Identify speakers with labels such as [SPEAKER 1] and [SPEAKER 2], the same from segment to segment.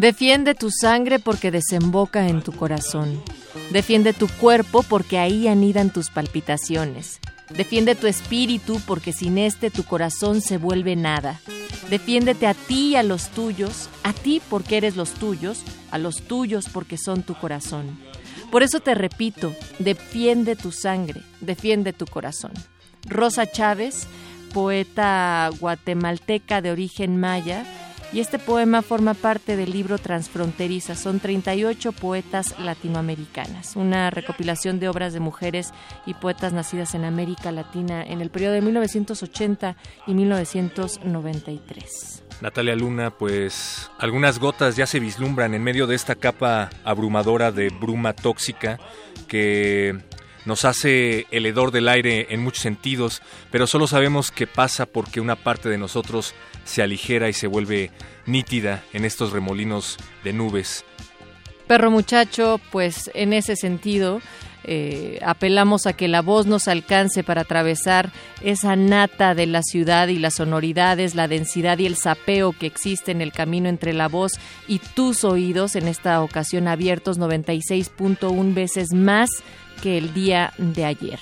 [SPEAKER 1] Defiende tu sangre porque desemboca en tu corazón. Defiende tu cuerpo porque ahí anidan tus palpitaciones. Defiende tu espíritu porque sin este tu corazón se vuelve nada. Defiéndete a ti y a los tuyos, a ti porque eres los tuyos, a los tuyos porque son tu corazón. Por eso te repito, defiende tu sangre, defiende tu corazón. Rosa Chávez, poeta guatemalteca de origen maya, y este poema forma parte del libro Transfronteriza. Son 38 poetas latinoamericanas, una recopilación de obras de mujeres y poetas nacidas en América Latina en el periodo de 1980 y 1993.
[SPEAKER 2] Natalia Luna, pues algunas gotas ya se vislumbran en medio de esta capa abrumadora de bruma tóxica que nos hace el hedor del aire en muchos sentidos, pero solo sabemos que pasa porque una parte de nosotros se aligera y se vuelve nítida en estos remolinos de nubes.
[SPEAKER 1] Perro muchacho, pues en ese sentido, eh, apelamos a que la voz nos alcance para atravesar esa nata de la ciudad y las sonoridades, la densidad y el sapeo que existe en el camino entre la voz y tus oídos, en esta ocasión abiertos 96.1 veces más que el día de ayer.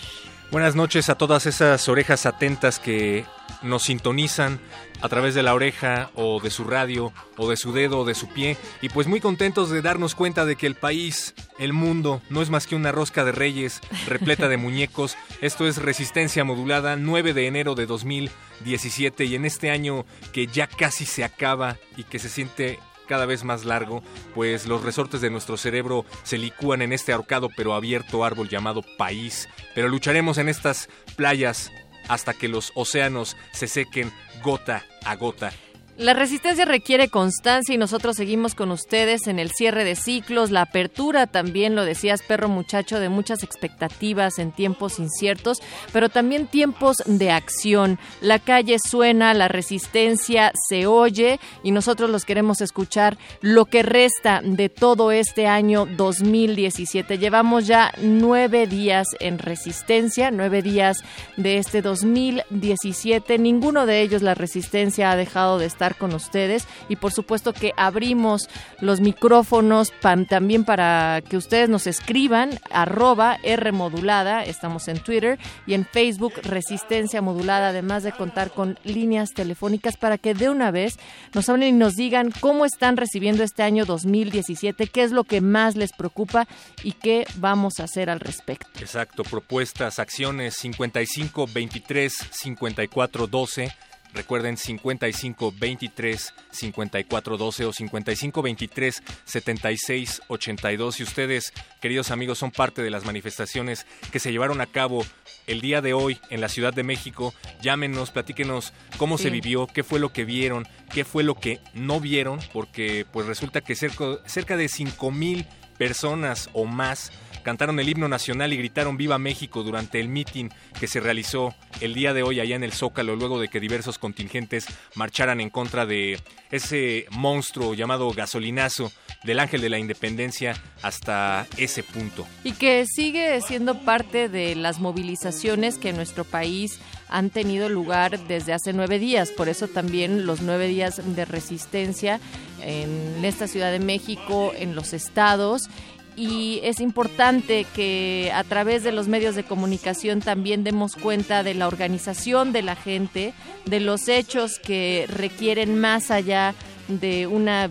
[SPEAKER 2] Buenas noches a todas esas orejas atentas que nos sintonizan a través de la oreja o de su radio o de su dedo o de su pie y pues muy contentos de darnos cuenta de que el país, el mundo, no es más que una rosca de reyes repleta de muñecos. Esto es Resistencia Modulada 9 de enero de 2017 y en este año que ya casi se acaba y que se siente cada vez más largo, pues los resortes de nuestro cerebro se licúan en este ahorcado pero abierto árbol llamado país. Pero lucharemos en estas playas hasta que los océanos se sequen gota a gota.
[SPEAKER 1] La resistencia requiere constancia y nosotros seguimos con ustedes en el cierre de ciclos, la apertura también, lo decías perro muchacho, de muchas expectativas en tiempos inciertos, pero también tiempos de acción. La calle suena, la resistencia se oye y nosotros los queremos escuchar lo que resta de todo este año 2017. Llevamos ya nueve días en resistencia, nueve días de este 2017. Ninguno de ellos la resistencia ha dejado de estar con ustedes y por supuesto que abrimos los micrófonos también para que ustedes nos escriban arroba R modulada, estamos en Twitter y en Facebook Resistencia Modulada, además de contar con líneas telefónicas para que de una vez nos hablen y nos digan cómo están recibiendo este año 2017, qué es lo que más les preocupa y qué vamos a hacer al respecto.
[SPEAKER 2] Exacto, propuestas, acciones 55 23 54 12 Recuerden 55 23 54 12 o 55 23 76 82. Si ustedes, queridos amigos, son parte de las manifestaciones que se llevaron a cabo el día de hoy en la Ciudad de México, llámenos, platíquenos cómo
[SPEAKER 1] Sí.
[SPEAKER 2] se vivió, qué fue lo que vieron, qué fue lo que no vieron, porque pues resulta que cerca, cerca de 5 mil personas o más cantaron el himno nacional y gritaron Viva México durante el mitin que se realizó el día de hoy allá en el Zócalo, luego de que diversos contingentes marcharan en contra de ese monstruo llamado gasolinazo del Ángel de la Independencia hasta ese punto.
[SPEAKER 1] Y que sigue siendo parte de las movilizaciones que nuestro país han tenido lugar desde hace nueve días. Por eso también los nueve días de resistencia en esta Ciudad de México, en los estados. Y es importante que a través de los medios de comunicación también demos cuenta de la organización de la gente, de los hechos que requieren más allá de una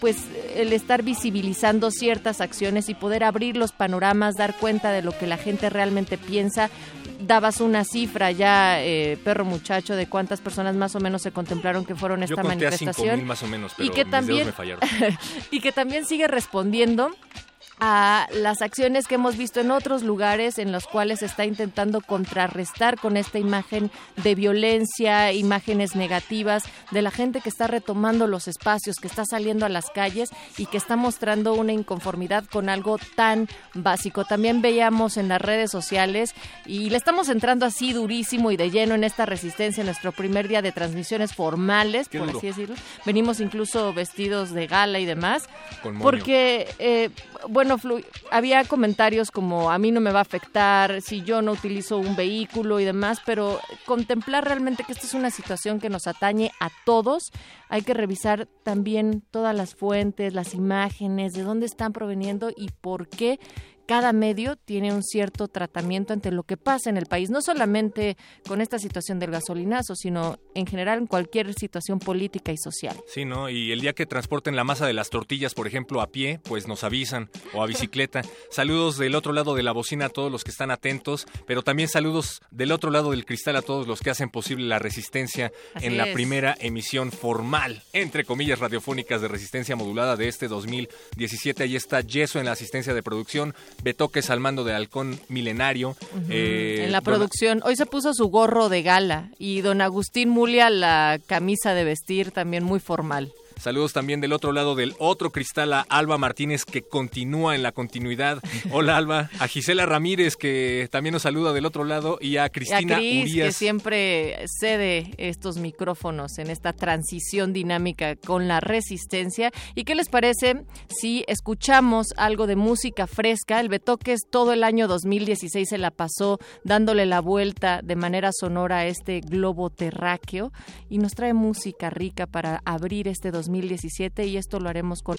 [SPEAKER 1] pues el estar visibilizando ciertas acciones y poder abrir los panoramas, dar cuenta de lo que la gente realmente piensa. Dabas una cifra ya, eh, perro muchacho, de cuántas personas más o menos se contemplaron que fueron esta
[SPEAKER 2] Yo conté a
[SPEAKER 1] manifestación.
[SPEAKER 2] 5,000 más o menos, pero
[SPEAKER 1] y que
[SPEAKER 2] mis
[SPEAKER 1] también
[SPEAKER 2] me fallaron.
[SPEAKER 1] y que también sigue respondiendo a las acciones que hemos visto en otros lugares en los cuales se está intentando contrarrestar con esta imagen de violencia, imágenes negativas de la gente que está retomando los espacios, que está saliendo a las calles y que está mostrando una inconformidad con algo tan básico. También veíamos en las redes sociales y le estamos entrando así durísimo y de lleno en esta resistencia en nuestro primer día de transmisiones formales, por así decirlo. Venimos incluso vestidos de gala y demás.
[SPEAKER 2] Con.
[SPEAKER 1] Porque, eh, bueno, flu- había comentarios como a mí no me va a afectar si yo no utilizo un vehículo y demás, pero contemplar realmente que esta es una situación que nos atañe a todos, hay que revisar también todas las fuentes, las imágenes, de dónde están proveniendo y por qué cada medio tiene un cierto tratamiento ante lo que pasa en el país, no solamente con esta situación del gasolinazo, sino en general en cualquier situación política y social.
[SPEAKER 2] Sí, ¿no? Y el día que transporten la masa de las tortillas, por ejemplo, a pie, pues nos avisan, o a bicicleta. Saludos del otro lado de la bocina a todos los que están atentos, pero también saludos del otro lado del cristal a todos los que hacen posible la resistencia
[SPEAKER 1] Así
[SPEAKER 2] en la
[SPEAKER 1] es.
[SPEAKER 2] primera emisión formal, entre comillas, radiofónicas de resistencia modulada de este 2017. Ahí está Yeso en la asistencia de producción, Betoques al mando de Halcón Milenario. eh,
[SPEAKER 1] en la
[SPEAKER 2] don-
[SPEAKER 1] producción. Hoy se puso su gorro de gala y don Agustín Mulia la camisa de vestir también muy formal.
[SPEAKER 2] Saludos también del otro lado del otro cristal a Alba Martínez que continúa en la continuidad. Hola Alba. A Gisela Ramírez que también nos saluda del otro lado y a
[SPEAKER 1] a
[SPEAKER 2] Cristina
[SPEAKER 1] Cris, que siempre cede estos micrófonos en esta transición dinámica con la resistencia. ¿Y qué les parece si escuchamos algo de música fresca? El Betoques todo el año 2016 se la pasó dándole la vuelta de manera sonora a este globo terráqueo y nos trae música rica para abrir este 2017 y esto lo haremos con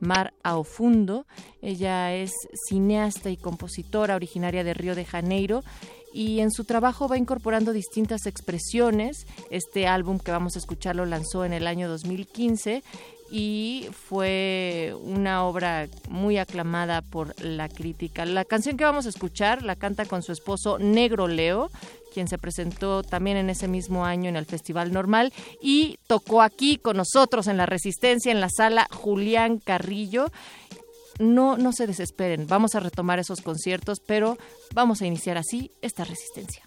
[SPEAKER 1] Mar Aofundo. Ella es cineasta y compositora originaria de Río de Janeiro y en su trabajo va incorporando distintas expresiones. Este álbum que vamos a escuchar lo lanzó en el año 2015 y fue una obra muy aclamada por la crítica. La canción que vamos a escuchar la canta con su esposo Negro Leo, quien se presentó también en ese mismo año en el Festival Normal y tocó aquí con nosotros en la Resistencia en la sala Julián Carrillo no, no se desesperen, vamos a retomar esos conciertos, pero vamos a iniciar así esta resistencia.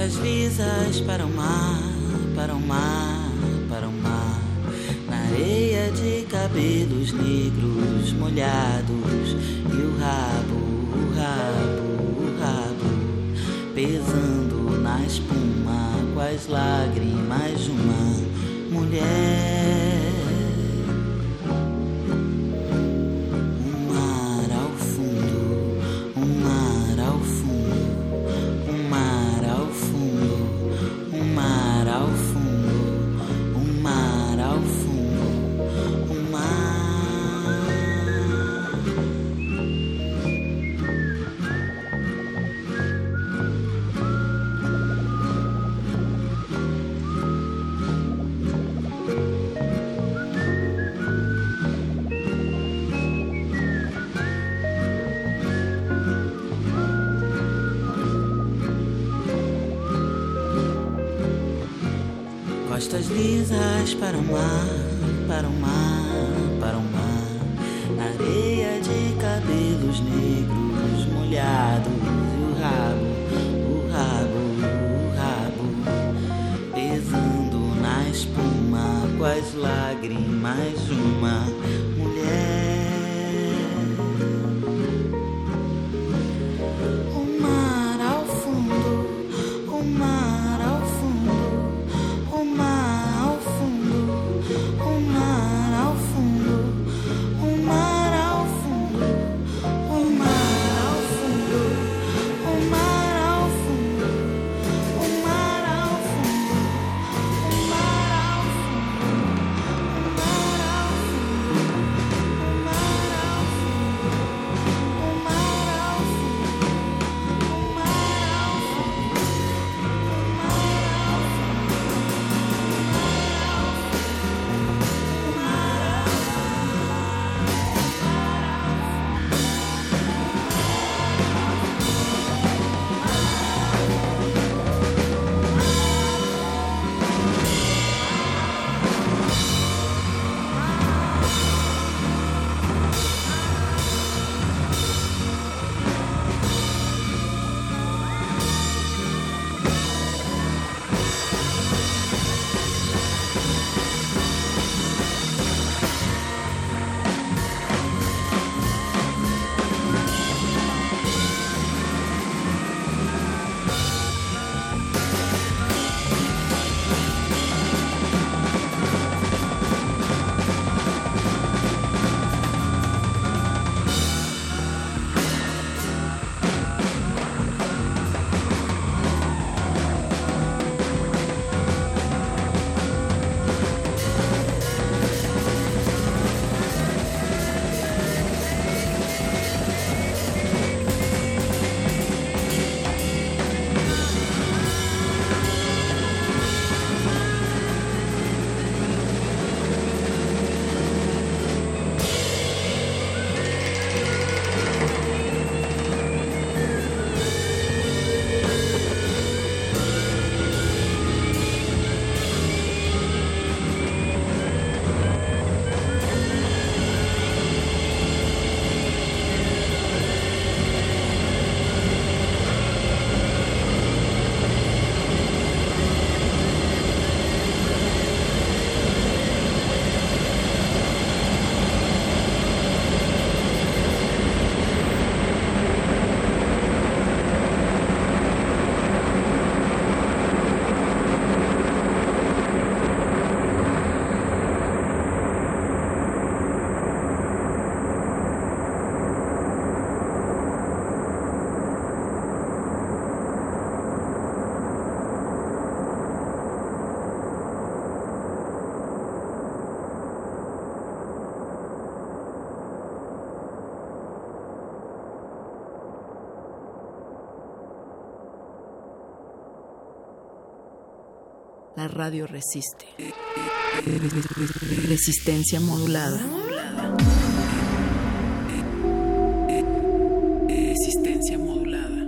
[SPEAKER 3] Costas lisas para o mar, para o mar, para o mar. Na areia de cabelos negros molhados. E o rabo, o rabo, o rabo. Pesando na espuma com as lágrimas de uma mulher. Lisas para o mar, para o mar, para o mar. Areia de cabelos negros molhados. E o rabo, o rabo, o rabo. Pesando na espuma com as lágrimas uma
[SPEAKER 4] la radio resiste. Resistencia modulada. Resistencia modulada.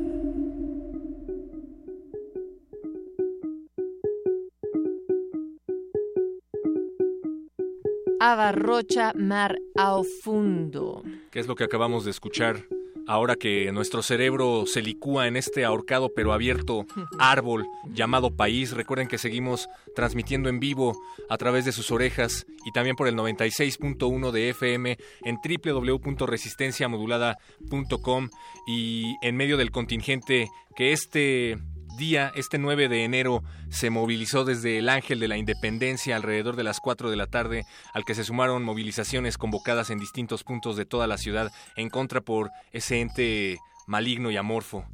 [SPEAKER 1] Abarrocha mar ao fundo.
[SPEAKER 2] ¿Qué es lo que acabamos de escuchar? Ahora que nuestro cerebro se licúa en este ahorcado pero abierto árbol llamado país, recuerden que seguimos transmitiendo en vivo a través de sus orejas y también por el 96.1 de FM en www.resistenciamodulada.com y en medio del contingente que este día, este 9 de enero, se movilizó desde el Ángel de la Independencia alrededor de las 4 de la tarde, al que se sumaron movilizaciones convocadas en distintos puntos de toda la ciudad en contra por ese ente maligno y amorfo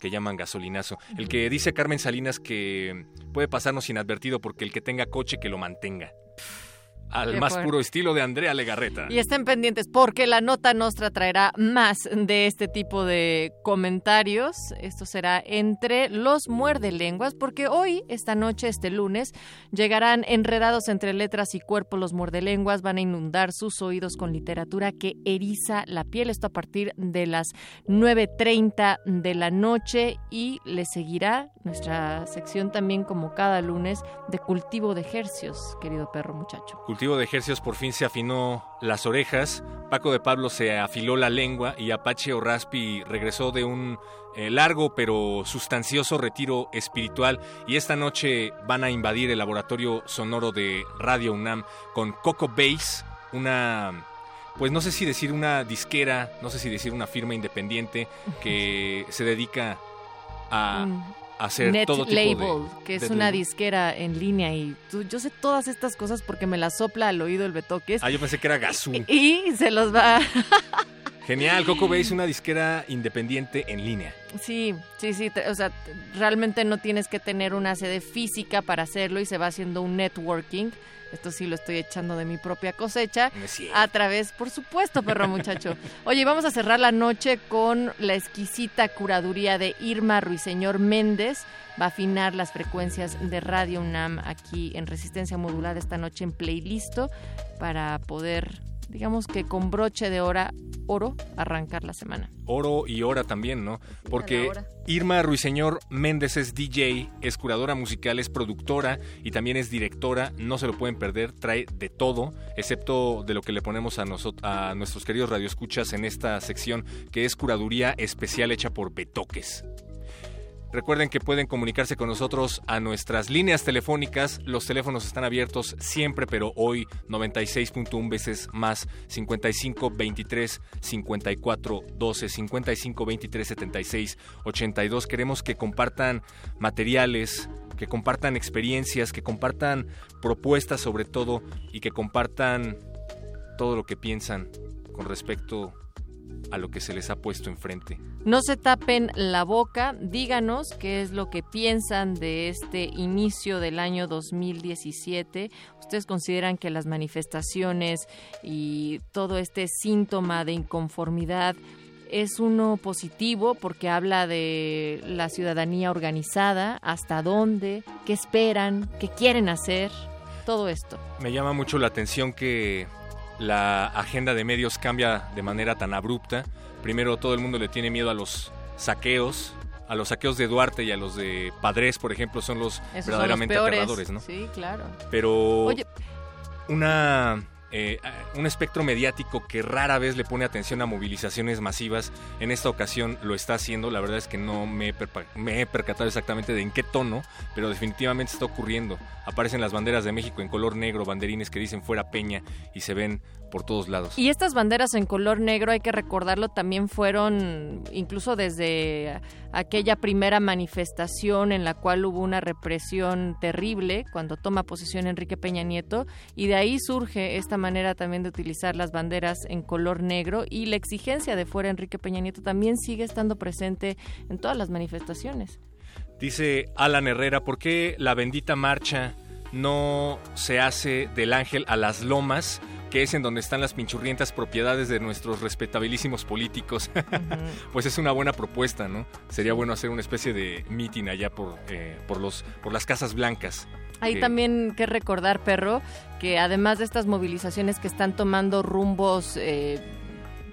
[SPEAKER 2] que llaman gasolinazo. El que dice Carmen Salinas que puede pasarnos inadvertido porque el que tenga coche que lo mantenga al
[SPEAKER 1] Qué
[SPEAKER 2] más
[SPEAKER 1] fuerte.
[SPEAKER 2] puro estilo de Andrea Legarreta.
[SPEAKER 1] Y estén pendientes porque la nota nostra traerá más de este tipo de comentarios. Esto será entre los muerdelenguas porque hoy, esta noche, este lunes, llegarán enredados entre letras y cuerpo los muerdelenguas. Van a inundar sus oídos con literatura que eriza la piel. Esto a partir de las 9.30 de la noche y le seguirá nuestra sección también como cada lunes de cultivo de ejercios, querido perro muchacho.
[SPEAKER 2] Cultivo de ejercicios por fin se afinó las orejas, Paco de Pablo se afiló la lengua y Apache O'Raspi regresó de un eh, largo pero sustancioso retiro espiritual. Y esta noche van a invadir el laboratorio sonoro de Radio UNAM con Coco Base, una pues no sé si decir una disquera, no sé si decir una firma independiente que se dedica a
[SPEAKER 1] Un
[SPEAKER 2] hacer
[SPEAKER 1] Net
[SPEAKER 2] todo tipo
[SPEAKER 1] Label,
[SPEAKER 2] de
[SPEAKER 1] que es
[SPEAKER 2] de-
[SPEAKER 1] una disquera en línea y tú- yo sé todas estas cosas porque me las sopla al oído el Betoques
[SPEAKER 2] Ah, yo pensé que era Gazú.
[SPEAKER 1] y se los va.
[SPEAKER 2] Genial, Coco Base, una disquera independiente en línea.
[SPEAKER 1] Sí, sí, sí, o sea, te- realmente no tienes que tener una sede física para hacerlo y se va haciendo un networking. Esto sí lo estoy echando de mi propia cosecha. A través, por supuesto, perro muchacho. Oye, vamos a cerrar la noche con la exquisita curaduría de Irma Ruiseñor Méndez. Va a afinar las frecuencias de Radio UNAM aquí en Resistencia Modulada esta noche en Playlisto para poder, digamos que con broche de hora, oro, arrancar la semana.
[SPEAKER 2] Oro y hora también, ¿no? Porque. Irma Ruiseñor Méndez es DJ, es curadora musical, es productora y también es directora. No se lo pueden perder, trae de todo, excepto de lo que le ponemos a, a nuestros queridos radioescuchas en esta sección, que es curaduría especial hecha por Betoques. Recuerden que pueden comunicarse con nosotros a nuestras líneas telefónicas. Los teléfonos están abiertos siempre, pero hoy 96.1 veces más 55 23 54 12 55 23 76 82. Queremos que compartan materiales, que compartan experiencias, que compartan propuestas sobre todo y que compartan todo lo que piensan con respecto a lo que se les ha puesto enfrente.
[SPEAKER 1] No se tapen la boca, díganos qué es lo que piensan de este inicio del año 2017. ¿Ustedes consideran que las manifestaciones y todo este síntoma de inconformidad es uno positivo porque habla de la ciudadanía organizada, hasta dónde, qué esperan, qué quieren hacer, todo esto?
[SPEAKER 2] Me llama mucho la atención que la agenda de medios cambia de manera tan abrupta. Primero todo el mundo le tiene miedo a los saqueos, a los saqueos de Duarte y a los de Padres, por ejemplo, son los
[SPEAKER 1] Esos son los
[SPEAKER 2] verdaderamente
[SPEAKER 1] peores.
[SPEAKER 2] aterradores, ¿no?
[SPEAKER 1] Sí, claro.
[SPEAKER 2] Pero
[SPEAKER 1] Oye,
[SPEAKER 2] una eh, un espectro mediático que rara vez le pone atención a movilizaciones masivas, en esta ocasión lo está haciendo. La verdad es que no me me he percatado exactamente de en qué tono, pero definitivamente está ocurriendo. Aparecen las banderas de México en color negro, banderines que dicen fuera Peña y se ven por todos lados.
[SPEAKER 1] Y estas banderas en color negro, hay que recordarlo, también fueron incluso desde aquella primera manifestación en la cual hubo una represión terrible cuando toma posesión Enrique Peña Nieto y de ahí surge esta manera también de utilizar las banderas en color negro y la exigencia de fuera Enrique Peña Nieto también sigue estando presente en todas las manifestaciones.
[SPEAKER 2] Dice Alan Herrera, ¿por qué la bendita marcha no se hace del ángel a las lomas, que es en donde están las pinchurrientas propiedades de nuestros respetabilísimos políticos? pues es una buena propuesta, ¿no? Sería bueno hacer una especie de meeting allá por, eh, por, los, por las Casas Blancas.
[SPEAKER 1] Hay
[SPEAKER 2] que-
[SPEAKER 1] también que recordar, perro, que además de estas movilizaciones que están tomando rumbos eh,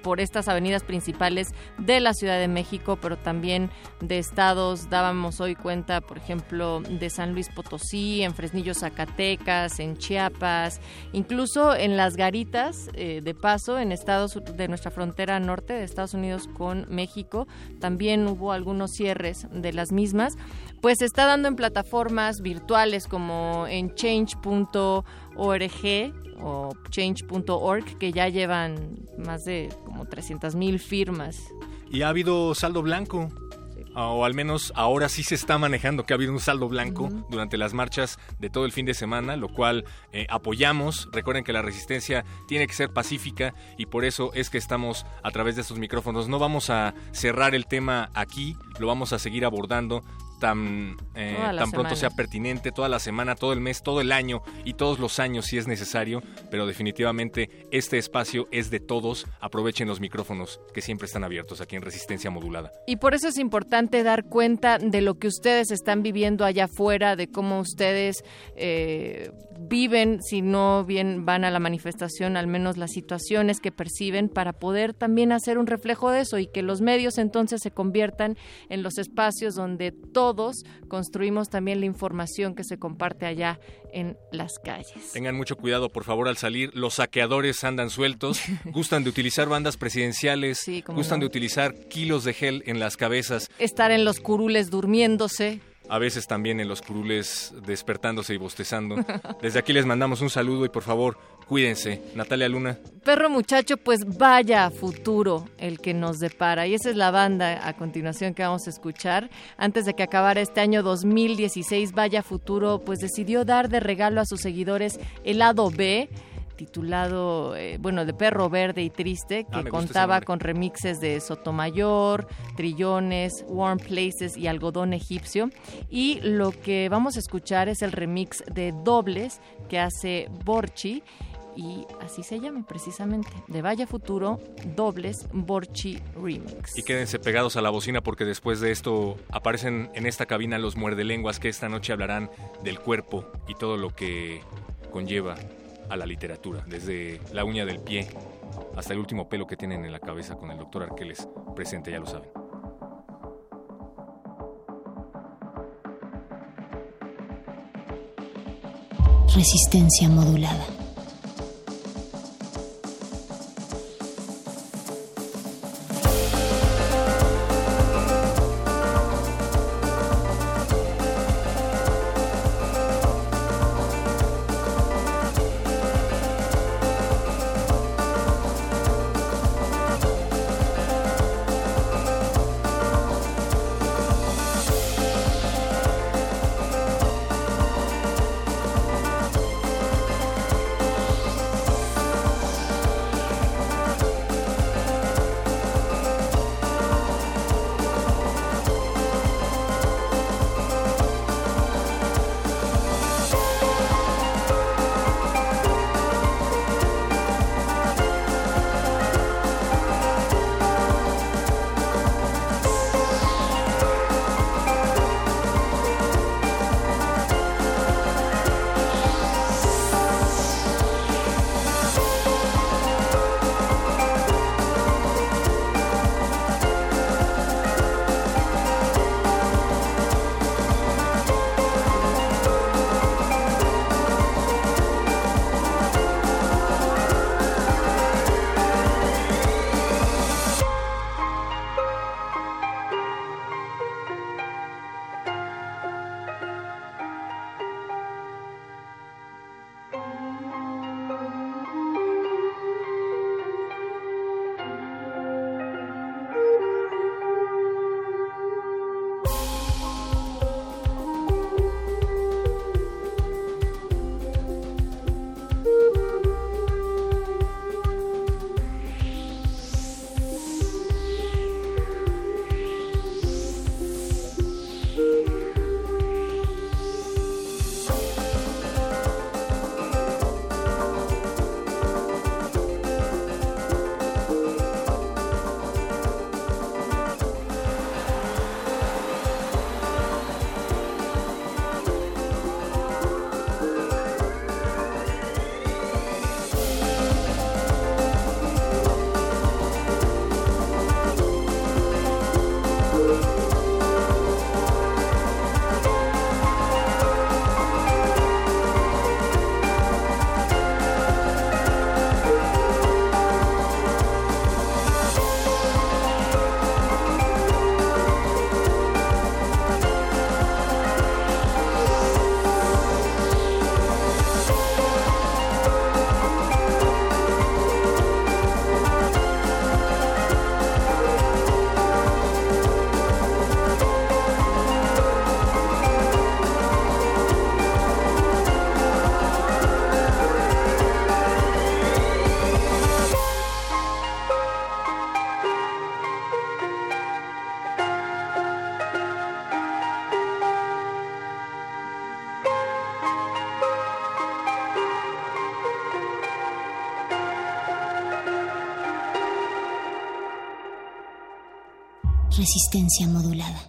[SPEAKER 1] por estas avenidas principales de la Ciudad de México, pero también de estados, dábamos hoy cuenta, por ejemplo, de San Luis Potosí, en Fresnillo, Zacatecas, en Chiapas, incluso en las garitas eh, de paso en estados de nuestra frontera norte de Estados Unidos con México, también hubo algunos cierres de las mismas. Pues se está dando en plataformas virtuales como en change.org o change.org que ya llevan más de como 300 mil firmas.
[SPEAKER 2] Y ha habido saldo blanco. O al menos ahora sí se está manejando que ha habido un saldo blanco durante las marchas de todo el fin de semana, lo cual eh, apoyamos. Recuerden que la resistencia tiene que ser pacífica y por eso es que estamos a través de estos micrófonos. No vamos a cerrar el tema aquí, lo vamos a seguir abordando tan, eh, tan pronto sea pertinente, toda la semana, todo el mes, todo el año y todos los años si es necesario, pero definitivamente este espacio es de todos. Aprovechen los micrófonos que siempre están abiertos aquí en Resistencia Modulada.
[SPEAKER 1] Y por eso es importante dar cuenta de lo que ustedes están viviendo allá afuera, de cómo ustedes eh, viven, si no bien van a la manifestación, al menos las situaciones que perciben, para poder también hacer un reflejo de eso y que los medios entonces se conviertan en los espacios donde todos construimos también la información que se comparte allá en las calles.
[SPEAKER 2] Tengan mucho cuidado, por favor, al salir. Los saqueadores andan sueltos, gustan de utilizar bandas presidenciales,
[SPEAKER 1] Sí,
[SPEAKER 2] gustan
[SPEAKER 1] no.
[SPEAKER 2] de utilizar kilos de gel en las cabezas,
[SPEAKER 1] Estar en los curules durmiéndose.
[SPEAKER 2] A veces también en los curules despertándose y bostezando. Desde aquí les mandamos un saludo y por favor, cuídense. Natalia Luna.
[SPEAKER 1] Perro muchacho, pues vaya futuro el que nos depara. Y esa es la banda a continuación que vamos a escuchar. Antes de que acabara este año 2016, vaya futuro, pues decidió dar de regalo a sus seguidores el lado B titulado, eh, bueno, de Perro Verde y Triste,
[SPEAKER 2] Ah,
[SPEAKER 1] que contaba con remixes de Sotomayor, Trillones, Warm Places y Algodón Egipcio. Y lo que vamos a escuchar es el remix de Dobles que hace Borchi y así se llama precisamente, de Vaya Futuro, Dobles Borchi Remix.
[SPEAKER 2] Y quédense pegados a la bocina porque después de esto aparecen en esta cabina los muerdelenguas que esta noche hablarán del cuerpo y todo lo que conlleva a la literatura, desde la uña del pie hasta el último pelo que tienen en la cabeza con el doctor Arqueles presente, ya lo saben.
[SPEAKER 5] Resistencia modulada. Resistencia modulada.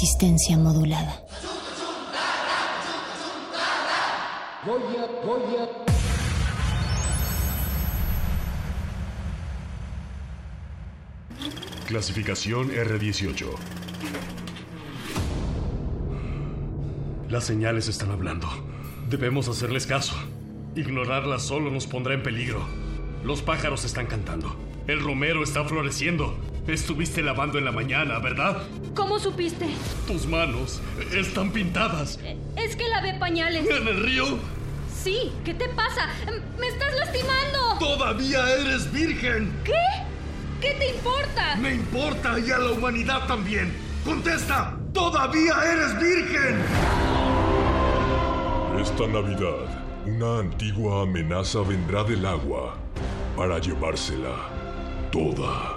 [SPEAKER 5] Resistencia modulada.
[SPEAKER 6] Clasificación R18. Las señales están hablando. Debemos hacerles caso. Ignorarlas solo nos pondrá en peligro. Los pájaros están cantando. El romero está floreciendo. Estuviste lavando en la mañana, ¿verdad?
[SPEAKER 7] ¿Cómo supiste?
[SPEAKER 6] Tus manos están pintadas.
[SPEAKER 7] Es que lavé pañales.
[SPEAKER 6] ¿En el río?
[SPEAKER 7] Sí, ¿qué te pasa? ¡Me estás lastimando!
[SPEAKER 6] ¡Todavía eres virgen!
[SPEAKER 7] ¿Qué? ¿Qué te importa?
[SPEAKER 6] Me importa y a la humanidad también. ¡Contesta! ¡Todavía eres virgen!
[SPEAKER 8] Esta Navidad, una antigua amenaza vendrá del agua para llevársela toda.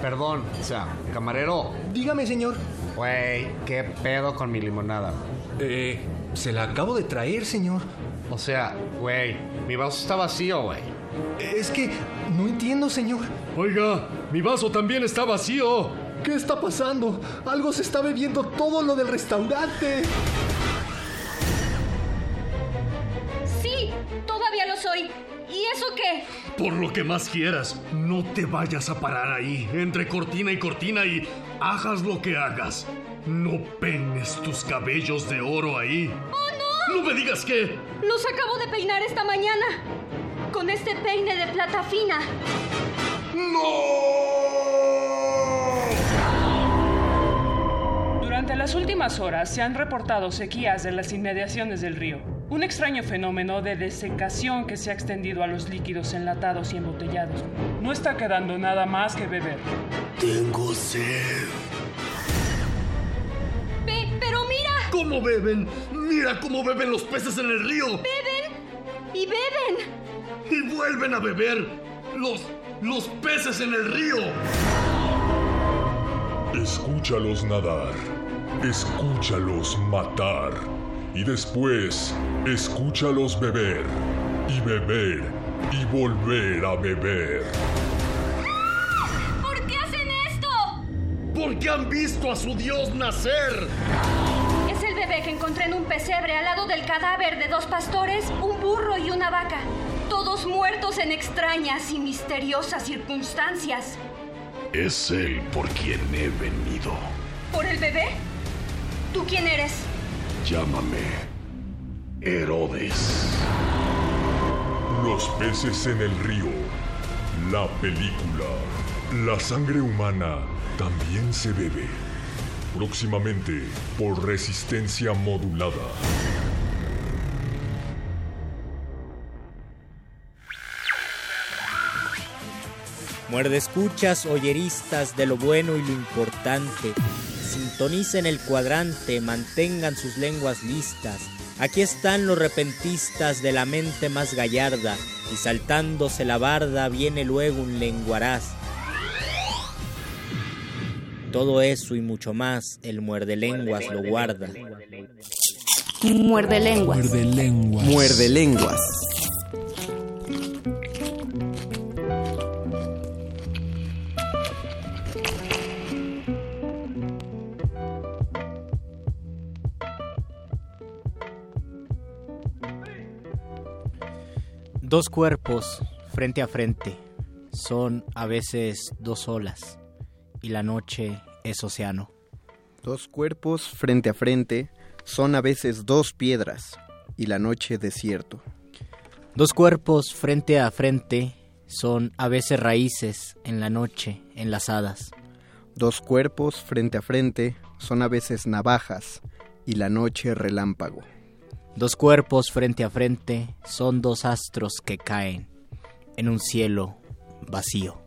[SPEAKER 9] Perdón, o sea, camarero.
[SPEAKER 10] Dígame, señor.
[SPEAKER 9] Güey, ¿qué pedo con mi limonada?
[SPEAKER 10] Eh, se la acabo de traer, señor.
[SPEAKER 9] O sea, güey, mi vaso está vacío, güey.
[SPEAKER 10] Es que no entiendo, señor.
[SPEAKER 6] Oiga, mi vaso también está vacío.
[SPEAKER 10] ¿Qué está pasando? Algo se está bebiendo todo lo del restaurante.
[SPEAKER 7] Lo
[SPEAKER 6] que más quieras, no te vayas a parar ahí, entre cortina y cortina y hagas lo que hagas. No peines tus cabellos de oro ahí.
[SPEAKER 7] ¡Oh,
[SPEAKER 6] no! ¡No me digas que!
[SPEAKER 7] Los acabo de peinar esta mañana. Con este peine de plata fina.
[SPEAKER 4] Durante las últimas horas se han reportado sequías en las inmediaciones del río. Un extraño fenómeno de desecación que se ha extendido a los líquidos enlatados y embotellados. No está quedando nada más que beber.
[SPEAKER 6] Tengo sed.
[SPEAKER 7] Pe pero mira.
[SPEAKER 6] ¿Cómo beben? Mira cómo beben los peces en el río.
[SPEAKER 7] Beben y beben.
[SPEAKER 6] Y vuelven a beber los los peces en el río.
[SPEAKER 8] Escúchalos nadar. Escúchalos matar. Y después, escúchalos beber. Y beber. Y volver a beber.
[SPEAKER 7] ¿Por qué hacen esto?
[SPEAKER 6] Porque han visto a su dios nacer.
[SPEAKER 7] Es el bebé que encontré en un pesebre al lado del cadáver de dos pastores, un burro y una vaca. Todos muertos en extrañas y misteriosas circunstancias.
[SPEAKER 6] Es él por quien he venido.
[SPEAKER 7] ¿Por el bebé? ¿Tú quién eres?
[SPEAKER 6] Llámame Herodes.
[SPEAKER 8] Los peces en el río. La película. La sangre humana también se bebe. Próximamente por resistencia modulada.
[SPEAKER 11] Muerde escuchas, oyeristas de lo bueno y lo importante. Sintonicen el cuadrante, mantengan sus lenguas listas. Aquí están los repentistas de la mente más gallarda, y saltándose la barda viene luego un lenguaraz. Todo eso y mucho más, el muerde lenguas lo guarda.
[SPEAKER 12] Muerde lenguas.
[SPEAKER 13] Muerde lenguas.
[SPEAKER 14] Muerde lenguas.
[SPEAKER 11] Dos cuerpos frente a frente son a veces dos olas y la noche es océano.
[SPEAKER 14] Dos cuerpos frente a frente son a veces dos piedras y la noche desierto.
[SPEAKER 15] Dos cuerpos frente a frente son a veces raíces en la noche enlazadas.
[SPEAKER 14] Dos cuerpos frente a frente son a veces navajas y la noche relámpago.
[SPEAKER 15] Dos cuerpos frente a frente son dos astros que caen en un cielo vacío.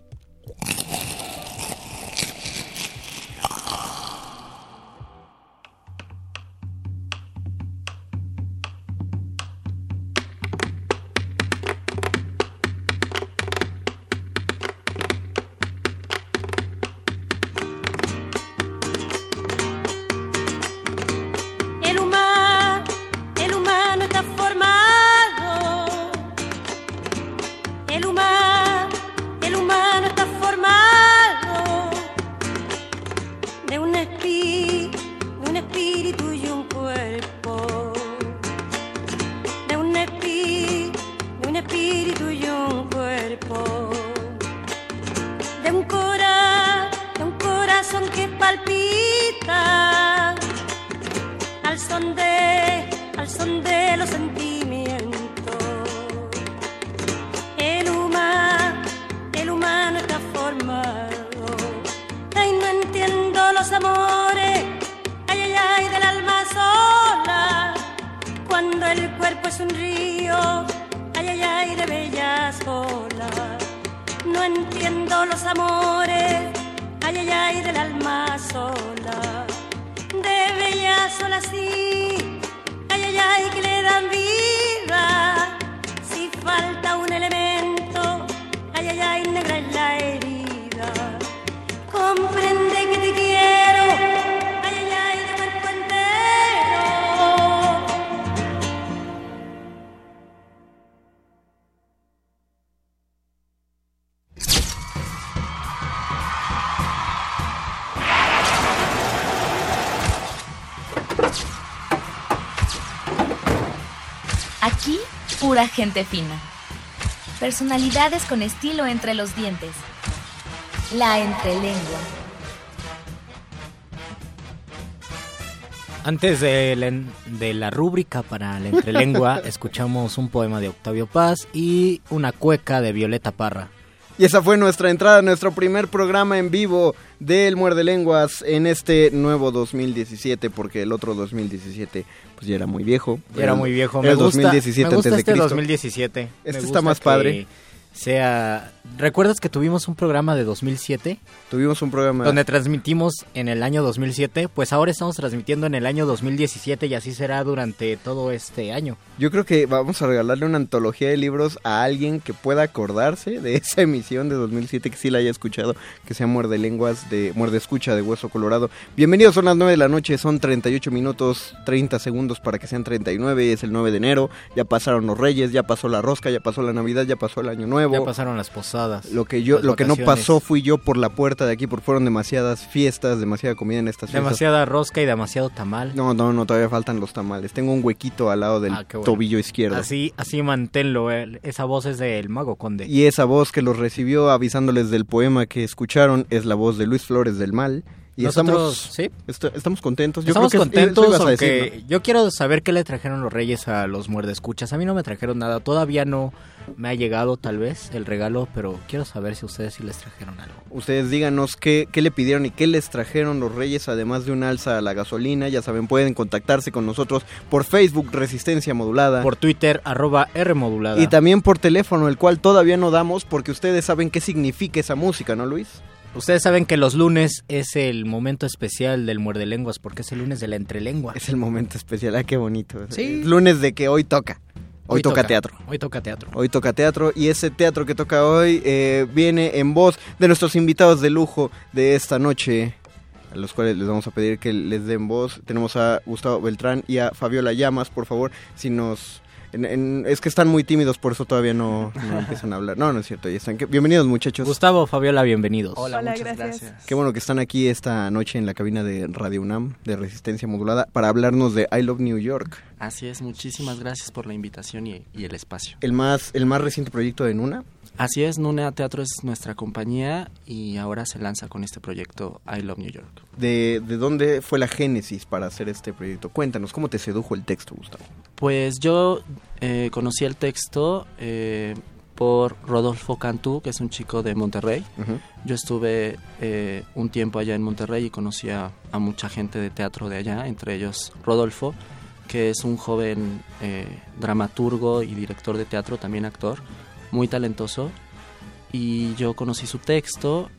[SPEAKER 16] Gente fina. Personalidades con estilo entre los dientes. La entrelengua.
[SPEAKER 15] Antes de la, de la rúbrica para la entrelengua, escuchamos un poema de Octavio Paz y una cueca de Violeta Parra.
[SPEAKER 14] Y esa fue nuestra entrada, nuestro primer programa en vivo del Muerde Lenguas en este nuevo 2017, porque el otro 2017 pues ya era muy viejo.
[SPEAKER 15] Ya era muy viejo. Me
[SPEAKER 14] el
[SPEAKER 15] gusta,
[SPEAKER 14] 2017
[SPEAKER 15] me gusta
[SPEAKER 14] antes de
[SPEAKER 15] este
[SPEAKER 14] Cristo.
[SPEAKER 15] 2017. Me
[SPEAKER 14] Este
[SPEAKER 15] gusta
[SPEAKER 14] está más
[SPEAKER 15] que
[SPEAKER 14] padre.
[SPEAKER 15] Sea, ¿recuerdas que tuvimos un programa de 2007?
[SPEAKER 14] Tuvimos un programa
[SPEAKER 15] donde transmitimos en el año 2007, pues ahora estamos transmitiendo en el año 2017 y así será durante todo este año.
[SPEAKER 14] Yo creo que vamos a regalarle una antología de libros a alguien que pueda acordarse de esa emisión de 2007 que sí la haya escuchado, que sea Muerde Lenguas de Muerde Escucha de Hueso Colorado. Bienvenidos, son las 9 de la noche, son 38 minutos 30 segundos para que sean 39, es el 9 de enero, ya pasaron los Reyes, ya pasó la rosca, ya pasó la Navidad, ya pasó el Año Nuevo.
[SPEAKER 15] Ya pasaron las posadas.
[SPEAKER 14] Lo que yo lo que no pasó fui yo por la puerta de aquí porque fueron demasiadas fiestas, demasiada comida en estas fiestas.
[SPEAKER 15] Demasiada rosca y demasiado tamal.
[SPEAKER 14] No, no, no, todavía faltan los tamales. Tengo un huequito al lado del
[SPEAKER 15] Ah, bueno.
[SPEAKER 14] tobillo izquierdo.
[SPEAKER 15] Así, así manténlo. eh. Esa voz es del Mago Conde.
[SPEAKER 14] Y esa voz que los recibió avisándoles del poema que escucharon es la voz de Luis Flores del Mal. Y
[SPEAKER 15] Nosotros,
[SPEAKER 14] estamos,
[SPEAKER 15] sí.
[SPEAKER 14] est- estamos contentos. Yo
[SPEAKER 15] Estamos
[SPEAKER 14] creo que
[SPEAKER 15] contentos,
[SPEAKER 14] a
[SPEAKER 15] aunque
[SPEAKER 14] decir, ¿no?
[SPEAKER 15] yo quiero saber qué le trajeron los reyes a los muerdescuchas. A mí no me trajeron nada, todavía no me ha llegado tal vez el regalo, pero quiero saber si ustedes sí les trajeron algo.
[SPEAKER 14] Ustedes díganos qué, qué le pidieron y qué les trajeron los Reyes, además de un alza a la gasolina. Ya saben, pueden contactarse con nosotros por Facebook Resistencia Modulada.
[SPEAKER 15] Por Twitter, arroba R modulada.
[SPEAKER 14] y también por teléfono, el cual todavía no damos porque ustedes saben qué significa esa música, ¿no, Luis?
[SPEAKER 15] Ustedes saben que los lunes es el momento especial del muerde lenguas porque es el lunes de la entrelengua.
[SPEAKER 14] Es el momento especial, ah, qué bonito.
[SPEAKER 15] Sí.
[SPEAKER 14] Es lunes de que hoy toca. Hoy, toca, teatro.
[SPEAKER 15] Hoy toca teatro.
[SPEAKER 14] Hoy toca teatro y ese teatro que toca hoy eh, viene en voz de nuestros invitados de lujo de esta noche, a los cuales les vamos a pedir que les den voz. Tenemos a Gustavo Beltrán y a Fabiola Llamas, por favor, si nos... en- en- es que están muy tímidos, por eso todavía no, no empiezan a hablar. No, no es cierto, ya están. ¿Qué- Bienvenidos muchachos.
[SPEAKER 15] Gustavo, Fabiola, bienvenidos.
[SPEAKER 17] Hola, muchas gracias.
[SPEAKER 14] Qué bueno que están aquí esta noche en la cabina de Radio UNAM de Resistencia Modulada para hablarnos de I Love New York,
[SPEAKER 17] Así es, muchísimas gracias por la invitación y, y el espacio.
[SPEAKER 14] el más, el más reciente proyecto de Nuna.
[SPEAKER 17] Así es, Nunea Teatro es nuestra compañía y ahora se lanza con este proyecto I Love New York.
[SPEAKER 14] ¿De, de dónde fue la génesis para hacer este proyecto? Cuéntanos, ¿cómo te sedujo el texto, Gustavo?
[SPEAKER 17] Pues yo eh, conocí el texto eh, por Rodolfo Cantú, que es un chico de Monterrey.
[SPEAKER 14] Ujú.
[SPEAKER 17] Yo estuve eh, un tiempo allá en Monterrey y conocí a, a mucha gente de teatro de allá, entre ellos Rodolfo, que es un joven eh, dramaturgo y director de teatro, también actor, muy talentoso. Y yo conocí su texto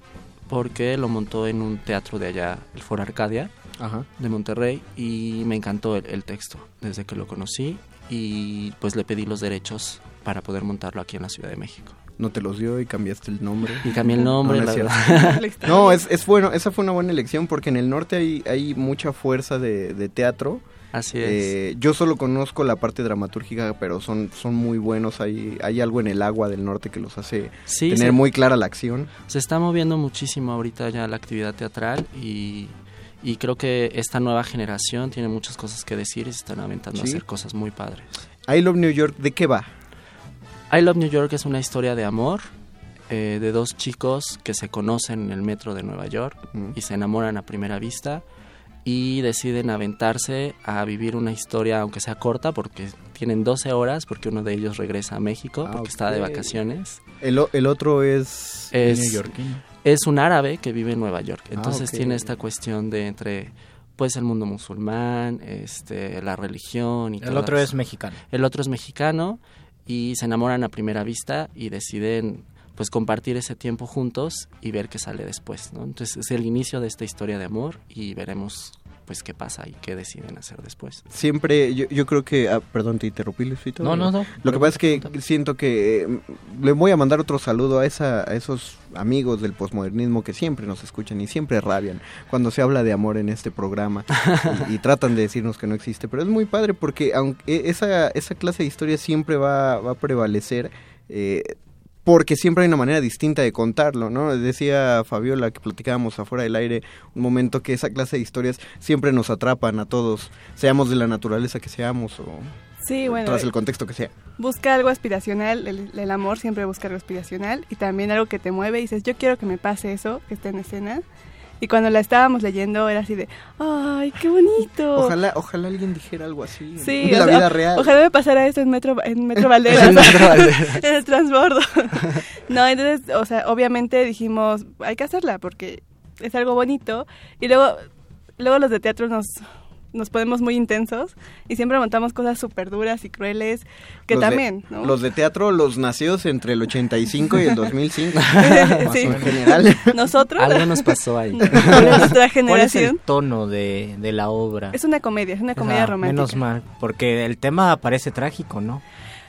[SPEAKER 17] porque lo montó en un teatro de allá, el Foro Arcadia,
[SPEAKER 14] Ajá.
[SPEAKER 17] de Monterrey, y me encantó el, el texto desde que lo conocí y pues le pedí los derechos para poder montarlo aquí en la Ciudad de México.
[SPEAKER 14] No te los dio y cambiaste el nombre.
[SPEAKER 17] Y cambié el nombre,
[SPEAKER 14] no,
[SPEAKER 17] la
[SPEAKER 14] es. No, es, es bueno, esa fue una buena elección porque en el norte hay, hay mucha fuerza de, de teatro.
[SPEAKER 17] Así es.
[SPEAKER 14] Eh, yo solo conozco la parte dramatúrgica, pero son, son muy buenos. Hay, hay algo en el agua del norte que los hace
[SPEAKER 17] Sí,
[SPEAKER 14] tener
[SPEAKER 17] se-
[SPEAKER 14] muy clara la acción.
[SPEAKER 17] Se está moviendo muchísimo ahorita ya la actividad teatral y, y creo que esta nueva generación tiene muchas cosas que decir y se están aventando a hacer cosas muy padres.
[SPEAKER 14] I Love New York, ¿de qué va?
[SPEAKER 17] I Love New York es una historia de amor eh, de dos chicos que se conocen en el metro de Nueva York y se enamoran a primera vista y deciden aventarse a vivir una historia, aunque sea corta, porque tienen 12 horas, porque uno de ellos regresa a México, porque está de vacaciones.
[SPEAKER 14] El, otro es...
[SPEAKER 17] Es,
[SPEAKER 14] neoyorquino.
[SPEAKER 17] es un árabe que vive en Nueva York.
[SPEAKER 14] Ah,
[SPEAKER 17] Entonces tiene esta cuestión de entre pues el mundo musulmán, este, la religión y
[SPEAKER 11] El otro es mexicano.
[SPEAKER 17] El otro es mexicano y se enamoran a primera vista y deciden pues compartir ese tiempo juntos y ver qué sale después, ¿no? Entonces es el inicio de esta historia de amor y veremos pues qué pasa y qué deciden hacer después.
[SPEAKER 14] Siempre, yo, yo creo que... ah, perdón, te interrumpí, Luisito.
[SPEAKER 17] No, no, no.
[SPEAKER 14] Lo que pasa es que siento que eh, le voy a mandar otro saludo a, esa, a esos amigos del posmodernismo que siempre nos escuchan y siempre rabian cuando se habla de amor en este programa y, y tratan de decirnos que no existe. Pero es muy padre porque aunque esa, esa clase de historia siempre va, va a prevalecer... eh, porque siempre hay una manera distinta de contarlo, ¿no? Decía Fabiola que platicábamos afuera del aire un momento que esa clase de historias siempre nos atrapan a todos, seamos de la naturaleza que seamos o
[SPEAKER 18] Sí, bueno,
[SPEAKER 14] tras el contexto que sea.
[SPEAKER 18] Busca algo aspiracional, el, el amor siempre busca algo aspiracional y también algo que te mueve y dices, yo quiero que me pase eso, que esté en escena. Y cuando la estábamos leyendo era así de, ¡ay, qué bonito!
[SPEAKER 14] Ojalá, ojalá alguien dijera algo así
[SPEAKER 18] Sí,
[SPEAKER 14] en la vida real.
[SPEAKER 18] Ojalá me pasara esto en Metro, en Metro Valderas.
[SPEAKER 14] En Metro Valderas.
[SPEAKER 18] en el transbordo. no, entonces, o sea, obviamente dijimos, hay que hacerla porque es algo bonito. Y luego, luego los de teatro nos, nos ponemos muy intensos y siempre montamos cosas súper duras y crueles que
[SPEAKER 14] Los de-
[SPEAKER 18] también, ¿no?
[SPEAKER 14] Los de teatro, los nacidos entre el 85 y el 2005.
[SPEAKER 18] Sí.
[SPEAKER 14] Más o menos, en general.
[SPEAKER 18] Nosotros.
[SPEAKER 17] Algo nos pasó ahí.
[SPEAKER 18] Nuestra
[SPEAKER 11] ¿Cuál es
[SPEAKER 18] generación.
[SPEAKER 11] el tono de, de la obra?
[SPEAKER 18] Es una comedia, es una comedia
[SPEAKER 11] Ah,
[SPEAKER 18] romántica.
[SPEAKER 11] Menos mal, porque el tema parece trágico, ¿no?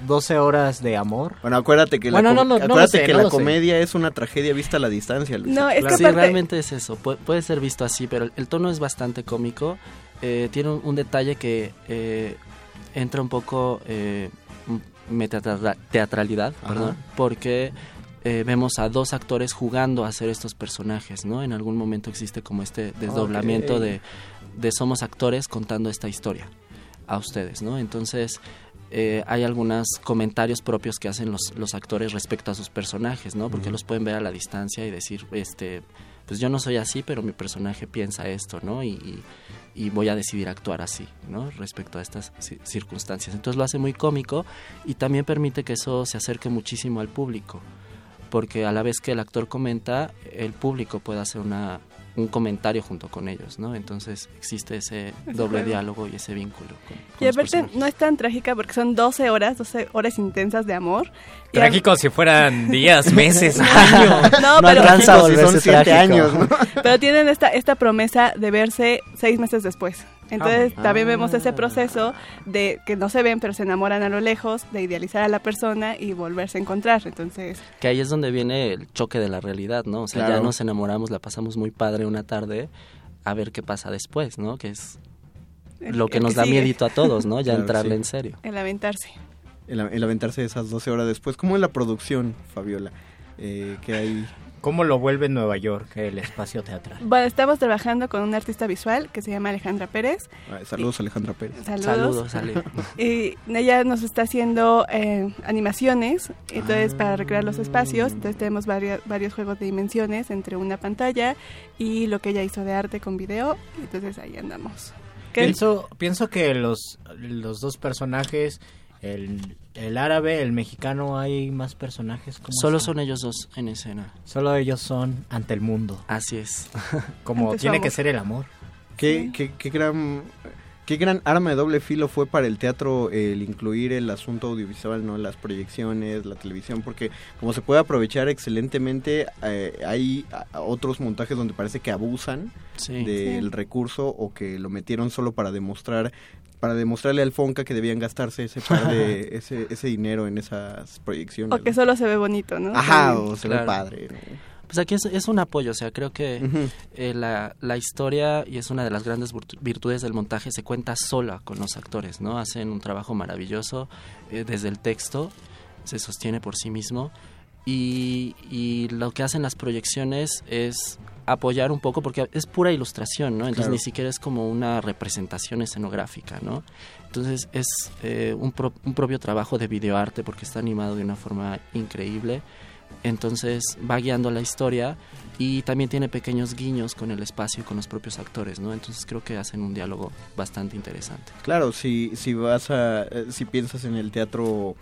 [SPEAKER 11] 12 horas de amor.
[SPEAKER 14] Bueno, acuérdate que
[SPEAKER 11] Bueno,
[SPEAKER 14] la,
[SPEAKER 11] no, no, no
[SPEAKER 14] acuérdate
[SPEAKER 11] sé,
[SPEAKER 14] que
[SPEAKER 11] no
[SPEAKER 14] la
[SPEAKER 11] lo sé.
[SPEAKER 14] comedia es una tragedia vista a la distancia, Luis.
[SPEAKER 18] No, es que
[SPEAKER 17] sí,
[SPEAKER 18] aparte-
[SPEAKER 17] realmente es eso. Pu- puede ser visto así, pero el tono es bastante cómico. Eh, tiene un, un detalle que eh, entra un poco eh, metateatra- teatralidad, perdón, porque eh, vemos a dos actores jugando a ser estos personajes, ¿no? En algún momento existe como este desdoblamiento de, de somos actores contando esta historia a ustedes, ¿no? Entonces eh, hay algunos comentarios propios que hacen los, los actores respecto a sus personajes, ¿no? Porque los pueden ver a la distancia y decir, este, pues yo no soy así, pero mi personaje piensa esto, ¿no? Y, y- voy a decidir actuar así, ¿no? Respecto a estas ci- circunstancias. Entonces lo hace muy cómico y también permite que eso se acerque muchísimo al público, porque a la vez que el actor comenta, el público puede hacer una un comentario junto con ellos, ¿no? Entonces existe ese doble diálogo y ese vínculo. con- con
[SPEAKER 18] Y aparte no es tan trágica porque son 12 horas, 12 horas intensas de amor. Y
[SPEAKER 11] Trágico si fueran días, meses, años.
[SPEAKER 18] No,
[SPEAKER 11] No
[SPEAKER 18] pero,
[SPEAKER 11] alcanza a volverse
[SPEAKER 14] siete
[SPEAKER 11] trágico.
[SPEAKER 14] años, ¿no?
[SPEAKER 18] pero tienen esta, esta promesa de verse seis meses después. Entonces
[SPEAKER 14] Ah.
[SPEAKER 18] también vemos ese proceso de que no se ven pero se enamoran a lo lejos, de idealizar a la persona y volverse a encontrar. Entonces,
[SPEAKER 17] Que ahí es donde viene el choque de la realidad, ¿no? O sea,
[SPEAKER 14] Claro.
[SPEAKER 17] ya nos enamoramos, la pasamos muy padre una tarde, a ver qué pasa después, ¿no? Que es
[SPEAKER 18] El-
[SPEAKER 17] lo que nos
[SPEAKER 18] que
[SPEAKER 17] da
[SPEAKER 18] sigue.
[SPEAKER 17] miedito a todos, ¿no? Ya
[SPEAKER 14] Claro,
[SPEAKER 17] entrarle
[SPEAKER 14] sí.
[SPEAKER 17] en serio.
[SPEAKER 18] el aventarse.
[SPEAKER 14] El, el aventarse esas 12 horas después. ¿Cómo es la producción, Fabiola? eh, que hay...
[SPEAKER 11] ¿Cómo lo vuelve Nueva York el espacio teatral?
[SPEAKER 18] Bueno, estamos trabajando con una artista visual que se llama Alejandra Pérez.
[SPEAKER 14] Ah, saludos, Alejandra Pérez.
[SPEAKER 18] Saludos.
[SPEAKER 17] Saludos, Ale.
[SPEAKER 18] Y ella nos está haciendo eh, animaciones, entonces para recrear los espacios, entonces tenemos varios, varios juegos de dimensiones entre una pantalla y lo que ella hizo de arte con video, entonces ahí andamos. ¿Qué?
[SPEAKER 11] Pienso, pienso que los, los dos personajes, el, el árabe, el mexicano, hay más personajes. ¿Cómo
[SPEAKER 17] Solo
[SPEAKER 11] están?
[SPEAKER 17] son ellos dos en escena.
[SPEAKER 11] Solo ellos son ante el mundo.
[SPEAKER 17] Así es.
[SPEAKER 11] Como tiene que ser el amor.
[SPEAKER 14] ¿Qué, qué, qué gran... Qué gran arma de doble filo fue para el teatro el incluir el asunto audiovisual, ¿no? Las proyecciones, la televisión, porque como se puede aprovechar excelentemente, eh, hay otros montajes donde parece que abusan
[SPEAKER 17] Sí.
[SPEAKER 14] del
[SPEAKER 18] Sí.
[SPEAKER 14] recurso o que lo metieron solo para demostrar para demostrarle al Fonca que debían gastarse ese par de ese, ese dinero en esas proyecciones.
[SPEAKER 18] O que
[SPEAKER 14] ¿no?
[SPEAKER 18] solo se ve bonito, ¿no?
[SPEAKER 14] Ajá, o se
[SPEAKER 17] Claro.
[SPEAKER 14] ve padre. ¿no?
[SPEAKER 17] Pues aquí es, es un apoyo, o sea, creo que eh, la, la historia, y es una de las grandes virtu- virtudes del montaje, se cuenta sola con los actores, ¿no? Hacen un trabajo maravilloso eh, desde el texto, se sostiene por sí mismo, y, y lo que hacen las proyecciones es apoyar un poco, porque es pura ilustración, ¿no? Entonces
[SPEAKER 14] Claro.
[SPEAKER 17] ni siquiera es como una representación escenográfica, ¿no? Entonces es eh, un, pro- un propio trabajo de videoarte, porque está animado de una forma increíble entonces va guiando la historia y también tiene pequeños guiños con el espacio y con los propios actores, ¿no? Entonces creo que hacen un diálogo bastante interesante.
[SPEAKER 14] Claro, si, si vas a, eh, si piensas en el teatro,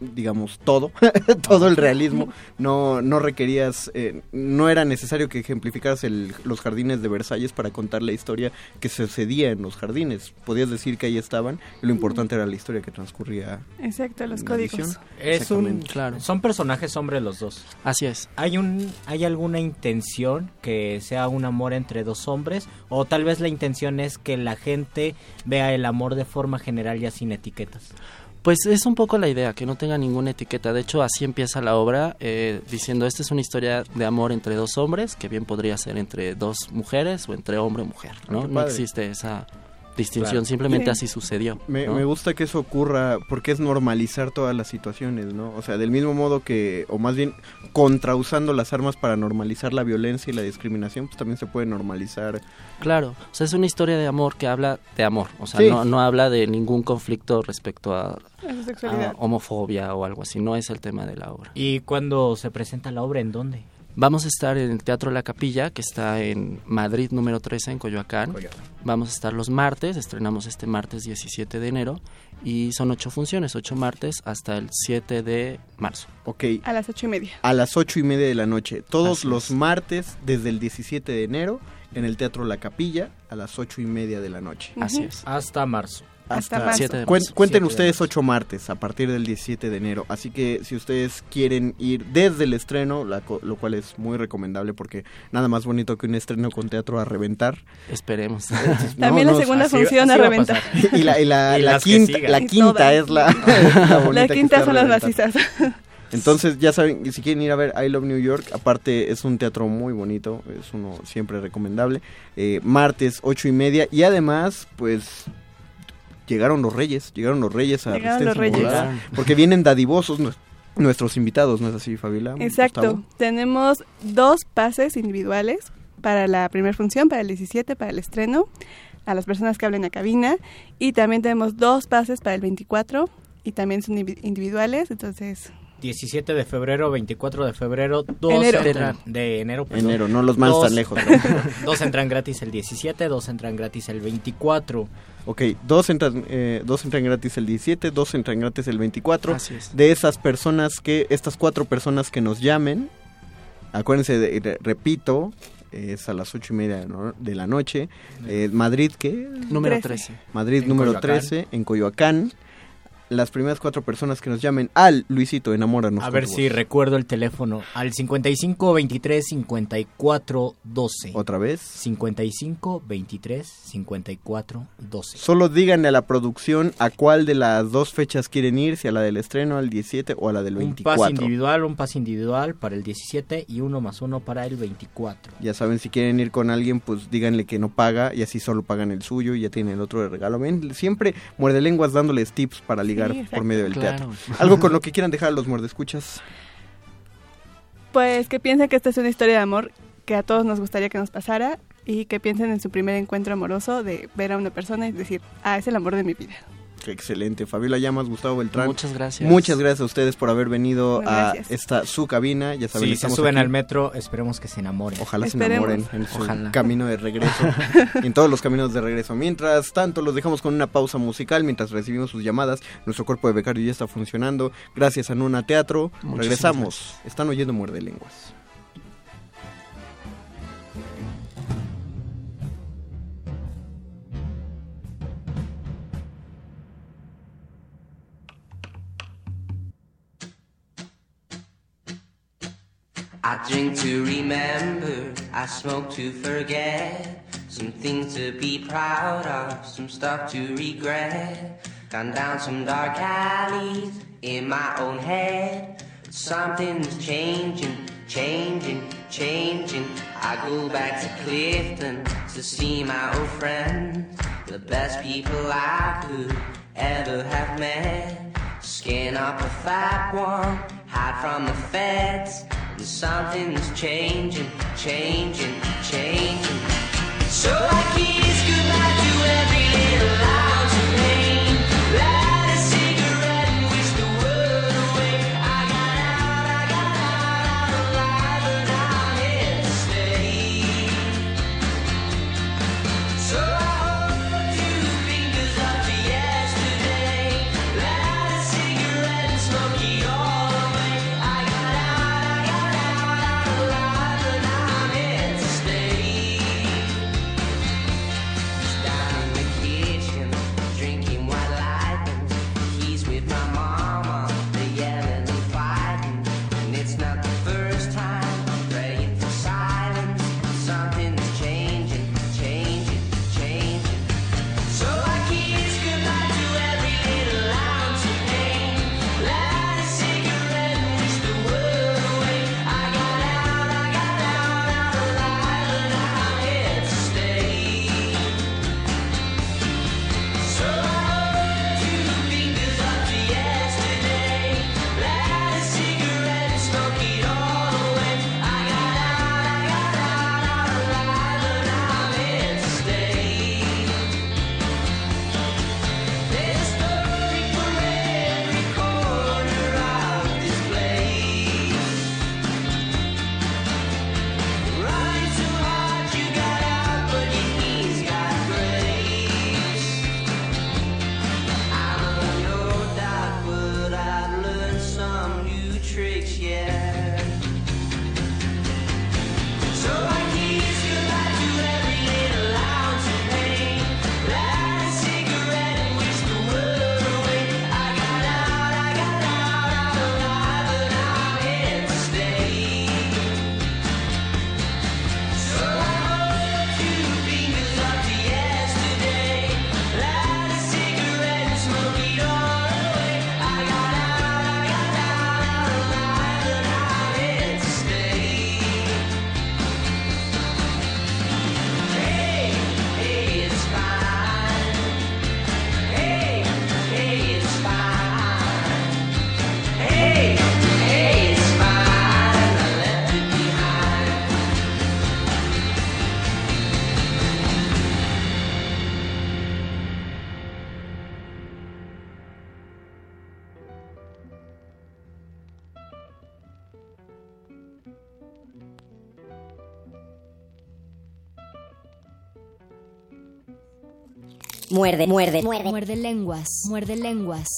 [SPEAKER 14] digamos, todo, todo el realismo, no, no requerías, eh, no era necesario que ejemplificaras el- los jardines de Versalles para contar la historia que sucedía en los jardines. Podías decir que ahí estaban, y lo importante era la historia que transcurría.
[SPEAKER 18] Exacto, los códigos.
[SPEAKER 11] Es un.
[SPEAKER 17] Claro.
[SPEAKER 11] Son personajes hombres los dos.
[SPEAKER 17] Así es.
[SPEAKER 11] ¿Hay, un, ¿Hay alguna intención que sea un amor entre dos hombres? ¿O tal vez la intención es que la gente vea el amor de forma general ya sin etiquetas?
[SPEAKER 17] Pues es un poco la idea, que no tenga ninguna etiqueta. De hecho, así empieza la obra, eh, diciendo, esta es una historia de amor entre dos hombres, que bien podría ser entre dos mujeres o entre hombre y mujer, ¿no?
[SPEAKER 14] Ah,
[SPEAKER 17] no
[SPEAKER 14] padre.
[SPEAKER 17] existe esa distinción,
[SPEAKER 14] Claro.
[SPEAKER 17] simplemente
[SPEAKER 18] Sí.
[SPEAKER 17] así sucedió.
[SPEAKER 14] Me,
[SPEAKER 17] ¿no?
[SPEAKER 14] me gusta que eso ocurra porque es normalizar todas las situaciones, ¿no? O sea, del mismo modo que, o más bien, contrausando las armas para normalizar la violencia y la discriminación, pues también se puede normalizar.
[SPEAKER 17] Claro, o sea, es una historia de amor que habla de amor, o sea,
[SPEAKER 14] Sí.
[SPEAKER 17] no, no habla de ningún conflicto respecto a, homofobia o algo así, no es el tema de la obra.
[SPEAKER 11] ¿Y cuándo se presenta la obra? ¿En dónde?
[SPEAKER 17] Vamos a estar en el Teatro La Capilla, que está en Madrid número 13, en Coyoacán. Vamos a estar los martes, estrenamos este martes 17 de enero, y son ocho funciones, ocho martes hasta el 7 de marzo.
[SPEAKER 14] Ok,
[SPEAKER 18] A las ocho y media.
[SPEAKER 14] a las ocho y media de la noche, todos
[SPEAKER 17] Así
[SPEAKER 14] los
[SPEAKER 17] es.
[SPEAKER 14] martes desde el 17 de enero en el Teatro La Capilla a las ocho y media de la noche.
[SPEAKER 17] Así es.
[SPEAKER 11] Hasta marzo.
[SPEAKER 18] Hasta marzo.
[SPEAKER 17] 7 de
[SPEAKER 14] Cuen-
[SPEAKER 17] marzo.
[SPEAKER 14] cuenten ustedes
[SPEAKER 11] marzo.
[SPEAKER 14] ocho martes a partir del 17 de enero. Así que si ustedes quieren ir desde el estreno, la co- lo cual es muy recomendable porque nada más bonito que un estreno con teatro a reventar.
[SPEAKER 17] Esperemos.
[SPEAKER 18] También
[SPEAKER 14] No,
[SPEAKER 18] la
[SPEAKER 14] no,
[SPEAKER 18] segunda
[SPEAKER 11] así-
[SPEAKER 18] función a
[SPEAKER 11] así va a
[SPEAKER 18] reventar.
[SPEAKER 14] Y la, y la,
[SPEAKER 11] Y
[SPEAKER 14] quinta, la quinta es la, la bonita
[SPEAKER 18] La quinta son las macizas.
[SPEAKER 14] Entonces ya saben, si quieren ir a ver I Love New York, aparte es un teatro muy bonito, es uno siempre recomendable. Eh, martes ocho y media y además pues llegaron los reyes, llegaron los reyes a
[SPEAKER 18] Llegaron los reyes.
[SPEAKER 14] Porque vienen dadivosos nue- nuestros invitados, ¿no es así, Fabiola?
[SPEAKER 18] Exacto.
[SPEAKER 14] Gustavo?
[SPEAKER 18] Tenemos dos pases individuales para la primera función, para el 17, para el estreno, a las personas que hablen a cabina. Y también tenemos dos pases para el 24 y también son indivi- individuales. Entonces,
[SPEAKER 11] 17 de febrero, 24 de febrero, dos
[SPEAKER 18] Enero.
[SPEAKER 11] entran de enero. perdón.
[SPEAKER 14] Enero, no los más
[SPEAKER 11] Dos-
[SPEAKER 14] tan lejos.
[SPEAKER 11] dos entran gratis el 17, dos entran gratis el 24.
[SPEAKER 14] Ok, dos entran, eh, dos entran gratis el 17, dos entran gratis el 24.
[SPEAKER 17] Así es.
[SPEAKER 14] De esas personas que, estas cuatro personas que nos llamen, acuérdense, de- de- repito, es a las ocho y media ¿no? de la noche. Eh, Madrid, ¿qué?
[SPEAKER 17] Número
[SPEAKER 18] Trece.
[SPEAKER 17] 13.
[SPEAKER 14] Madrid
[SPEAKER 11] En
[SPEAKER 14] número
[SPEAKER 11] Coyoacán.
[SPEAKER 14] 13, en Coyoacán. Las primeras cuatro personas que nos llamen al Luisito, enamóranos.
[SPEAKER 11] A ver si
[SPEAKER 14] voz.
[SPEAKER 11] recuerdo el teléfono. Al 55 23 54 12.
[SPEAKER 14] Otra vez.
[SPEAKER 11] 55 23 54 12.
[SPEAKER 14] Solo díganle a la producción a cuál de las dos fechas quieren ir, si a la del estreno, al 17 o a la del
[SPEAKER 11] Un
[SPEAKER 14] 24.
[SPEAKER 11] pase individual, un pase individual para el 17 y uno más uno para el 24.
[SPEAKER 14] Ya saben, si quieren ir con alguien, pues díganle que no paga y así solo pagan el suyo y ya tienen el otro de regalo. Ven, siempre muerde lenguas dándoles tips para ligar por medio del
[SPEAKER 17] Claro.
[SPEAKER 14] teatro. Algo con lo que quieran dejar a los muerdescuchas.
[SPEAKER 18] Pues que piensen que esta es una historia de amor que a todos nos gustaría que nos pasara y que piensen en su primer encuentro amoroso de ver a una persona y decir, ah, es el amor de mi vida.
[SPEAKER 14] Qué excelente. Fabiola Llamas, Gustavo Beltrán.
[SPEAKER 17] Muchas gracias.
[SPEAKER 14] Muchas gracias a ustedes por haber venido a esta su cabina. Ya saben,
[SPEAKER 11] Si se suben
[SPEAKER 14] aquí.
[SPEAKER 11] al metro, esperemos que se enamoren.
[SPEAKER 14] Ojalá
[SPEAKER 18] Esperemos.
[SPEAKER 14] se enamoren en su
[SPEAKER 11] Ojalá.
[SPEAKER 14] camino de regreso. en todos los caminos de regreso. Mientras tanto, los dejamos con una pausa musical mientras recibimos sus llamadas. Nuestro cuerpo de becario ya está funcionando. Gracias a Nuna Teatro.
[SPEAKER 17] Muchísimas
[SPEAKER 14] Regresamos. Están oyendo Muerde Lenguas.
[SPEAKER 19] I drink to remember, I smoke to forget. Some things to be proud of, some stuff to regret. Gone down some dark alleys in my own head. Something's changing, changing, changing. I go back to Clifton to see my old friends. The best people I could ever have met. Skin up a fat one, hide from the feds. Something's changing, changing, changing. So I kiss goodbye to every little ounce
[SPEAKER 20] Muerde, muerde, muerde. Muerde lenguas. Muerde lenguas.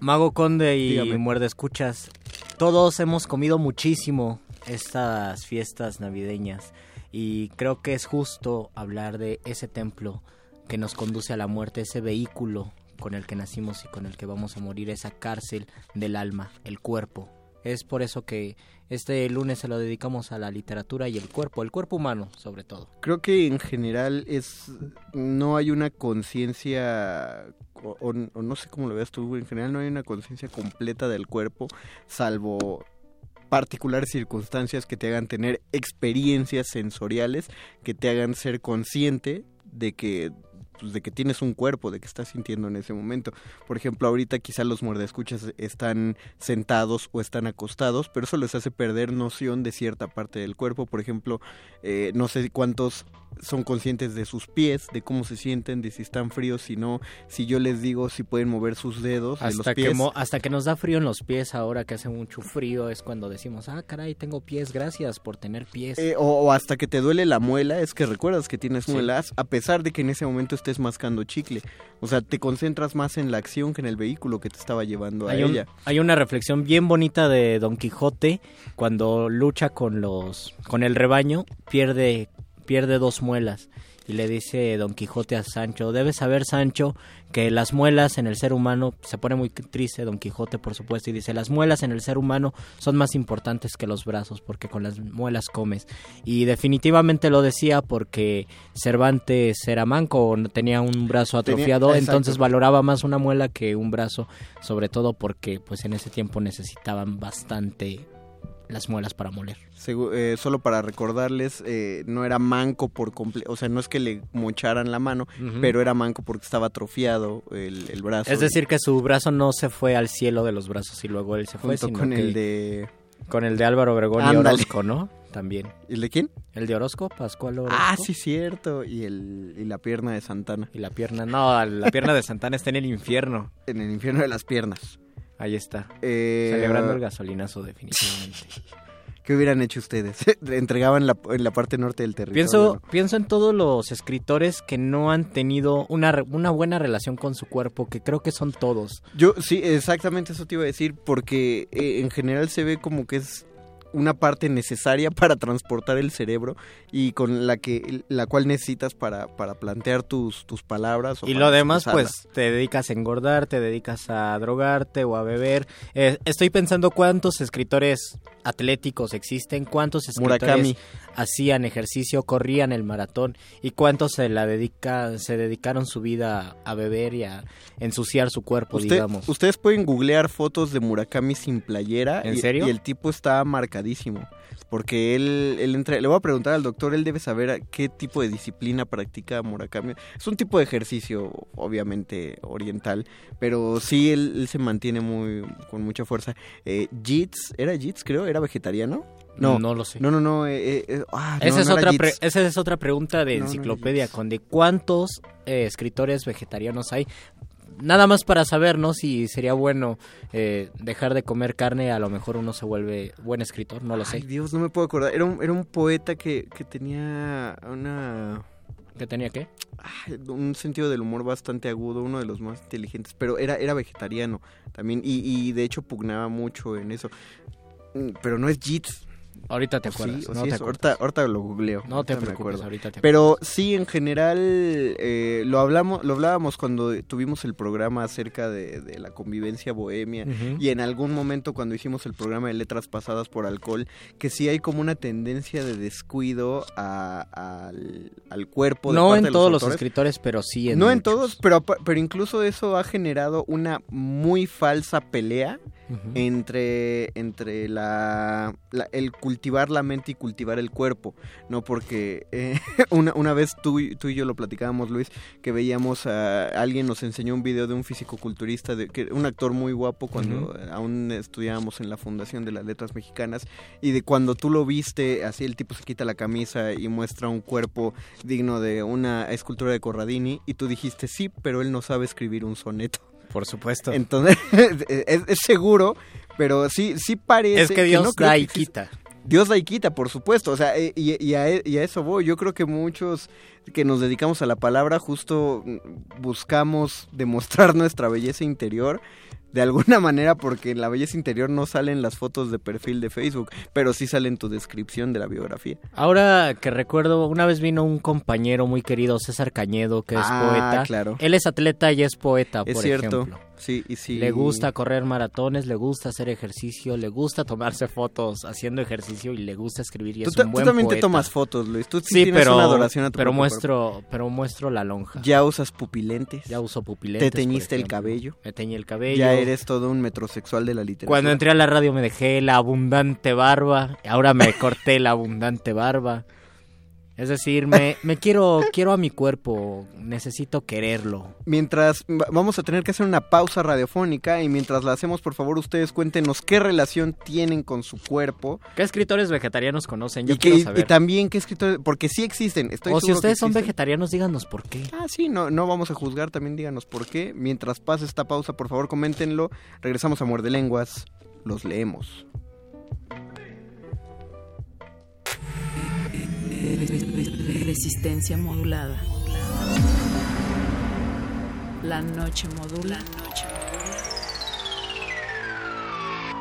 [SPEAKER 11] Mago Conde y
[SPEAKER 14] Dígame.
[SPEAKER 11] Muerde Escuchas, todos hemos comido muchísimo estas fiestas navideñas y creo que es justo hablar de ese templo que nos conduce a la muerte, ese vehículo con el que nacimos y con el que vamos a morir, esa cárcel del alma, el cuerpo. Es por eso que este lunes se lo dedicamos a la literatura y el cuerpo, el cuerpo humano sobre todo.
[SPEAKER 14] Creo que en general es no hay una conciencia o, o- no sé cómo lo veas tú, en general no hay una conciencia completa del cuerpo salvo particulares circunstancias que te hagan tener experiencias sensoriales que te hagan ser consciente de que pues, de que tienes un cuerpo, de que estás sintiendo en ese momento. Por ejemplo, ahorita quizá los muerdescuchas están sentados o están acostados, pero eso les hace perder noción de cierta parte del cuerpo. Por ejemplo, eh, no sé cuántos son conscientes de sus pies, de cómo se sienten, de si están fríos, si no, si yo les digo si pueden mover sus dedos de los
[SPEAKER 11] Hasta que, mo- hasta que nos da frío en los pies ahora que hace mucho frío es cuando decimos, ah, caray, tengo pies, gracias por tener pies.
[SPEAKER 14] Eh, o, o hasta que te duele la muela, es que recuerdas que tienes
[SPEAKER 11] Sí.
[SPEAKER 14] muelas, a pesar de que en ese momento estés mascando chicle. O sea, te concentras más en la acción que en el vehículo que te estaba llevando a
[SPEAKER 11] Hay, un-
[SPEAKER 14] ella.
[SPEAKER 11] hay una reflexión bien bonita de Don Quijote cuando lucha con los con el rebaño, pierde pierde dos muelas y le dice Don Quijote a Sancho, debes saber Sancho que las muelas en el ser humano, se pone muy triste Don Quijote por supuesto y dice, las muelas en el ser humano son más importantes que los brazos porque con las muelas comes. Y definitivamente lo decía porque Cervantes era manco tenía un brazo atrofiado, entonces valoraba más una muela que un brazo, sobre todo porque pues en ese tiempo necesitaban bastante las muelas para moler.
[SPEAKER 14] Segu- eh, solo para recordarles, eh, no era manco por completo, o sea, no es que le mocharan la mano, pero era manco porque estaba atrofiado el, el brazo.
[SPEAKER 11] Es decir, que su brazo no se fue al cielo de los brazos y luego él se fue,
[SPEAKER 14] Junto
[SPEAKER 11] sino
[SPEAKER 14] con
[SPEAKER 11] que-
[SPEAKER 14] el de...
[SPEAKER 11] con el de Álvaro Obregón y. Orozco, ¿no? También.
[SPEAKER 14] ¿El de quién?
[SPEAKER 11] El de Orozco, Pascual Orozco.
[SPEAKER 14] Ah, sí, cierto. Y, el, y la pierna de Santana.
[SPEAKER 11] Y la pierna, no, la pierna de Santana está en el infierno.
[SPEAKER 14] En el infierno de las piernas.
[SPEAKER 11] Ahí está.
[SPEAKER 14] Eh,
[SPEAKER 11] Celebrando el gasolinazo, definitivamente.
[SPEAKER 14] ¿Qué hubieran hecho ustedes? Entregaban la, en la parte norte del territorio.
[SPEAKER 11] Pienso, pienso en todos los escritores que no han tenido una, una buena relación con su cuerpo, que creo que son todos.
[SPEAKER 14] Yo, sí, exactamente eso te iba a decir, porque eh, en general se ve como que es una parte necesaria para transportar el cerebro y con la que la cual necesitas para, para plantear tus, tus palabras. o
[SPEAKER 11] Y lo demás, pues te dedicas a engordar, te dedicas a drogarte o a beber. Eh, estoy pensando cuántos escritores atléticos existen, cuántos escritores
[SPEAKER 14] Murakami.
[SPEAKER 11] hacían ejercicio, corrían el maratón y cuántos se la dedica, se dedicaron su vida a beber y a ensuciar su cuerpo,
[SPEAKER 14] Usted-
[SPEAKER 11] digamos.
[SPEAKER 14] Ustedes pueden googlear fotos de Murakami sin playera.
[SPEAKER 11] ¿En
[SPEAKER 14] y,
[SPEAKER 11] serio?
[SPEAKER 14] Y el tipo está Porque él, él entra, le voy a preguntar al doctor, él debe saber a qué tipo de disciplina practica Murakami. Es un tipo de ejercicio, obviamente, oriental, pero sí él, él se mantiene muy con mucha fuerza. Eh, Jits, ¿era Jits creo? ¿Era vegetariano? No,
[SPEAKER 11] No lo sé.
[SPEAKER 14] No, no, no. eh, eh, eh, ah, no,
[SPEAKER 11] esa, es
[SPEAKER 14] no
[SPEAKER 11] otra pre- esa es otra pregunta de enciclopedia, con de cuántos eh, escritores vegetarianos hay. Nada más para saber, ¿no? Si sería bueno eh, dejar de comer carne, a lo mejor uno se vuelve buen escritor, no lo sé.
[SPEAKER 14] Ay, Dios, no me puedo acordar. Era un, era un poeta que, que tenía una...
[SPEAKER 11] ¿Qué tenía qué?
[SPEAKER 14] Ay, un sentido del humor bastante agudo, uno de los más inteligentes, pero era, era vegetariano también y, y de hecho pugnaba mucho en eso. Mm, Pero no es Jits.
[SPEAKER 11] Ahorita te
[SPEAKER 14] ¿O sí?
[SPEAKER 11] acuerdas,
[SPEAKER 14] ¿O
[SPEAKER 11] no
[SPEAKER 14] sí
[SPEAKER 11] te
[SPEAKER 14] es?
[SPEAKER 11] acuerdas.
[SPEAKER 14] ahorita, ahorita lo googleo.
[SPEAKER 11] No te
[SPEAKER 14] ahorita
[SPEAKER 11] preocupes, ahorita te
[SPEAKER 14] Pero sí, en general, eh, lo hablamos, lo hablábamos cuando tuvimos el programa acerca de, de la convivencia bohemia y en algún momento cuando hicimos el programa de letras pasadas por alcohol, que sí hay como una tendencia de descuido a- al, al cuerpo. de
[SPEAKER 11] No
[SPEAKER 14] parte
[SPEAKER 11] en
[SPEAKER 14] de
[SPEAKER 11] todos los escritores, pero sí en
[SPEAKER 14] No en todos, pero, pero incluso eso ha generado una muy falsa pelea Entre, entre la, la- el cultivar la mente y cultivar el cuerpo, ¿no? Porque eh, una, una vez tú, y- tú y yo lo platicábamos, Luis, que veíamos a alguien nos enseñó un video de un físico-culturista, de, que, un actor muy guapo cuando aún estudiábamos en la Fundación de las Letras Mexicanas, y de cuando tú lo viste, así el tipo se quita la camisa y muestra un cuerpo digno de una escultura de Corradini, y tú dijiste, sí, pero él no sabe escribir un soneto.
[SPEAKER 11] Por supuesto.
[SPEAKER 14] Entonces, es, es seguro, pero sí, sí parece.
[SPEAKER 11] Es que Dios
[SPEAKER 14] no creo
[SPEAKER 11] da
[SPEAKER 14] que
[SPEAKER 11] y quita.
[SPEAKER 14] Dios y quita, por supuesto. O sea, y, y a, y a eso voy. Yo creo que muchos que nos dedicamos a la palabra justo mm, buscamos demostrar nuestra belleza interior de alguna manera porque en la belleza interior no salen las fotos de perfil de Facebook, pero sí sale en tu descripción de la biografía.
[SPEAKER 11] Ahora que recuerdo, una vez vino un compañero muy querido, César Cañedo, que es
[SPEAKER 14] Ah,
[SPEAKER 11] poeta.
[SPEAKER 14] claro.
[SPEAKER 11] Él es atleta y es poeta,
[SPEAKER 14] Es
[SPEAKER 11] por
[SPEAKER 14] cierto.
[SPEAKER 11] ejemplo.
[SPEAKER 14] Sí, y sí.
[SPEAKER 11] Le gusta correr maratones, le gusta hacer ejercicio, le gusta tomarse fotos haciendo ejercicio y le gusta escribir y
[SPEAKER 14] Tú,
[SPEAKER 11] es
[SPEAKER 14] ta-
[SPEAKER 11] un
[SPEAKER 14] tú
[SPEAKER 11] buen
[SPEAKER 14] también te
[SPEAKER 11] poeta.
[SPEAKER 14] tomas fotos, Luis. Tú sí,
[SPEAKER 11] Sí,
[SPEAKER 14] tienes
[SPEAKER 11] pero,
[SPEAKER 14] una adoración a tu
[SPEAKER 11] pero muestro, pero muestro la lonja.
[SPEAKER 14] Ya usas pupilentes.
[SPEAKER 11] Ya uso pupilentes.
[SPEAKER 14] Te teñiste el cabello.
[SPEAKER 11] Me teñí el cabello.
[SPEAKER 14] Ya eres todo un metrosexual de la literatura.
[SPEAKER 11] Cuando entré a la radio me dejé la abundante barba, ahora me corté la abundante barba. Es decir, me, me quiero, quiero a mi cuerpo, necesito quererlo.
[SPEAKER 14] Mientras va- vamos a tener que hacer una pausa radiofónica y mientras la hacemos, por favor, ustedes cuéntenos qué relación tienen con su cuerpo.
[SPEAKER 11] ¿Qué escritores vegetarianos conocen? Yo
[SPEAKER 14] y,
[SPEAKER 11] quiero
[SPEAKER 14] y-
[SPEAKER 11] saber.
[SPEAKER 14] y también qué escritores, porque sí existen. Estoy
[SPEAKER 11] o si ustedes son vegetarianos, díganos por qué.
[SPEAKER 14] Ah, sí, no, no vamos a juzgar, también díganos por qué. Mientras pase esta pausa, por favor, coméntenlo. Regresamos a Muerde Lenguas, los leemos.
[SPEAKER 21] Resistencia modulada. La noche modula.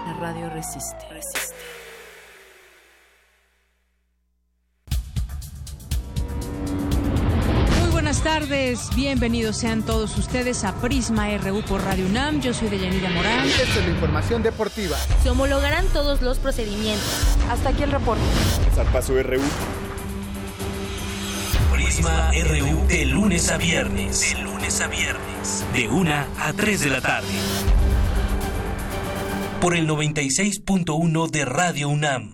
[SPEAKER 21] La radio resiste.
[SPEAKER 22] Muy buenas tardes, bienvenidos sean todos ustedes a Prisma RU por Radio UNAM. Yo soy Deyanira Morán.
[SPEAKER 23] Esta es la información deportiva.
[SPEAKER 16] Se homologarán todos los procedimientos. Hasta aquí el reporte.
[SPEAKER 23] Zarpazo RU.
[SPEAKER 24] RU de lunes a viernes. De lunes a viernes. De 1 a 3 de la tarde. Por el 96.1 de Radio UNAM.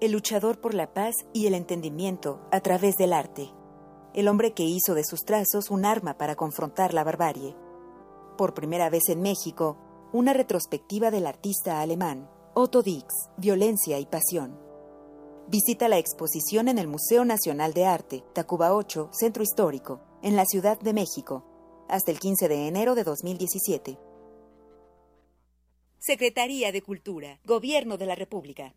[SPEAKER 25] El luchador por la paz y el entendimiento a través del arte. El hombre que hizo de sus trazos un arma para confrontar la barbarie. Por primera vez en México, una retrospectiva del artista alemán, Otto Dix, Violencia y Pasión. Visita la exposición en el Museo Nacional de Arte, Tacuba 8, Centro Histórico, en la Ciudad de México, hasta el 15 de enero de 2017. Secretaría de Cultura, Gobierno de la República.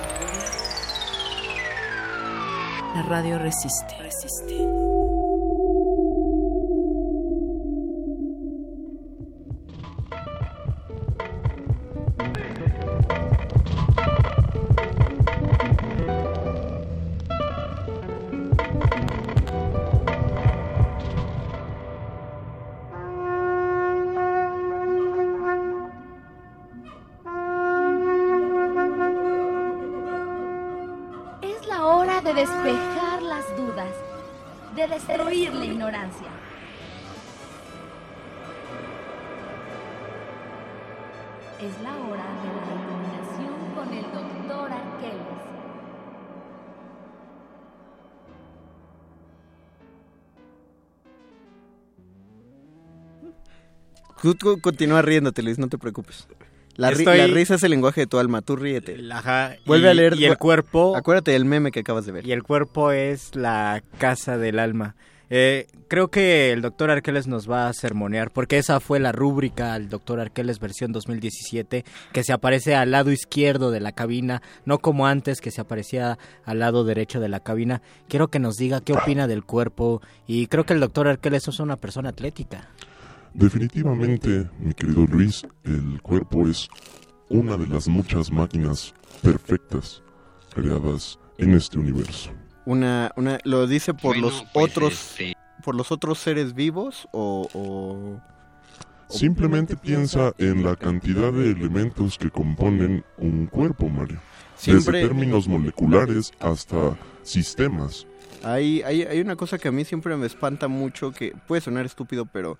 [SPEAKER 21] radio resiste.
[SPEAKER 16] Es
[SPEAKER 14] Tú, tú continúa riéndote, Luis, no te preocupes. La, ri-
[SPEAKER 11] Estoy-
[SPEAKER 14] la risa es el lenguaje de tu alma, tú ríete.
[SPEAKER 11] Ajá,
[SPEAKER 14] Vuelve
[SPEAKER 11] y-
[SPEAKER 14] a leer.
[SPEAKER 11] y el cuerpo-
[SPEAKER 14] Acuérdate del meme que acabas de ver.
[SPEAKER 11] Y el cuerpo es la casa del alma. Eh, creo que el doctor Arqueles nos va a sermonear, porque esa fue la rúbrica al doctor Arqueles versión 2017, que se aparece al lado izquierdo de la cabina, no como antes que se aparecía al lado derecho de la cabina. Quiero que nos diga qué opina del cuerpo, y creo que el doctor Arqueles es una persona atlética.
[SPEAKER 26] Definitivamente, mi querido Luis, el cuerpo es una de las muchas máquinas perfectas creadas en este universo.
[SPEAKER 14] Una, una, ¿Lo dice por
[SPEAKER 26] Bueno,
[SPEAKER 14] los
[SPEAKER 26] pues,
[SPEAKER 14] otros
[SPEAKER 26] este-
[SPEAKER 14] por los otros seres vivos o...? o-
[SPEAKER 26] Simplemente piensa en la cantidad de elementos que componen un cuerpo, Mario.
[SPEAKER 14] Siempre-
[SPEAKER 26] Desde términos moleculares hasta sistemas.
[SPEAKER 14] Hay, hay, hay una cosa que a mí siempre me espanta mucho, que puede sonar estúpido, pero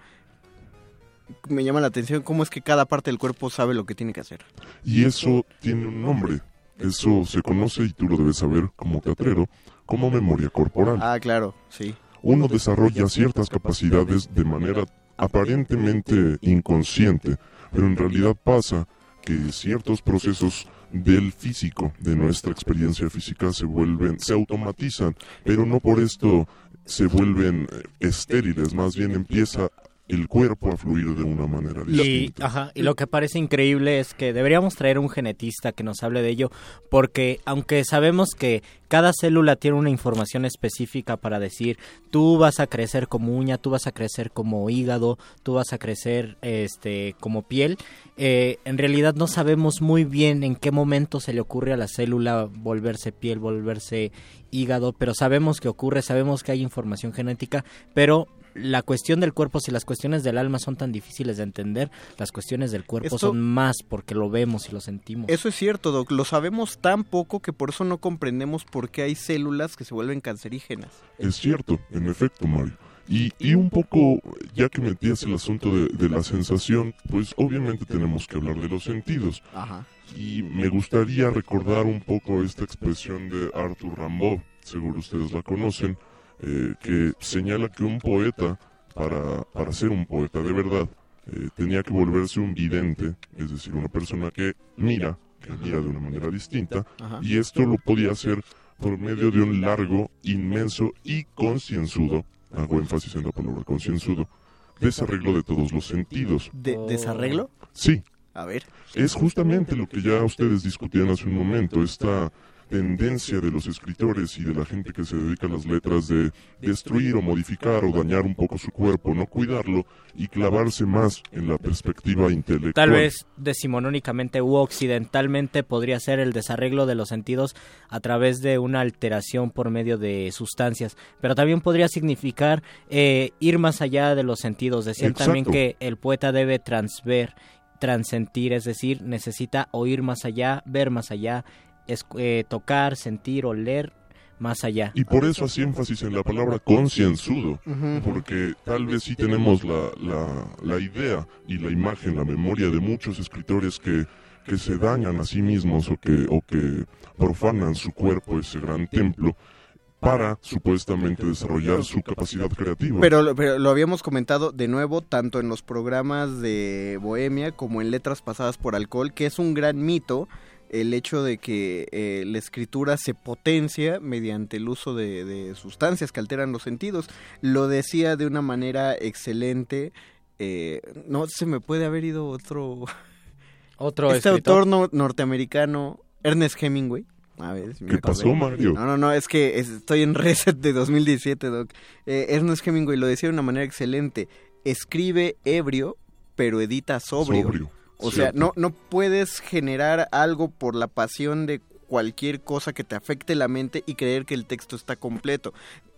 [SPEAKER 14] me llama la atención, cómo es que cada parte del cuerpo sabe lo que tiene que hacer.
[SPEAKER 26] Y eso tiene un nombre. Eso se conoce, y tú lo debes saber como teatrero, como memoria corporal.
[SPEAKER 14] Ah, claro, sí.
[SPEAKER 26] Uno desarrolla ciertas capacidades de manera aparentemente inconsciente, pero en realidad pasa que ciertos procesos del físico, de nuestra experiencia física, se vuelven, se automatizan, pero no por esto se vuelven eh, estériles, más bien empieza el cuerpo a fluir de una manera
[SPEAKER 11] Y,
[SPEAKER 26] distinta.
[SPEAKER 11] ajá, y lo que parece increíble es que deberíamos traer un genetista que nos hable de ello, porque aunque sabemos que cada célula tiene una información específica para decir, tú vas a crecer como uña, tú vas a crecer como hígado, tú vas a crecer este como piel, eh, en realidad no sabemos muy bien en qué momento se le ocurre a la célula volverse piel, volverse hígado, pero sabemos que ocurre, sabemos que hay información genética, pero la cuestión del cuerpo, si las cuestiones del alma son tan difíciles de entender, las cuestiones del cuerpo
[SPEAKER 14] Esto-
[SPEAKER 11] son más porque lo vemos y lo sentimos.
[SPEAKER 14] Eso es cierto, Doc. Lo sabemos tan poco que por eso no comprendemos por qué hay células que se vuelven cancerígenas.
[SPEAKER 26] Es cierto, en efecto, Mario. Y, y un poco, ya que metías el asunto de, de la sensación, pues obviamente tenemos que hablar de los sentidos.
[SPEAKER 14] Ajá.
[SPEAKER 26] Y me gustaría recordar un poco esta expresión de Arthur Rimbaud, seguro ustedes la conocen, eh, que señala que un poeta, para, para ser un poeta de verdad, eh, tenía que volverse un vidente, es decir, una persona que mira, que mira de una manera distinta,
[SPEAKER 14] Ajá.
[SPEAKER 26] y esto lo podía hacer por medio de un largo, inmenso y concienzudo, hago énfasis en la palabra concienzudo, desarreglo de todos los sentidos.
[SPEAKER 14] ¿De ¿Desarreglo?
[SPEAKER 26] Sí,
[SPEAKER 14] A ver.
[SPEAKER 26] es justamente lo que ya ustedes discutían hace un momento, esta tendencia de los escritores y de la gente que se dedica a las letras de destruir o modificar o dañar un poco su cuerpo, no cuidarlo y clavarse más en la perspectiva intelectual.
[SPEAKER 11] Tal vez decimonónicamente u occidentalmente podría ser el desarreglo de los sentidos a través de una alteración por medio de sustancias, pero también podría significar eh, ir más allá de los sentidos, decir también
[SPEAKER 26] Exacto.
[SPEAKER 11] que el poeta debe transver, transentir, es decir, necesita oír más allá, ver más allá, es- eh, tocar, sentir, oler más allá.
[SPEAKER 26] Y por eso hacía énfasis en la palabra concienzudo, porque tal vez sí tenemos la, la, la idea y la imagen, la memoria de muchos escritores que, que se dañan a sí mismos o que, o que profanan su cuerpo, ese gran templo, para supuestamente desarrollar su capacidad creativa.
[SPEAKER 14] Pero, pero lo habíamos comentado de nuevo, tanto en los programas de Bohemia como en Letras Pasadas por Alcohol, que es un gran mito el hecho de que eh, la escritura se potencia mediante el uso de, de sustancias que alteran los sentidos. Lo decía de una manera excelente. eh, no se me puede haber ido otro.
[SPEAKER 11] Otro
[SPEAKER 14] este
[SPEAKER 11] escritor.
[SPEAKER 14] autor no- norteamericano, Ernest Hemingway. A ver, si
[SPEAKER 26] ¿Qué pasó, Mario?
[SPEAKER 14] No, no, no, es que es- estoy en Reset de 2017, Doc. Eh, Ernest Hemingway lo decía de una manera excelente. Escribe ebrio, pero edita sobrio.
[SPEAKER 26] Sobrio,
[SPEAKER 14] O sea, no, no puedes generar algo por la pasión de cualquier cosa que te afecte la mente y creer que el texto está completo.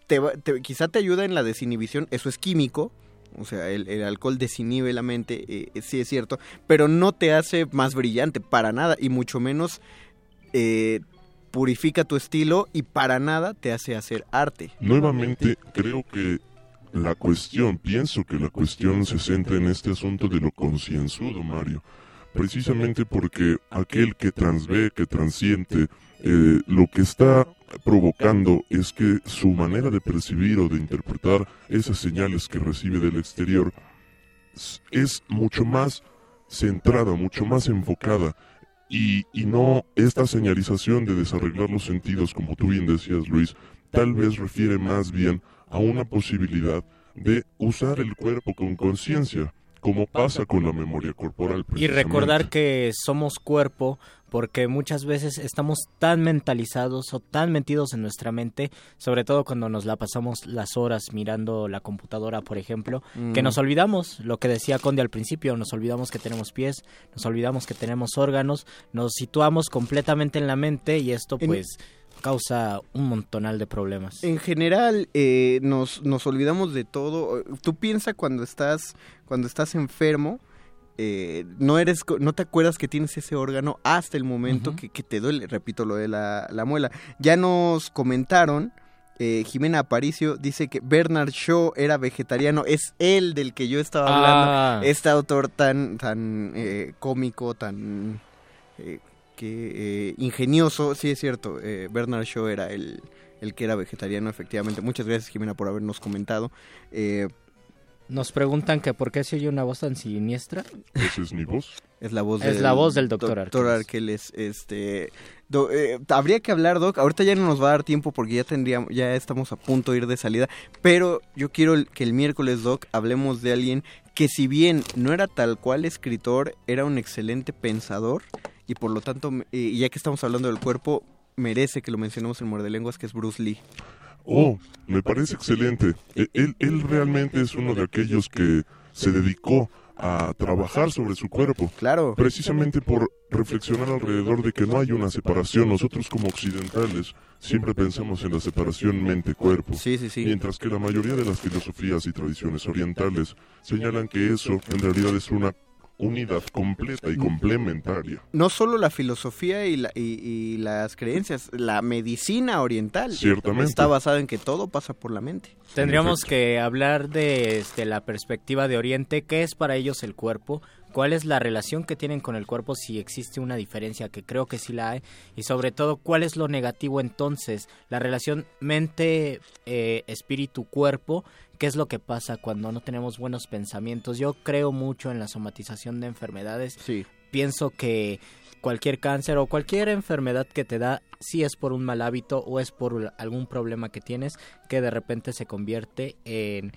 [SPEAKER 14] Te, te- quizá te ayuda en la desinhibición, eso es químico, o sea, el, el alcohol desinhibe la mente, eh, sí es cierto, pero no te hace más brillante, para nada, y mucho menos eh, purifica tu estilo y para nada te hace hacer arte.
[SPEAKER 26] Nuevamente, creo que la cuestión, pienso que la cuestión se centra en este asunto de lo concienzudo, Mario. Precisamente porque aquel que transvé, que transiente, eh, lo que está provocando es que su manera de percibir o de interpretar esas señales que recibe del exterior es mucho más centrada, mucho más enfocada y, y no esta señalización de desarreglar los sentidos, como tú bien decías, Luis, tal vez refiere más bien a una posibilidad de usar el cuerpo con conciencia, como pasa con la memoria corporal.
[SPEAKER 11] Y recordar que somos cuerpo porque muchas veces estamos tan mentalizados o tan metidos en nuestra mente, sobre todo cuando nos la pasamos las horas mirando la computadora, por ejemplo, que
[SPEAKER 14] Mm.
[SPEAKER 11] nos olvidamos, lo que decía Conde al principio, nos olvidamos que tenemos pies, nos olvidamos que tenemos órganos, nos situamos completamente en la mente y esto
[SPEAKER 14] En-
[SPEAKER 11] pues causa un montonal de problemas.
[SPEAKER 14] En general, eh, nos, nos olvidamos de todo. Tú piensas cuando estás, cuando estás enfermo, eh, no eres, no te acuerdas que tienes ese órgano hasta el momento que, que te duele. Repito lo de la, la muela. Ya nos comentaron. eh, Jimena Aparicio dice que Bernard Shaw era vegetariano, es él del que yo estaba hablando,
[SPEAKER 11] Ah.
[SPEAKER 14] este autor tan, tan eh, cómico, tan que eh, ingenioso, sí es cierto, eh, Bernard Shaw era el, el que era vegetariano, efectivamente. Muchas gracias, Jimena, por habernos comentado. Eh,
[SPEAKER 11] Nos preguntan que por qué se oye una voz tan siniestra.
[SPEAKER 26] Esa es mi voz.
[SPEAKER 14] Es la voz
[SPEAKER 11] Es
[SPEAKER 14] del,
[SPEAKER 11] la voz del doctor
[SPEAKER 14] doctor Arqueles. Este, do- eh, habría que hablar, Doc. Ahorita ya no nos va a dar tiempo porque ya tendríamos, ya estamos a punto de ir de salida. Pero yo quiero el- que el miércoles, Doc, hablemos de alguien que si bien no era tal cual escritor, era un excelente pensador y por lo tanto, eh, ya que estamos hablando del cuerpo, merece que lo mencionemos en Muerde Lenguas, que es Bruce Lee.
[SPEAKER 26] Oh, me parece excelente. E- Él, él realmente es uno de aquellos que se dedicó a trabajar sobre su cuerpo.
[SPEAKER 14] Claro.
[SPEAKER 26] Precisamente por reflexionar alrededor de que no hay una separación. Nosotros como occidentales siempre pensamos en la separación mente-cuerpo.
[SPEAKER 14] Sí, sí, sí.
[SPEAKER 26] Mientras que la mayoría de las filosofías y tradiciones orientales señalan que eso en realidad es una unidad completa y complementaria.
[SPEAKER 14] No solo la filosofía y, la- y- y las creencias, la medicina oriental
[SPEAKER 26] Ciertamente.
[SPEAKER 14] está basada en que todo pasa por la mente.
[SPEAKER 11] Tendríamos que hablar de este, la perspectiva de Oriente, qué es para ellos el cuerpo, cuál es la relación que tienen con el cuerpo, si existe una diferencia, que creo que sí la hay, y sobre todo cuál es lo negativo entonces, la relación mente, eh, espíritu, cuerpo, qué es lo que pasa cuando no tenemos buenos pensamientos. Yo creo mucho en la somatización de enfermedades.
[SPEAKER 14] Sí.
[SPEAKER 11] Pienso que cualquier cáncer o cualquier enfermedad que te da, si es por un mal hábito o es por algún problema que tienes, que de repente se convierte en...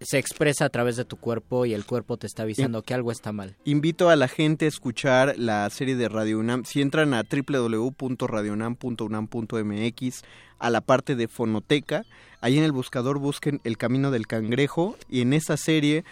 [SPEAKER 11] se expresa a través de tu cuerpo y el cuerpo te está avisando que algo está mal.
[SPEAKER 14] Invito a la gente a escuchar la serie de Radio UNAM. Si entran a www.radionam.unam.mx a la parte de fonoteca, ahí en el buscador busquen El Camino del Cangrejo y en esa serie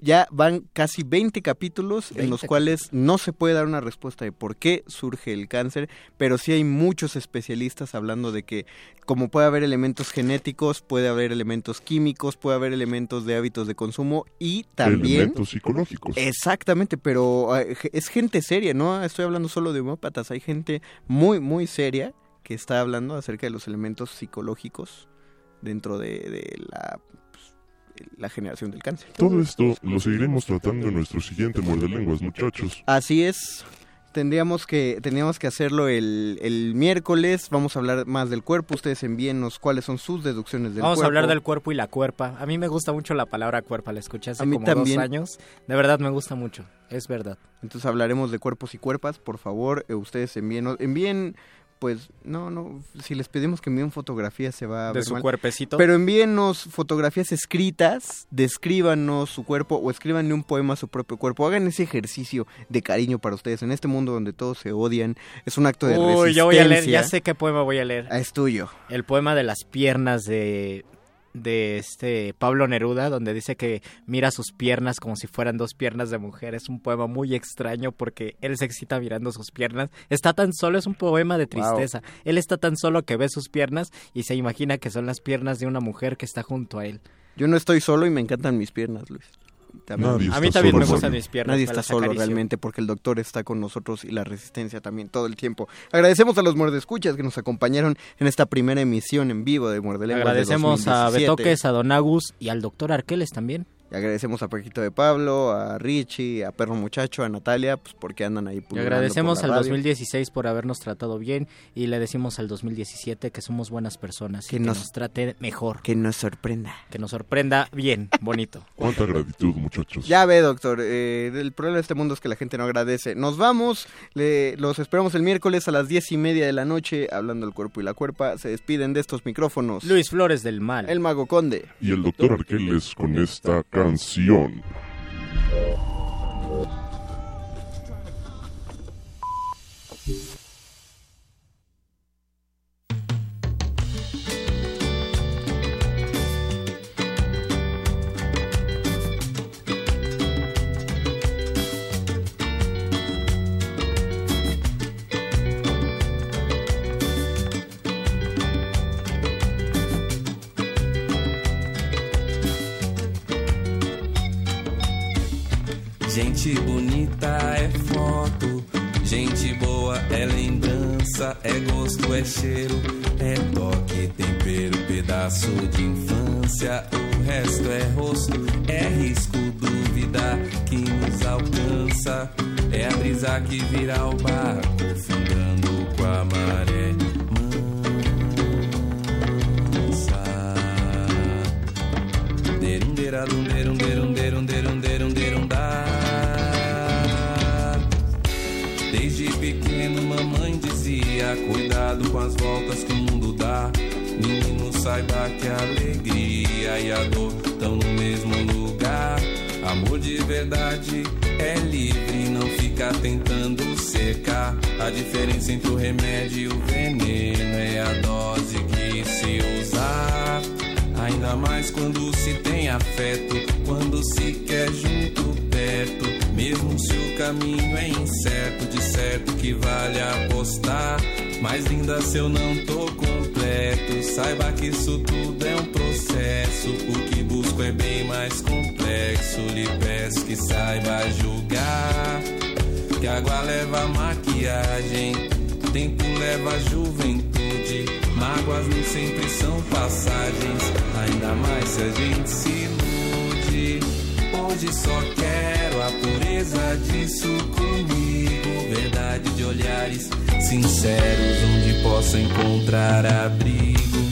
[SPEAKER 14] ya van casi 20 capítulos en los
[SPEAKER 11] 20.
[SPEAKER 14] cuales no se puede dar una respuesta de por qué surge el cáncer, pero sí hay muchos especialistas hablando de que como puede haber elementos genéticos, puede haber elementos químicos, puede haber elementos de hábitos de consumo y también
[SPEAKER 26] Elementos psicológicos.
[SPEAKER 14] Exactamente, pero eh, es gente seria, no estoy hablando solo de homópatas, hay gente muy, muy seria que está hablando acerca de los elementos psicológicos dentro de, de la, pues, la generación del cáncer.
[SPEAKER 26] Todo esto lo seguiremos tratando en nuestro siguiente Muerde Lenguas, muchachos.
[SPEAKER 14] Así es. Tendríamos que, tendríamos que hacerlo el, el miércoles. Vamos a hablar más del cuerpo. Ustedes envíennos cuáles son sus deducciones del
[SPEAKER 11] Vamos
[SPEAKER 14] cuerpo.
[SPEAKER 11] a hablar del cuerpo y la cuerpa. A mí me gusta mucho la palabra cuerpa, la escuché hace
[SPEAKER 14] A mí
[SPEAKER 11] como
[SPEAKER 14] también.
[SPEAKER 11] dos años. De verdad me gusta mucho, es verdad.
[SPEAKER 14] Entonces hablaremos de cuerpos y cuerpas. Por favor, eh, ustedes envíen, envíen, pues, no, no, si les pedimos que envíen fotografías se va a
[SPEAKER 11] ¿De
[SPEAKER 14] ver
[SPEAKER 11] su
[SPEAKER 14] mal.
[SPEAKER 11] cuerpecito?
[SPEAKER 14] Pero envíennos fotografías escritas, descríbanos su cuerpo o escríbanle un poema a su propio cuerpo. Hagan ese ejercicio de cariño para ustedes. En este mundo donde todos se odian, es un acto de
[SPEAKER 11] Uy,
[SPEAKER 14] resistencia.
[SPEAKER 11] yo voy a leer, ya sé qué poema voy a leer.
[SPEAKER 14] Ah, es tuyo.
[SPEAKER 11] El poema de las piernas de de este Pablo Neruda, donde dice que mira sus piernas como si fueran dos piernas de mujer. Es un poema muy extraño porque él se excita mirando sus piernas. Está tan solo, es un poema de tristeza. Él está tan solo que ve sus piernas y se imagina que son las piernas de una mujer que está junto a él.
[SPEAKER 14] Yo no estoy solo y me encantan mis piernas, Luis.
[SPEAKER 26] Nadie
[SPEAKER 11] A mí
[SPEAKER 26] está
[SPEAKER 11] también
[SPEAKER 26] solo,
[SPEAKER 11] me gustan mis piernas.
[SPEAKER 14] Nadie está solo
[SPEAKER 11] acaricio.
[SPEAKER 14] realmente porque el doctor está con nosotros y la resistencia también todo el tiempo. Agradecemos a los muerdescuchas que nos acompañaron en esta primera emisión en vivo de Muerde Lenguas de
[SPEAKER 11] Agradecemos a
[SPEAKER 14] 2017.
[SPEAKER 11] Betoques, a Don Agus y al doctor Arqueles también.
[SPEAKER 14] Y agradecemos a Paquito de Pablo, a Richie, a Perro Muchacho, a Natalia, pues porque andan ahí
[SPEAKER 11] Y agradecemos
[SPEAKER 14] por la
[SPEAKER 11] al
[SPEAKER 14] radio.
[SPEAKER 11] 2016 por habernos tratado bien y le decimos al 2017 que somos buenas personas
[SPEAKER 14] Que
[SPEAKER 11] y que
[SPEAKER 14] nos-
[SPEAKER 11] nos, trate mejor,
[SPEAKER 14] Que nos sorprenda.
[SPEAKER 11] que nos sorprenda bien, bonito.
[SPEAKER 26] Cuánta gratitud, muchachos.
[SPEAKER 14] Ya ve, doctor, eh, el problema de este mundo es que la gente no agradece. Nos vamos, le- los esperamos el miércoles a las diez y media de la noche, hablando del cuerpo y la cuerpa. Se despiden de estos micrófonos.
[SPEAKER 11] Luis Flores del Mal.
[SPEAKER 14] El Mago Conde.
[SPEAKER 26] Y el doctor Arqueles con esta canción.
[SPEAKER 27] Gente bonita é foto, gente boa é lembrança, é gosto, é cheiro, é toque, tempero, pedaço de infância. O resto é rosto, é risco, dúvida que nos alcança. É a brisa que vira o barco, fundando com a maré. Mansa. as voltas que o mundo dá. Menino, saiba que a alegria e a dor estão no mesmo lugar. Amor de verdade é livre, não fica tentando secar. A diferença entre o remédio e o veneno é a dose que se usar. Ainda mais quando se tem afeto, quando se quer junto perto mesmo se o caminho é incerto, de certo que vale apostar. Mais linda se eu não tô completo. Saiba que isso tudo é um processo. O que busco é bem mais complexo. Lhe peço que saiba julgar. Que água leva maquiagem, tempo leva juventude. Mágoas nem sempre são passagens, ainda mais se a gente se ilude. Hoje só quero a pureza disso comigo. Verdade de olhares sinceros, onde possa encontrar abrigo.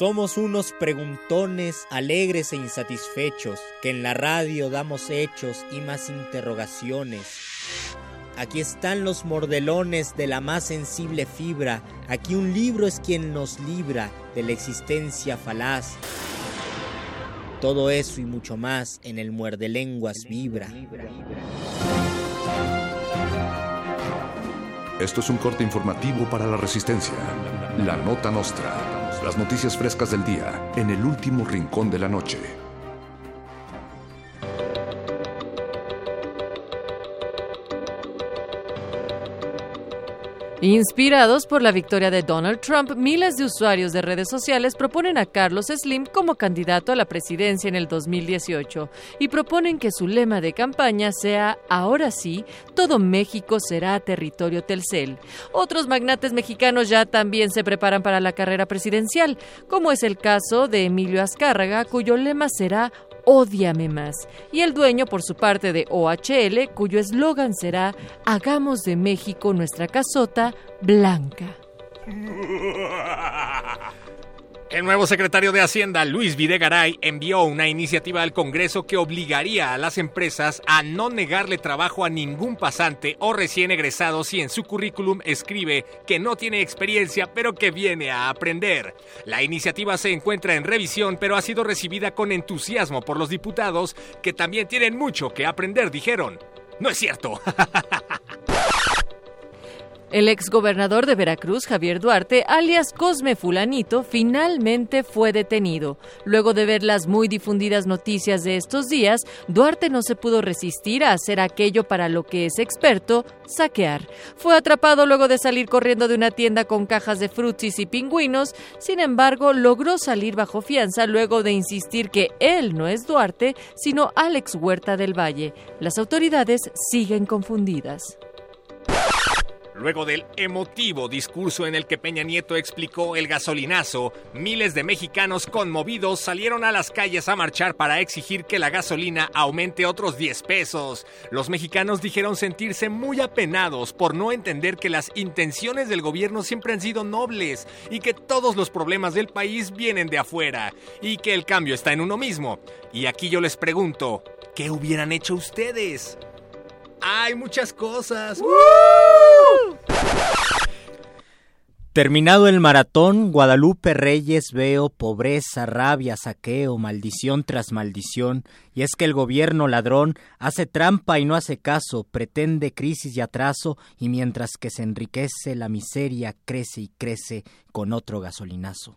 [SPEAKER 28] Somos unos preguntones alegres e insatisfechos, que en la radio damos hechos y más interrogaciones. Aquí están los mordelones de la más sensible fibra, aquí un libro es quien nos libra de la existencia falaz. Todo eso y mucho más en el muerde lenguas vibra.
[SPEAKER 29] Esto es un corte informativo para la resistencia. La nota nostra. Las noticias frescas del día en el último rincón de la noche.
[SPEAKER 1] Inspirados por la victoria de Donald Trump, miles de usuarios de redes sociales proponen a Carlos Slim como candidato a la presidencia en el 2018 y proponen que su lema de campaña sea Ahora sí, todo México será territorio Telcel. Otros magnates mexicanos ya también se preparan para la carrera presidencial, como es el caso de Emilio Azcárraga, cuyo lema será Ódiame más. Y el dueño, por su parte, de OHL, cuyo eslogan será Hagamos de México nuestra casota blanca.
[SPEAKER 2] El nuevo secretario de Hacienda, Luis Videgaray, envió una iniciativa al Congreso que obligaría a las empresas a no negarle trabajo a ningún pasante o recién egresado si en su currículum escribe que no tiene experiencia pero que viene a aprender. La iniciativa se encuentra en revisión pero ha sido recibida con entusiasmo por los diputados que también tienen mucho que aprender, dijeron. No es cierto.
[SPEAKER 1] El exgobernador de Veracruz, Javier Duarte, alias Cosme Fulanito, finalmente fue detenido. Luego de ver las muy difundidas noticias de estos días, Duarte no se pudo resistir a hacer aquello para lo que es experto, saquear. Fue atrapado luego de salir corriendo de una tienda con cajas de frutis y pingüinos, sin embargo, logró salir bajo fianza luego de insistir que él no es Duarte, sino Alex Huerta del Valle. Las autoridades siguen confundidas.
[SPEAKER 2] Luego del emotivo discurso en el que Peña Nieto explicó el gasolinazo, miles de mexicanos conmovidos salieron a las calles a marchar para exigir que la gasolina aumente otros 10 pesos. Los mexicanos dijeron sentirse muy apenados por no entender que las intenciones del gobierno siempre han sido nobles y que todos los problemas del país vienen de afuera y que el cambio está en uno mismo. Y aquí yo les pregunto, ¿qué hubieran hecho ustedes? Hay muchas cosas.
[SPEAKER 28] Terminado el maratón, Guadalupe Reyes veo pobreza, rabia, saqueo, maldición tras maldición, y es que el gobierno ladrón hace trampa y no hace caso, pretende crisis y atraso, y mientras que se enriquece la miseria crece y crece con otro gasolinazo.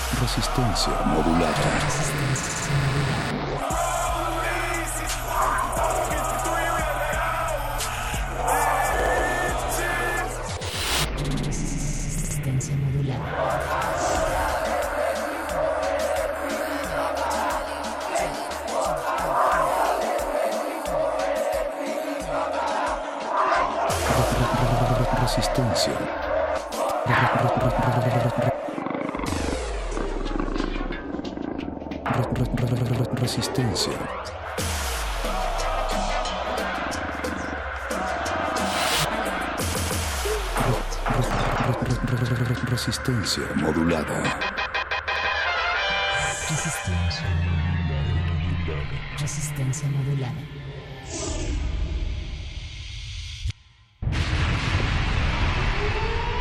[SPEAKER 29] Resistencia modulada. Resistencia modulada.
[SPEAKER 30] Resistencia. Resistencia modulada.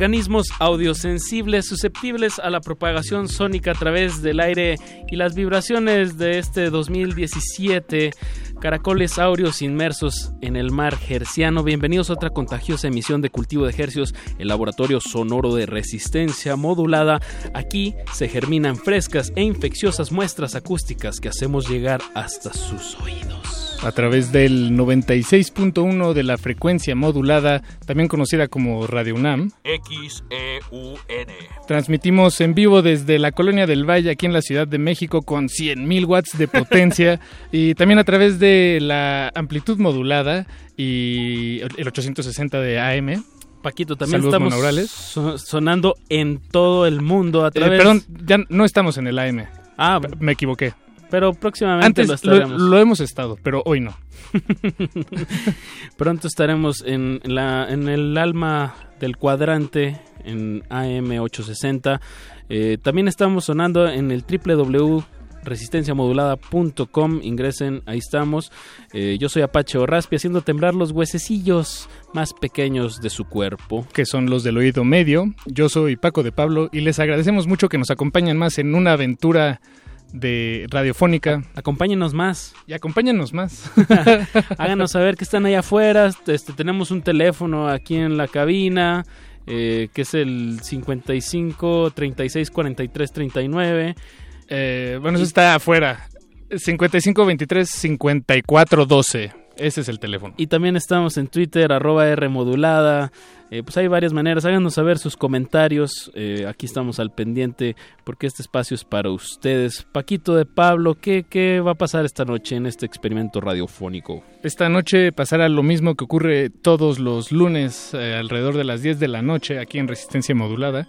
[SPEAKER 31] Organismos audiosensibles susceptibles a la propagación sónica a través del aire y las vibraciones de este 2017. Caracoles áureos inmersos en el mar gerciano. Bienvenidos a otra contagiosa emisión de Cultivo de Hercios, el laboratorio sonoro de resistencia modulada. Aquí se germinan frescas e infecciosas muestras acústicas que hacemos llegar hasta sus oídos
[SPEAKER 32] a través del 96.1 de la frecuencia modulada, también conocida como Radio UNAM.
[SPEAKER 31] X-E-U-N.
[SPEAKER 32] Transmitimos en vivo desde la Colonia del Valle, aquí en la Ciudad de México, con 100.000 watts de potencia y también a través de la amplitud modulada y el 860 de AM.
[SPEAKER 31] Paquito, también estamos sonando en todo el mundo a
[SPEAKER 32] Eh,
[SPEAKER 31] través...
[SPEAKER 32] perdón, ya no estamos en el AM.
[SPEAKER 31] Ah,
[SPEAKER 32] me equivoqué.
[SPEAKER 31] Pero próximamente
[SPEAKER 32] Antes
[SPEAKER 31] lo estaremos.
[SPEAKER 32] lo hemos estado, pero hoy no.
[SPEAKER 31] Pronto estaremos en, la, en el alma del cuadrante en AM860. Eh, también estamos sonando en el www.resistenciamodulada.com. Ingresen, ahí estamos. Eh, yo soy Apache Orraspi haciendo temblar los huesecillos más pequeños de su cuerpo.
[SPEAKER 32] Que son los del oído medio. Yo soy Paco de Pablo y les agradecemos mucho que nos acompañen más en una aventura de radiofónica.
[SPEAKER 31] Acompáñenos más.
[SPEAKER 32] Y acompáñenos más.
[SPEAKER 31] Háganos saber que están allá afuera. Este, tenemos un teléfono aquí en la cabina, eh, que es el 55 36 43 39.
[SPEAKER 32] Eh, bueno, eso está afuera. 55 23 54 12. Ese es el teléfono.
[SPEAKER 31] Y también estamos en Twitter, arroba R modulada. Eh, pues hay varias maneras. Háganos saber sus comentarios. Eh, aquí estamos al pendiente porque este espacio es para ustedes. Paquito de Pablo, ¿qué, ¿qué va a pasar esta noche en este experimento radiofónico?
[SPEAKER 32] Esta noche pasará lo mismo que ocurre todos los lunes eh, alrededor de las 10 de la noche aquí en Resistencia Modulada.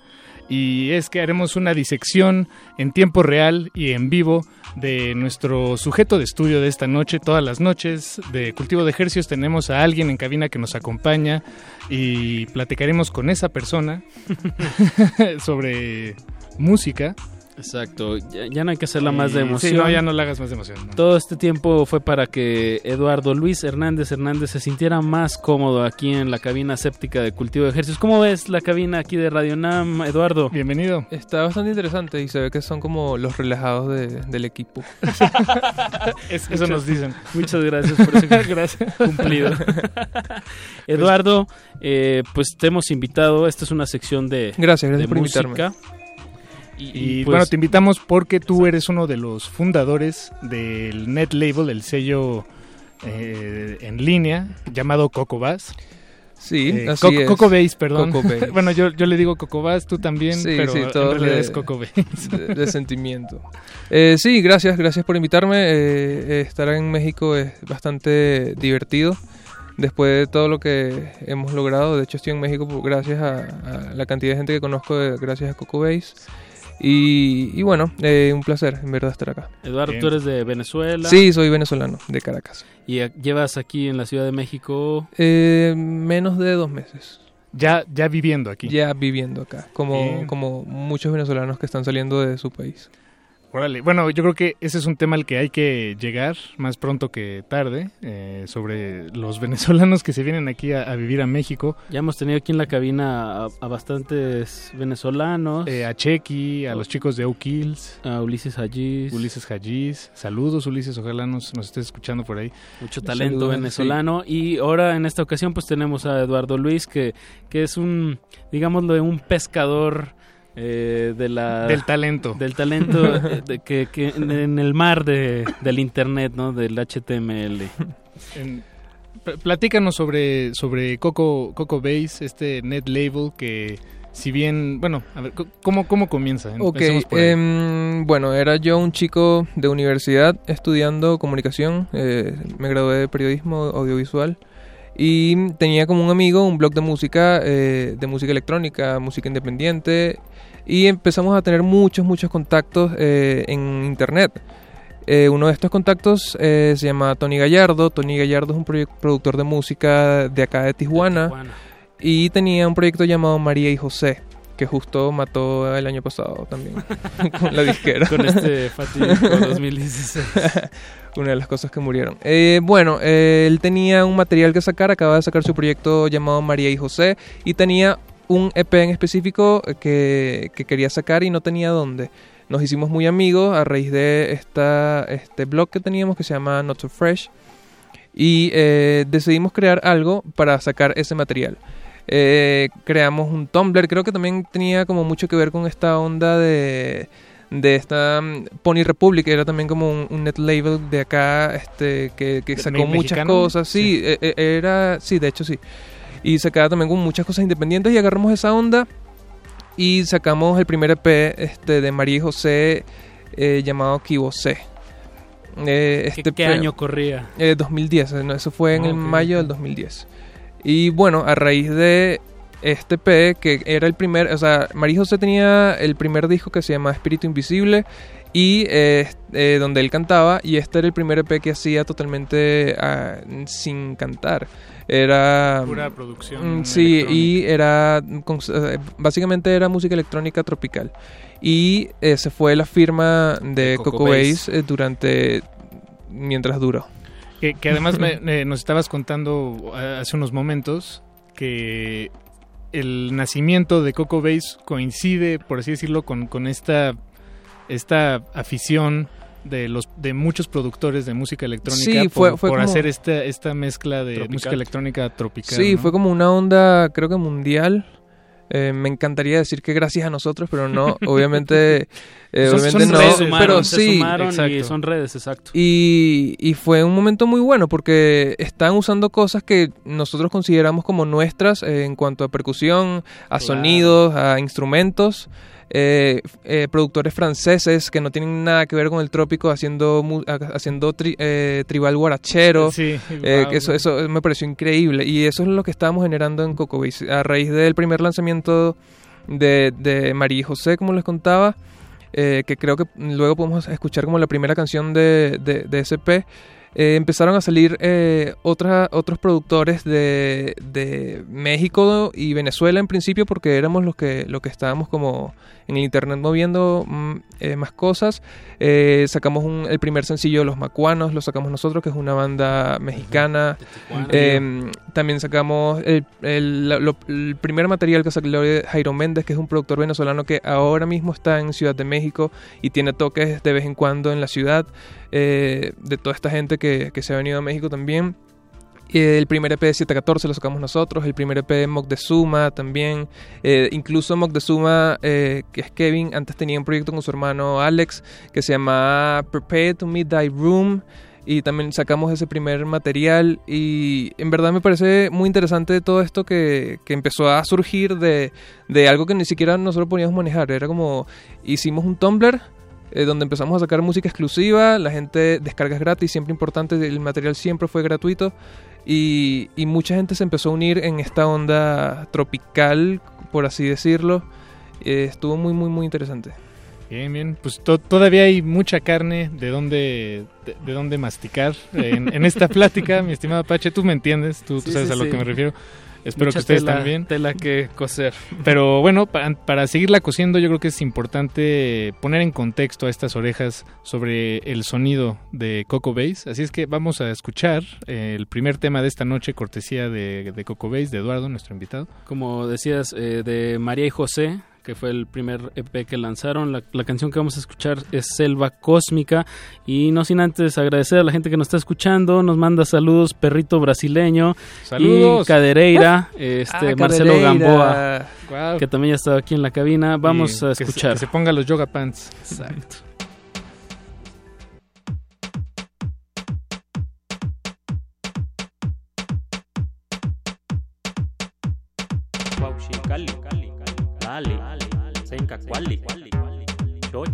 [SPEAKER 32] Y es que haremos una disección en tiempo real y en vivo de nuestro sujeto de estudio de esta noche. Todas las noches de Cultivo de Ejercios tenemos a alguien en cabina que nos acompaña y platicaremos con esa persona sobre música.
[SPEAKER 31] Exacto, ya, ya, no hay que hacerla más de emoción.
[SPEAKER 32] Sí, no, ya no la hagas más de emoción. no.
[SPEAKER 31] Todo este tiempo fue para que Eduardo Luis Hernández Hernández se sintiera más cómodo aquí en la cabina séptica de cultivo de ejercicios. ¿Cómo ves la cabina aquí de Radio Nam, Eduardo?
[SPEAKER 32] Bienvenido.
[SPEAKER 33] Está bastante interesante y se ve que son como los relajados de- del equipo.
[SPEAKER 32] Es- eso nos dicen.
[SPEAKER 31] Muchas gracias por ese
[SPEAKER 32] Gracias.
[SPEAKER 31] cumplido. Eduardo, eh, pues te hemos invitado. Esta es una sección de,
[SPEAKER 33] Gracias, gracias
[SPEAKER 31] de
[SPEAKER 33] por invitarme.
[SPEAKER 32] Y,
[SPEAKER 31] pues-
[SPEAKER 32] bueno, te invitamos porque tú eres uno de los fundadores del Net Label, el sello eh, en línea llamado Cocobas.
[SPEAKER 33] Sí,
[SPEAKER 32] Eh,
[SPEAKER 33] así
[SPEAKER 32] Coco,
[SPEAKER 33] es.
[SPEAKER 32] Coco Base, perdón.
[SPEAKER 33] Coco Base.
[SPEAKER 32] bueno, yo, yo le digo Cocobas, tú también,
[SPEAKER 33] Sí,
[SPEAKER 32] pero
[SPEAKER 33] sí,
[SPEAKER 32] en
[SPEAKER 33] todo
[SPEAKER 32] realidad
[SPEAKER 33] de-
[SPEAKER 32] es Coco Base.
[SPEAKER 33] De, de sentimiento. Eh, sí, gracias, gracias por invitarme. Eh, estar en México es bastante divertido. Después de todo lo que hemos logrado, de hecho estoy en México gracias a, a la cantidad de gente que conozco, gracias a Coco Base. Y, y bueno, eh, un placer en verdad estar acá.
[SPEAKER 31] Eduardo, tú eres de Venezuela.
[SPEAKER 33] Sí, soy venezolano, de Caracas.
[SPEAKER 31] Y llevas aquí en la Ciudad de México.
[SPEAKER 33] Eh, menos de dos meses.
[SPEAKER 32] Ya, ya viviendo aquí.
[SPEAKER 33] Ya viviendo acá, como,
[SPEAKER 32] Bien.
[SPEAKER 33] como muchos venezolanos que están saliendo de su país.
[SPEAKER 32] Órale. Bueno, yo creo que ese es un tema al que hay que llegar más pronto que tarde, eh, sobre los venezolanos que se vienen aquí a, a vivir a México.
[SPEAKER 34] Ya hemos tenido aquí en la cabina a, a bastantes venezolanos.
[SPEAKER 32] Eh, a Chequi, a los chicos de O'Kills.
[SPEAKER 34] A Ulises Hajiz.
[SPEAKER 32] Ulises Hajiz. Saludos, Ulises. Ojalá nos, nos estés escuchando por ahí.
[SPEAKER 34] Mucho talento venezolano. Y ahora, en esta ocasión, pues tenemos a Eduardo Luis, que, que es un, digámoslo, un pescador eh, de la
[SPEAKER 32] del talento.
[SPEAKER 34] del talento eh, de, que, que en, en, el mar de, del internet no del HTML
[SPEAKER 32] en, platícanos sobre sobre Coco Coco Base este net label que si bien bueno a ver cómo cómo comienza
[SPEAKER 33] okay, eh, bueno era yo un chico de universidad estudiando comunicación eh, me gradué de periodismo audiovisual y tenía como un amigo un blog de música, eh, de música electrónica, música independiente, y empezamos a tener muchos, muchos contactos eh, en internet. Eh, uno de estos contactos se llama Tony Gallardo. Tony Gallardo es un productor de música de acá de Tijuana, Tijuana, y tenía un proyecto llamado María y José que justo mató el año pasado también con la disquera.
[SPEAKER 34] con este fatídico 2016.
[SPEAKER 33] Una de las cosas que murieron. Eh, bueno, eh, él tenía un material que sacar, acaba de sacar su proyecto llamado María y José y tenía un EP en específico que, que quería sacar y no tenía dónde. Nos hicimos muy amigos a raíz de esta, este blog que teníamos que se llama Not So Fresh y eh, decidimos crear algo para sacar ese material. Eh, creamos un Tumblr, creo que también tenía como mucho que ver con esta onda de, de esta um, Pony Republic, era también como un, un, net label de acá este que, que sacó muchas cosas, sí, sí. Eh, era, sí, de hecho sí, y sacaba también con muchas cosas independientes y agarramos esa onda y sacamos el primer EP este, de María y José eh, llamado Kibo C.
[SPEAKER 34] Eh, este ¿Qué, ¿Qué, año corría?
[SPEAKER 33] 2010, no, eso fue en okay. el mayo del 2010. Y bueno, a raíz de este P, que era el primer, o sea, María José tenía el primer disco que se llama Espíritu Invisible y eh, eh, donde él cantaba y este era el primer EP que hacía totalmente uh, sin cantar. Era
[SPEAKER 32] pura producción.
[SPEAKER 33] Sí, y era básicamente era música electrónica tropical. Y ese fue la firma de Coco, Coco Base eh, durante mientras duró.
[SPEAKER 32] Que, que además me, eh, nos estabas contando hace unos momentos que el nacimiento de Coco Base coincide, por así decirlo, con, con esta, esta afición de los de muchos productores de música electrónica
[SPEAKER 33] sí, fue,
[SPEAKER 32] por,
[SPEAKER 33] fue
[SPEAKER 32] por
[SPEAKER 33] como...
[SPEAKER 32] hacer esta, esta mezcla de
[SPEAKER 34] Tropical.
[SPEAKER 32] música electrónica tropical.
[SPEAKER 33] Sí,
[SPEAKER 32] ¿no?
[SPEAKER 33] fue como una onda, creo que mundial. Eh, me encantaría decir que gracias a nosotros, pero no, obviamente, eh,
[SPEAKER 34] son,
[SPEAKER 33] obviamente
[SPEAKER 34] son
[SPEAKER 33] no.
[SPEAKER 34] redes, sumaron,
[SPEAKER 33] pero
[SPEAKER 34] se
[SPEAKER 33] sí,
[SPEAKER 34] sumaron
[SPEAKER 33] exacto.
[SPEAKER 34] y son redes, exacto.
[SPEAKER 33] Y, y, fue un momento muy bueno porque están usando cosas que nosotros consideramos como nuestras eh, en cuanto a percusión, a claro. sonidos, a instrumentos. Eh, eh, productores franceses que no tienen nada que ver con el trópico haciendo haciendo tri, eh, tribal guarachero
[SPEAKER 32] sí,
[SPEAKER 33] wow. eso eso me pareció increíble y eso es lo que estábamos generando en Coco a raíz del primer lanzamiento de, de María José como les contaba eh, que creo que luego podemos escuchar como la primera canción de, de, de SP eh, empezaron a salir eh, otra, otros productores de, de, México y Venezuela en principio porque éramos los que, los que estábamos como en el internet moviendo mm, eh, más cosas. Eh, sacamos un, el primer sencillo Los Macuanos, lo sacamos nosotros, que es una banda mexicana. También sacamos el, el, lo, el, primer material que sacó Jairo Méndez, que es un productor venezolano que ahora mismo está en Ciudad de México y tiene toques de vez en cuando en la ciudad. Eh, de toda esta gente que, que, se ha venido a México también. Eh, el primer EP de 714 lo sacamos nosotros, el primer EP de Moctezuma también, eh, incluso Moctezuma, eh, que es Kevin, antes tenía un proyecto con su hermano Alex que se llama Prepare to Meet Thy Room y también sacamos ese primer material y en verdad me parece muy interesante todo esto que, que empezó a surgir de, de algo que ni siquiera nosotros podíamos manejar, era como hicimos un Tumblr eh, donde empezamos a sacar música exclusiva, la gente descargas gratis, siempre importante, el material siempre fue gratuito y, y, mucha gente se empezó a unir en esta onda tropical, por así decirlo. Eh, estuvo muy, muy, muy interesante.
[SPEAKER 32] Bien, bien. Pues to- todavía hay mucha carne de dónde, de, de dónde masticar en, en esta plática, mi estimado Pache. Tú me entiendes, tú, tú
[SPEAKER 31] Sí,
[SPEAKER 32] sabes
[SPEAKER 31] sí,
[SPEAKER 32] a lo
[SPEAKER 31] sí.
[SPEAKER 32] que me refiero. Espero
[SPEAKER 31] Mucha
[SPEAKER 32] que ustedes
[SPEAKER 31] tela-
[SPEAKER 32] también.
[SPEAKER 31] Tela que coser.
[SPEAKER 32] Pero bueno, para, para seguirla cosiendo, yo creo que es importante poner en contexto a estas orejas sobre el sonido de Coco Base. Así es que vamos a escuchar eh, el primer tema de esta noche, cortesía de, de Coco Base, de Eduardo, nuestro invitado.
[SPEAKER 31] Como decías, eh, de María y José, que fue el primer EP que lanzaron. La, la canción que vamos a escuchar es Selva Cósmica. Y no sin antes agradecer a la gente que nos está escuchando. Nos manda saludos, Perrito Brasileño.
[SPEAKER 32] Saludos.
[SPEAKER 31] Y Cadereira, este,
[SPEAKER 32] Ah,
[SPEAKER 31] Marcelo
[SPEAKER 32] Cadereira.
[SPEAKER 31] Gamboa,
[SPEAKER 32] Guau.
[SPEAKER 31] que también ya estaba aquí en la cabina. Vamos
[SPEAKER 32] Y
[SPEAKER 31] a
[SPEAKER 32] que se-
[SPEAKER 31] escuchar.
[SPEAKER 32] que se ponga los yoga pants.
[SPEAKER 31] Exacto.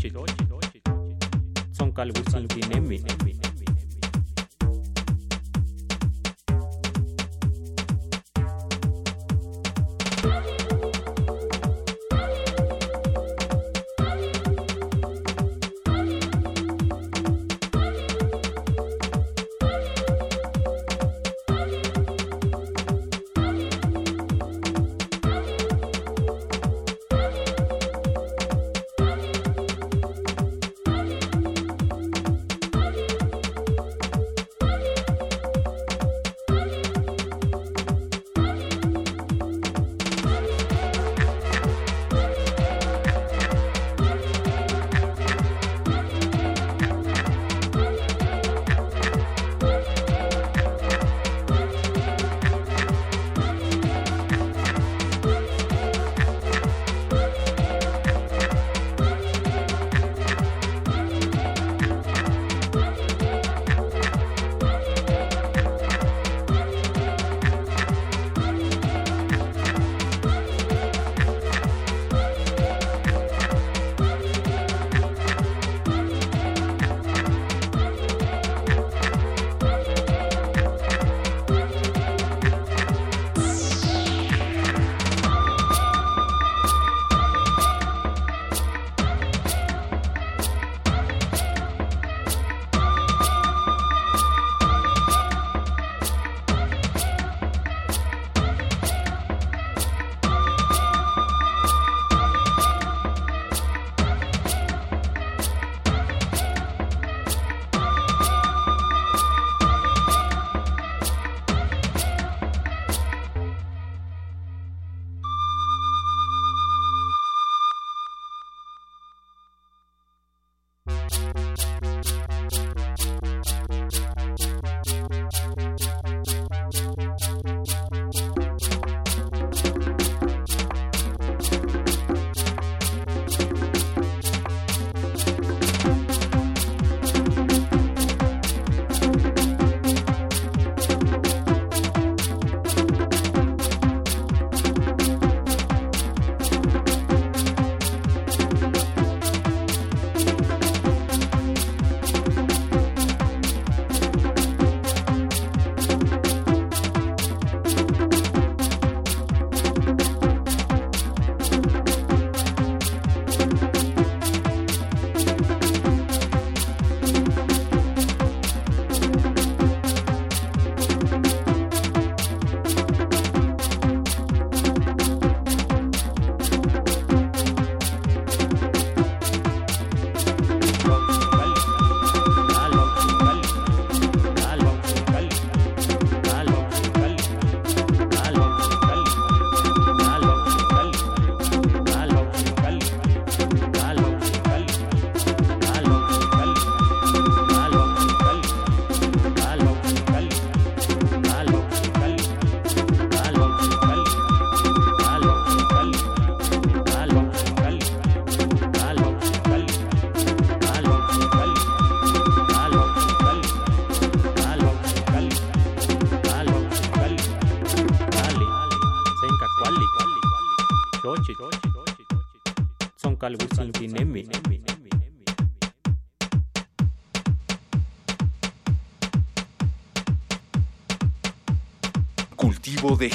[SPEAKER 35] Chochi,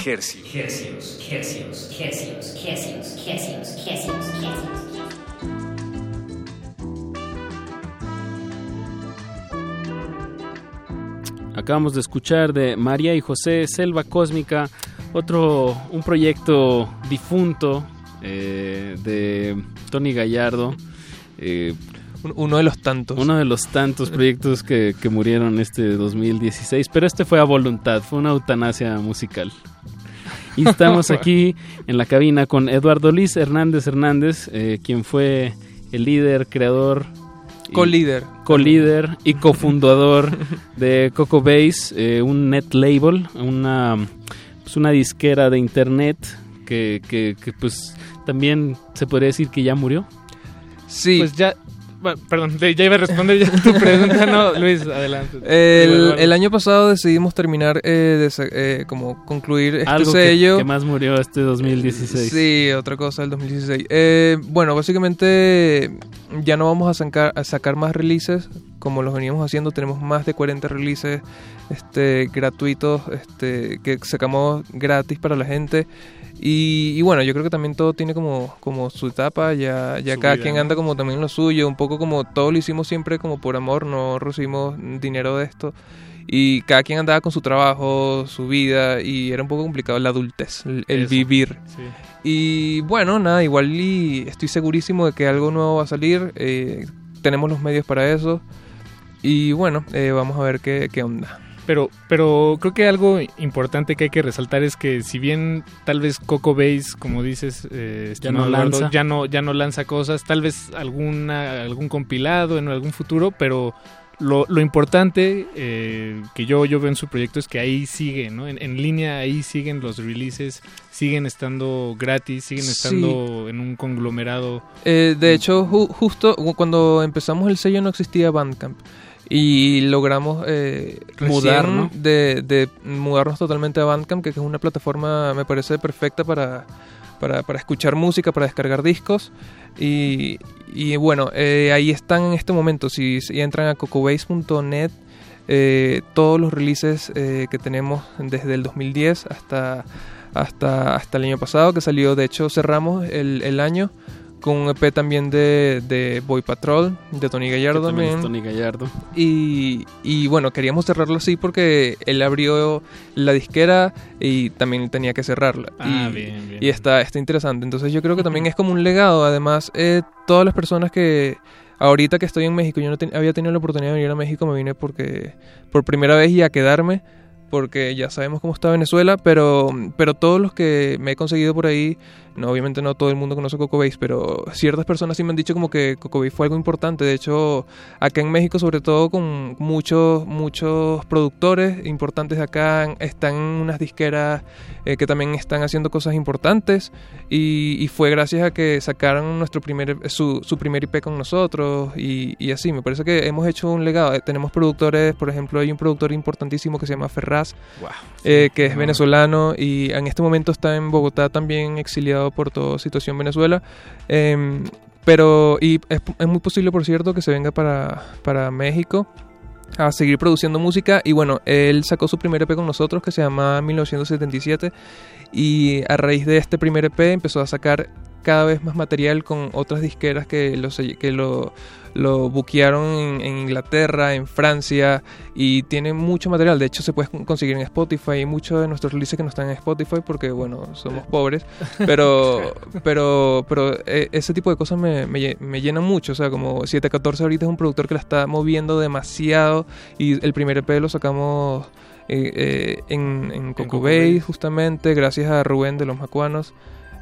[SPEAKER 36] Hercios.
[SPEAKER 34] Acabamos de escuchar de María y José Selva Cósmica, otro un proyecto difunto eh, de Tony Gallardo. Eh,
[SPEAKER 33] uno de los tantos.
[SPEAKER 34] Uno de los tantos proyectos que, que, murieron este 2016, pero este fue a voluntad, fue una eutanasia musical. Y estamos aquí en la cabina con Eduardo Luis Hernández Hernández, eh, quien fue el líder, creador.
[SPEAKER 33] Co-líder.
[SPEAKER 34] Co-líder y cofundador de Coco Base, eh, un net label, una, pues una disquera de internet que, que, que, pues también se podría decir que ya murió.
[SPEAKER 33] Sí.
[SPEAKER 32] Pues ya, perdón, ya iba a responder ya tu pregunta, no, Luis, adelante.
[SPEAKER 33] El, el año pasado decidimos terminar, eh, de, eh, como concluir este
[SPEAKER 34] Algo
[SPEAKER 33] sello.
[SPEAKER 34] Que, que, más murió este 2016.
[SPEAKER 33] Sí, otra cosa del 2016. Eh, bueno, básicamente ya no vamos a sacar, a sacar más releases como los veníamos haciendo. Tenemos más de 40 releases este, gratuitos este, que sacamos gratis para la gente. Y, y, bueno, yo creo que también todo tiene como, como su etapa, ya, ya cada vida, quien anda como también lo suyo, un poco como todo lo hicimos siempre como por amor, no recibimos dinero de esto. Y cada quien andaba con su trabajo, su vida, y era un poco complicado la adultez, el, el vivir.
[SPEAKER 32] Sí.
[SPEAKER 33] Y bueno, nada, igual y estoy segurísimo de que algo nuevo va a salir, eh, tenemos los medios para eso. Y bueno, eh, vamos a ver qué, qué onda.
[SPEAKER 32] Pero, pero creo que algo importante que hay que resaltar es que si bien tal vez Coco Base, como dices, eh,
[SPEAKER 34] ya no
[SPEAKER 32] Eduardo,
[SPEAKER 34] lanza,
[SPEAKER 32] ya no, ya no lanza cosas, tal vez alguna, algún compilado en algún futuro, pero lo, lo importante eh, que yo, yo veo en su proyecto es que ahí sigue, ¿no? En, en línea ahí siguen los releases, siguen estando gratis, siguen estando
[SPEAKER 33] Sí.
[SPEAKER 32] en un conglomerado.
[SPEAKER 33] Eh, de hecho, ju- justo cuando empezamos el sello no existía Bandcamp. Y logramos eh,
[SPEAKER 34] Mudar,
[SPEAKER 33] de, de mudarnos totalmente a Bandcamp, que es una plataforma, me parece perfecta para, para, para escuchar música, para descargar discos. Y, y bueno, eh, ahí están en este momento. Si, si entran a cocobase.net, eh, todos los releases eh, que tenemos desde el 2010 hasta, hasta, hasta el año pasado, que salió, de hecho, cerramos el, el año con un EP también de, de Boy Patrol, de Tony Gallardo
[SPEAKER 34] también es
[SPEAKER 33] también.
[SPEAKER 34] Tony Gallardo.
[SPEAKER 33] Y, y bueno, queríamos cerrarlo así porque él abrió la disquera y también tenía que cerrarla.
[SPEAKER 32] Ah,
[SPEAKER 33] y,
[SPEAKER 32] bien, bien.
[SPEAKER 33] y está, está interesante. Entonces yo creo que también es como un legado. Además, eh, todas las personas que ahorita que estoy en México, yo no ten- había tenido la oportunidad de venir a México, me vine porque por primera vez y a quedarme porque ya sabemos cómo está Venezuela, pero, pero todos los que me he conseguido por ahí, no, obviamente no todo el mundo conoce Coco Base, pero ciertas personas sí me han dicho como que Coco Base fue algo importante. De hecho, acá en México, sobre todo con muchos, muchos productores importantes de acá, están unas disqueras eh, que también están haciendo cosas importantes y, y fue gracias a que sacaron nuestro primer, su, su primer IP con nosotros y, y así. Me parece que hemos hecho un legado. Eh, Tenemos productores, por ejemplo, hay un productor importantísimo que se llama Ferraz, eh, que es venezolano y en este momento está en Bogotá también exiliado por toda situación Venezuela. Em, pero y es, es muy posible, por cierto, que se venga para, para México a seguir produciendo música y bueno, él sacó su primer EP con nosotros que se llama 1977 y a raíz de este primer EP empezó a sacar cada vez más material con otras disqueras que lo, que lo, lo buquearon en, en Inglaterra, en Francia y tiene mucho material. De hecho, se puede con- conseguir en Spotify y muchos de nuestros releases que no están en Spotify porque, bueno, somos pobres. Pero, pero, pero eh, ese tipo de cosas me, me, me llenan mucho. O sea, como 714 ahorita es un productor que la está moviendo demasiado y el primer EP lo sacamos eh, eh, en, en Coco Bay, justamente, gracias a Rubén de los Macuanos.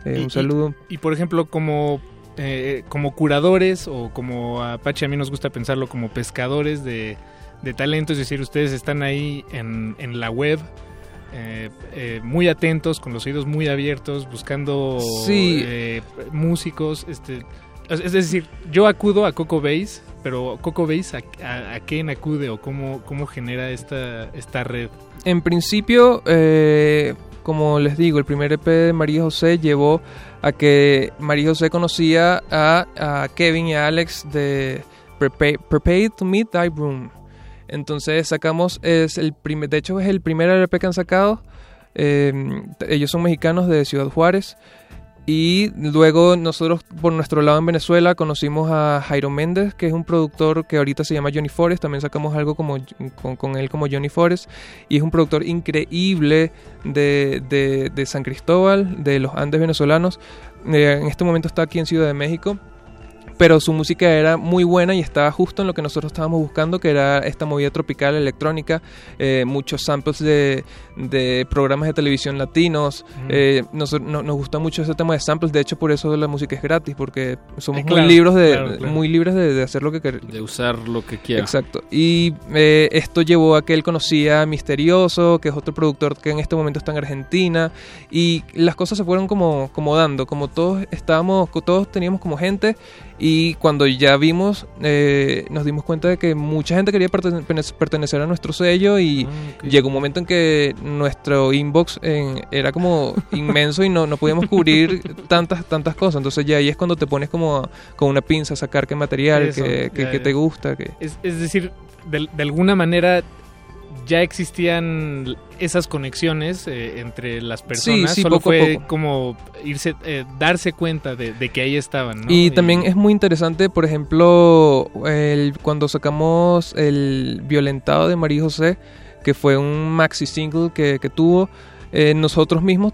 [SPEAKER 33] Eh,
[SPEAKER 32] Y-
[SPEAKER 33] un saludo.
[SPEAKER 32] Y, y, por ejemplo, como, eh, como curadores o como Apache, a mí nos gusta pensarlo como pescadores de, de talento, es decir, ustedes están ahí en, en la web. eh, eh, muy atentos, con los oídos muy abiertos, buscando
[SPEAKER 33] Sí.
[SPEAKER 32] eh, músicos. Este, es decir, yo acudo a Coco Base, pero Coco Base, ¿a, a, a quién acude o cómo, cómo genera esta, esta red?
[SPEAKER 33] En principio, eh, como les digo, el primer EP de María José llevó a que María José conocía a, Kevin y a Alex de Prepare, to Meet Thy Room. Entonces sacamos, es el primer, de hecho es el primer EP que han sacado. Eh, ellos son mexicanos de Ciudad Juárez. Y luego nosotros por nuestro lado en Venezuela conocimos a Jairo Méndez, que es un productor que ahorita se llama Johnny Forest, también sacamos algo como, con, él como Johnny Forest, y es un productor increíble de, de- de San Cristóbal, de los Andes venezolanos. Eh, en este momento está aquí en Ciudad de México pero su música era muy buena y estaba justo en lo que nosotros estábamos buscando, que era esta movida tropical electrónica, eh, muchos samples de, de programas de televisión latinos.
[SPEAKER 34] Mm.
[SPEAKER 33] Eh, nos, no- nos gusta mucho ese tema de samples, de hecho por eso la música es gratis, porque somos
[SPEAKER 34] claro,
[SPEAKER 33] muy, libres de,
[SPEAKER 34] claro, claro.
[SPEAKER 33] muy libres de, de hacer lo que queremos.
[SPEAKER 34] De usar lo que quiera.
[SPEAKER 33] Exacto. Y eh, esto llevó a que él conocía a Misterioso, que es otro productor que en este momento está en Argentina. Y las cosas se fueron como, como dando, como todos estábamos, todos teníamos como gente. Y cuando ya vimos, eh, nos dimos cuenta de que mucha gente quería pertene- pertene- pertenecer a nuestro sello y llegó un momento en que nuestro inbox eh, era como inmenso y no, no podíamos cubrir tantas tantas cosas. Entonces ya ahí es cuando te pones como con una pinza a sacar qué material, que, que-
[SPEAKER 32] ya,
[SPEAKER 33] que
[SPEAKER 32] ya.
[SPEAKER 33] te gusta. Que...
[SPEAKER 32] Es, es decir, de, de alguna manera ya existían esas conexiones eh, entre las personas.
[SPEAKER 33] sí,
[SPEAKER 32] Solo
[SPEAKER 33] poco
[SPEAKER 32] fue
[SPEAKER 33] poco.
[SPEAKER 32] como irse, eh, darse cuenta de, de que ahí estaban. ¿no?
[SPEAKER 33] Y también es muy interesante, por ejemplo, el, cuando sacamos el Violentado de María José, que fue un maxi single que, que tuvo, eh, nosotros mismos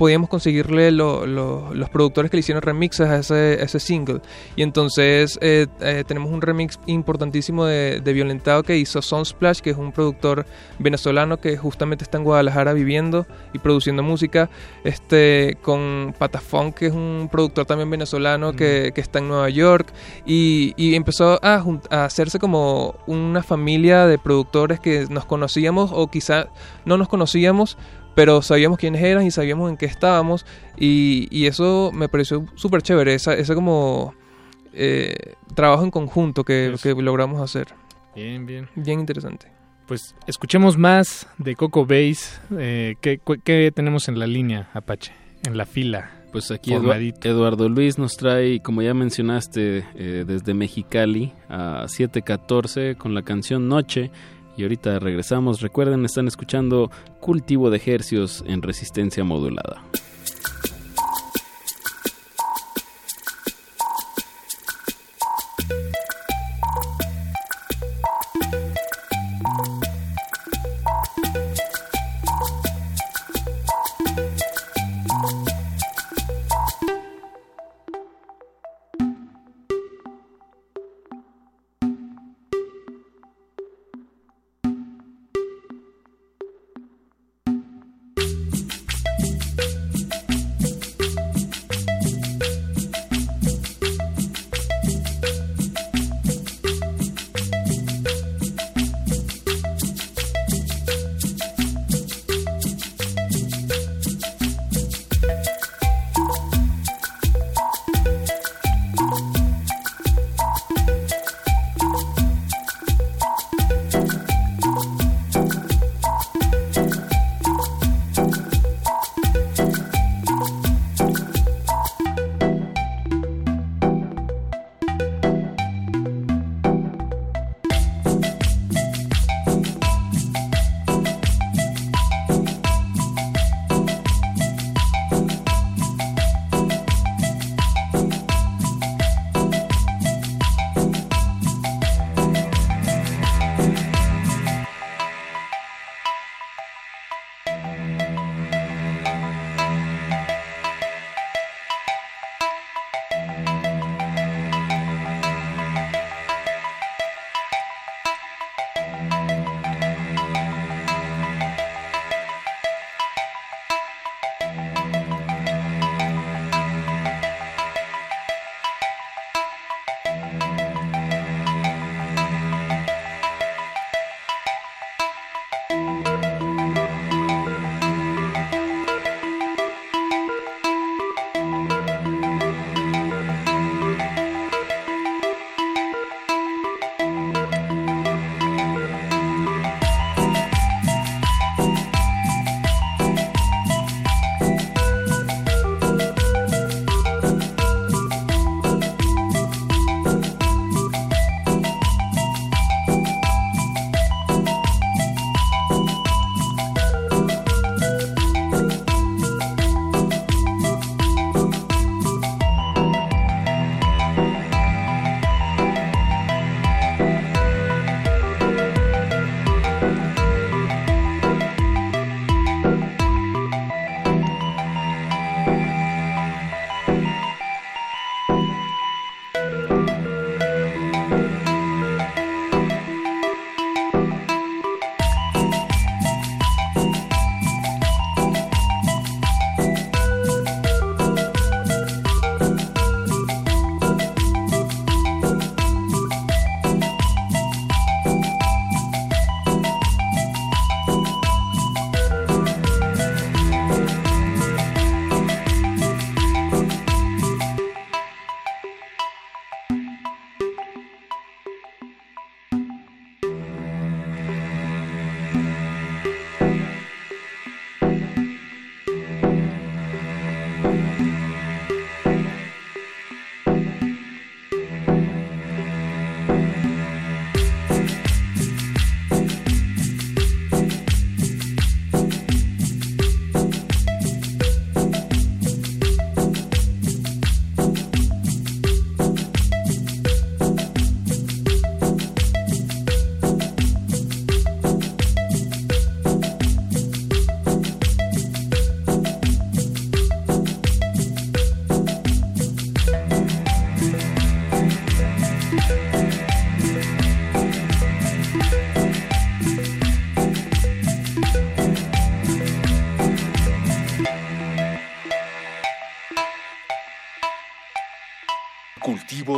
[SPEAKER 33] podíamos conseguirle lo- lo- los productores que le hicieron remixes a ese, a ese single. Y entonces eh, eh, tenemos un remix importantísimo de, de Violentado que hizo Sunsplash, que es un productor venezolano que justamente está en Guadalajara viviendo y produciendo música, este con Patafón, que es un productor también venezolano que, que está en Nueva York, y, y empezó a, a hacerse como una familia de productores que nos conocíamos o quizá no nos conocíamos, pero sabíamos quiénes eran y sabíamos en qué estábamos, y, y eso me pareció súper chévere, esa, ese como eh, trabajo en conjunto que, que logramos hacer.
[SPEAKER 32] Bien, bien.
[SPEAKER 33] Bien interesante.
[SPEAKER 32] Pues escuchemos más de Coco Base. Eh, ¿qué, tenemos en la línea, Apache? En la fila.
[SPEAKER 34] Pues aquí
[SPEAKER 32] Formadito.
[SPEAKER 34] Eduardo Luis nos trae, como ya mencionaste, eh, desde Mexicali a 714 con la canción Noche. Y ahorita regresamos. Recuerden, están escuchando Cultivo de Ejercios en resistencia modulada.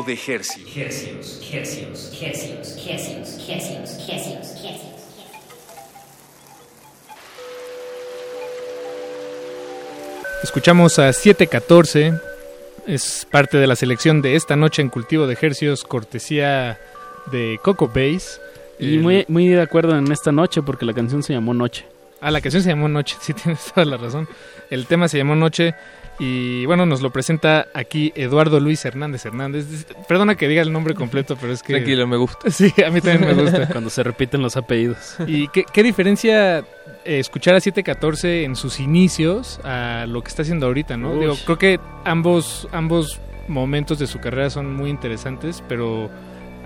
[SPEAKER 31] De hercios.
[SPEAKER 37] Hercios, hercios, hercios, hercios, hercios, hercios, hercios.
[SPEAKER 32] Escuchamos a 714, es parte de la selección de esta noche en cultivo de ejercicios, cortesía de Coco Base.
[SPEAKER 34] Y
[SPEAKER 32] El-
[SPEAKER 34] muy, muy de acuerdo en esta noche porque la canción se llamó Noche.
[SPEAKER 32] Ah, la canción se llamó Noche, sí tienes toda la razón. El tema se llamó Noche y bueno, nos lo presenta aquí Eduardo Luis Hernández Hernández. Perdona que diga el nombre completo, pero es que...
[SPEAKER 33] Tranquilo, me gusta.
[SPEAKER 32] Sí, a mí también me gusta.
[SPEAKER 34] Cuando se repiten los apellidos.
[SPEAKER 32] ¿Y qué, qué diferencia eh, escuchar a 714 en sus inicios a lo que está haciendo ahorita, no?
[SPEAKER 34] Uy.
[SPEAKER 32] Digo, creo que ambos, ambos momentos de su carrera son muy interesantes, pero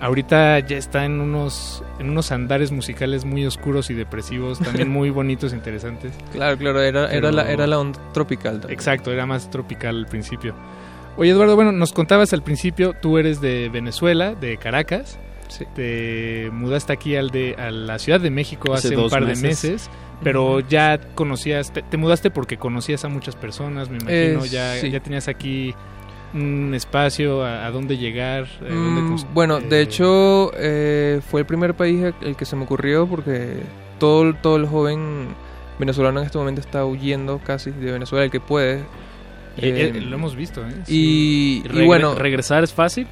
[SPEAKER 32] ahorita ya está en unos, en unos andares musicales muy oscuros y depresivos, también muy bonitos e interesantes.
[SPEAKER 33] Claro, claro, era, era, la, era la onda tropical. también.
[SPEAKER 32] Exacto, era más tropical al principio. Oye, Eduardo, bueno, nos contabas al principio, tú eres de Venezuela, de Caracas. Te mudaste aquí al de, a la Ciudad de México
[SPEAKER 34] Hace
[SPEAKER 32] hace, un par
[SPEAKER 34] meses.
[SPEAKER 32] de meses, pero ya conocías, te, te mudaste porque conocías a muchas personas, me imagino,
[SPEAKER 33] Eh,
[SPEAKER 32] ya,
[SPEAKER 33] sí.
[SPEAKER 32] ya tenías aquí un espacio a, a dónde llegar. a dónde
[SPEAKER 33] Mm, bueno,
[SPEAKER 32] eh,
[SPEAKER 33] de hecho eh, fue el primer país el que se me ocurrió porque todo, todo el joven venezolano en este momento está huyendo casi de Venezuela, el que puede.
[SPEAKER 32] Eh,
[SPEAKER 33] Eh,
[SPEAKER 32] lo hemos visto, ¿eh?
[SPEAKER 33] Y,
[SPEAKER 34] ¿Y
[SPEAKER 33] y
[SPEAKER 34] regre-
[SPEAKER 33] bueno,
[SPEAKER 34] ¿Regresar es fácil?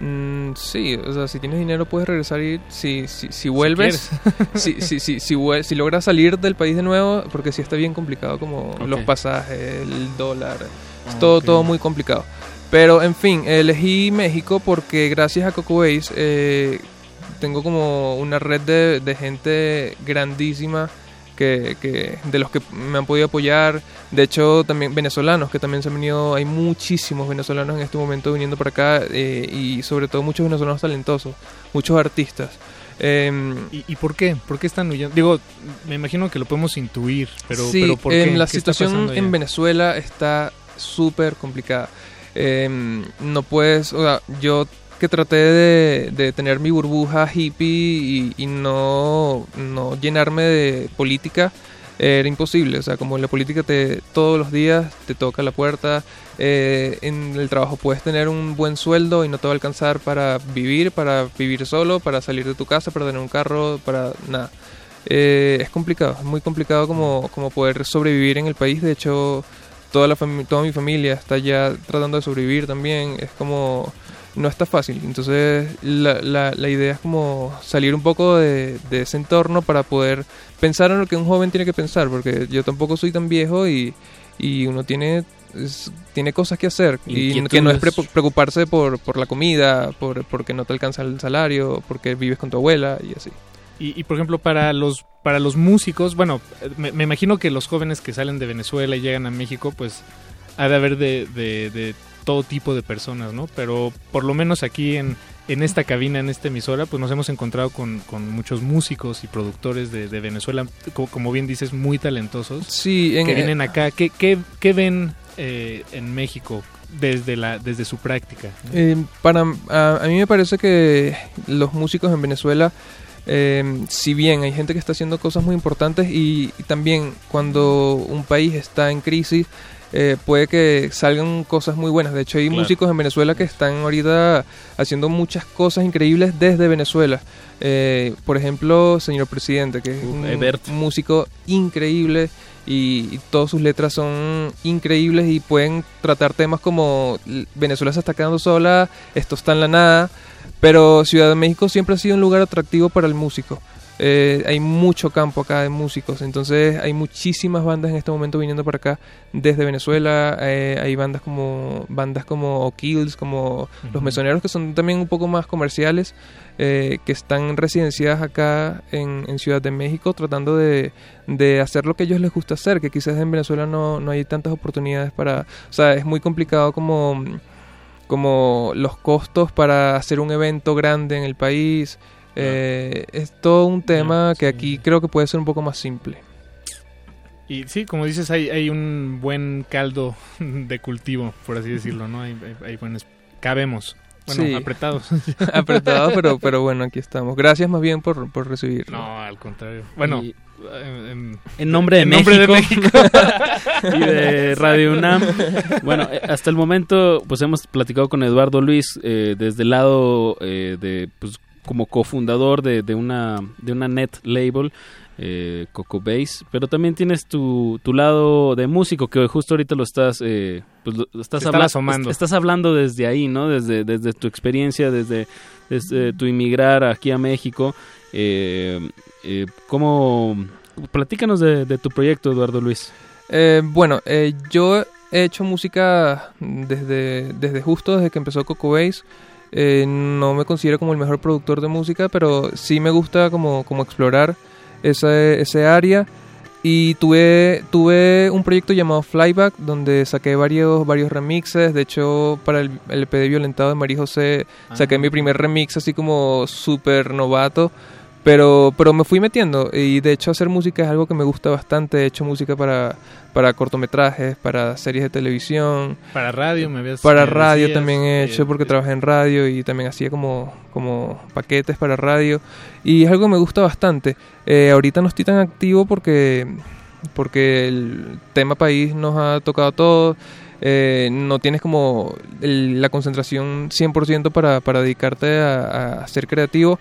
[SPEAKER 33] Mm, sí, o sea, si tienes dinero puedes regresar y si, si, si vuelves, si, si, si, si, logras salir del país de nuevo, porque sí está bien complicado como los pasajes, el dólar, es
[SPEAKER 34] Ah,
[SPEAKER 33] todo, todo muy complicado. Pero en fin, elegí México porque gracias a Coco Base eh, tengo como una red de, de gente grandísima que, que de los que me han podido apoyar. De hecho, también venezolanos que también se han venido. Hay muchísimos venezolanos en este momento viniendo para acá eh, y sobre todo muchos venezolanos talentosos, muchos artistas. Em,
[SPEAKER 32] ¿Y, y por qué? ¿Por qué están huyendo? Digo, me imagino que lo podemos intuir, pero,
[SPEAKER 33] sí,
[SPEAKER 32] pero ¿por qué?
[SPEAKER 33] em, la
[SPEAKER 32] ¿Qué está
[SPEAKER 33] situación en? Venezuela está súper complicada. Em, no puedes, o sea, yo que traté de, tener mi burbuja hippie y, no, no llenarme de política, era imposible. O sea, como la política te todos los días te toca la puerta. eh, en el trabajo puedes tener un buen sueldo y no te va a alcanzar para vivir, para vivir solo, para salir de tu casa, para tener un carro, para nada. Eh, es complicado, es muy complicado como, como poder sobrevivir en el país. De hecho, toda, la toda mi familia está ya tratando de sobrevivir también. Es como, no está fácil. Entonces, la, la, la idea es como salir un poco de, de ese entorno para poder pensar en lo que un joven tiene que pensar. Porque yo tampoco soy tan viejo y, y uno tiene, es- tiene cosas que hacer. Y que no es pre- preocuparse por, por la comida, por, porque no te alcanza el salario, porque vives con tu abuela y así.
[SPEAKER 32] Y, y, por ejemplo, para los, para los músicos, bueno, me, me imagino que los jóvenes que salen de Venezuela y llegan a México, pues ha de haber de, de- de todo tipo de personas, ¿no? Pero por lo menos aquí en, en esta cabina, en esta emisora, pues nos hemos encontrado con, con muchos músicos y productores de, de Venezuela, como, como bien dices, muy talentosos.
[SPEAKER 33] Sí, en-
[SPEAKER 32] que vienen acá. ¿Qué, qué, qué ven eh, en México desde, la, desde su práctica? ¿no?
[SPEAKER 33] Eh, para, a, a mí me parece que los músicos en Venezuela, eh, si bien hay gente que está haciendo cosas muy importantes y, y también cuando un país está en crisis, eh, puede que salgan cosas muy buenas. De hecho, hay
[SPEAKER 34] Claro.
[SPEAKER 33] músicos en Venezuela que están ahorita haciendo muchas cosas increíbles desde Venezuela. Eh, por ejemplo, señor presidente, que es un
[SPEAKER 34] Ebert.
[SPEAKER 33] músico increíble y, y todas sus letras son increíbles y pueden tratar temas como Venezuela se está quedando sola, esto está en la nada, pero Ciudad de México siempre ha sido un lugar atractivo para el músico. Eh, hay mucho campo acá de músicos, entonces hay muchísimas bandas en este momento viniendo para acá desde Venezuela. eh, hay bandas como bandas como O'Kills, como Los. Mesoneros, que son también un poco más comerciales, eh, que están residenciadas acá en, en Ciudad de México, tratando de, de hacer lo que a ellos les gusta hacer, que quizás en Venezuela no, no hay tantas oportunidades para... O sea, es muy complicado como como los costos para hacer un evento grande en el país. Eh, es todo un tema que aquí creo que puede ser un poco más simple.
[SPEAKER 32] Y sí, como dices, hay, hay un buen caldo de cultivo, por así decirlo, ¿no? Hay, hay, hay buenos... Cabemos. Bueno,
[SPEAKER 33] Sí.
[SPEAKER 32] apretados.
[SPEAKER 33] apretados, pero, pero bueno, aquí estamos. Gracias más bien por, por recibir.
[SPEAKER 32] No, al contrario. Bueno,
[SPEAKER 34] Y-
[SPEAKER 32] en,
[SPEAKER 31] en nombre de
[SPEAKER 32] en
[SPEAKER 31] México,
[SPEAKER 32] nombre de México.
[SPEAKER 31] y de Radio UNAM. Bueno, eh, hasta el momento pues hemos platicado con Eduardo Luis eh, desde el lado eh, de pues como cofundador de, de una de una net label eh, Coco Base, pero también tienes tu, tu lado de músico que justo ahorita lo estás eh, pues lo- estás
[SPEAKER 32] Se están
[SPEAKER 31] habla-
[SPEAKER 32] asomando.
[SPEAKER 31] estás hablando desde ahí, ¿no? Desde desde tu experiencia, desde desde tu inmigrar aquí a México. Eh, eh, ¿Cómo platícanos de, de tu proyecto, Eduardo Luis?
[SPEAKER 33] Eh, bueno, eh, yo he hecho música desde, desde justo desde que empezó Coco Base. Eh, no me considero como el mejor productor de música, pero sí me gusta como, como explorar ese, ese área. Y tuve, tuve un proyecto llamado Flyback, donde saqué varios, varios remixes. De hecho, para el, el EP de Violentado de María José, saqué
[SPEAKER 32] Ah.
[SPEAKER 33] mi primer remix así como súper novato. Pero, pero me fui metiendo y de hecho hacer música es algo que me gusta bastante. He hecho música para, para cortometrajes, para series de televisión.
[SPEAKER 32] Para radio me habías
[SPEAKER 33] Para
[SPEAKER 32] me
[SPEAKER 33] radio
[SPEAKER 32] decías,
[SPEAKER 33] también he
[SPEAKER 32] eh,
[SPEAKER 33] hecho porque trabajé en radio y también hacía como, como paquetes para radio. Y es algo que me gusta bastante. Eh, ahorita no estoy tan activo porque, porque el tema país nos ha tocado a todos. Eh, no tienes como el- la concentración 100% para, para dedicarte a, a ser creativo.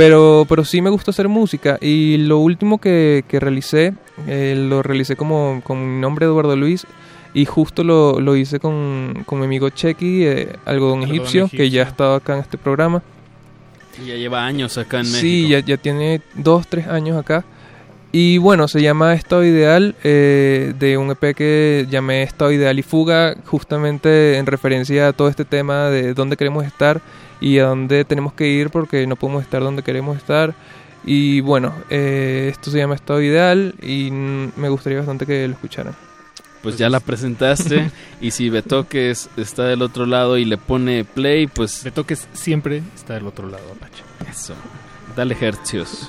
[SPEAKER 33] Pero, pero sí me gusta hacer música y lo último que, que realicé, eh, lo realicé como con mi nombre Eduardo Luis y justo lo, lo hice con, con mi amigo Chequi, eh, Algodón,
[SPEAKER 31] Algodón
[SPEAKER 33] egipcio, que ya ha estado acá en este programa.
[SPEAKER 31] Y ya lleva años acá en México.
[SPEAKER 33] Sí, ya, ya tiene dos, tres años acá. Y bueno, se llama Estado Ideal, eh, de un EP que llamé Estado Ideal y Fuga, justamente en referencia a todo este tema de dónde queremos estar y a dónde tenemos que ir porque no podemos estar donde queremos estar. Y bueno, eh, esto se llama Estado Ideal y me gustaría bastante que lo escucharan.
[SPEAKER 31] Pues ya la presentaste y si Betoques está del otro lado y le pone play, pues...
[SPEAKER 32] Betoques siempre está del otro lado, Apache.
[SPEAKER 31] Eso. Dale hercios.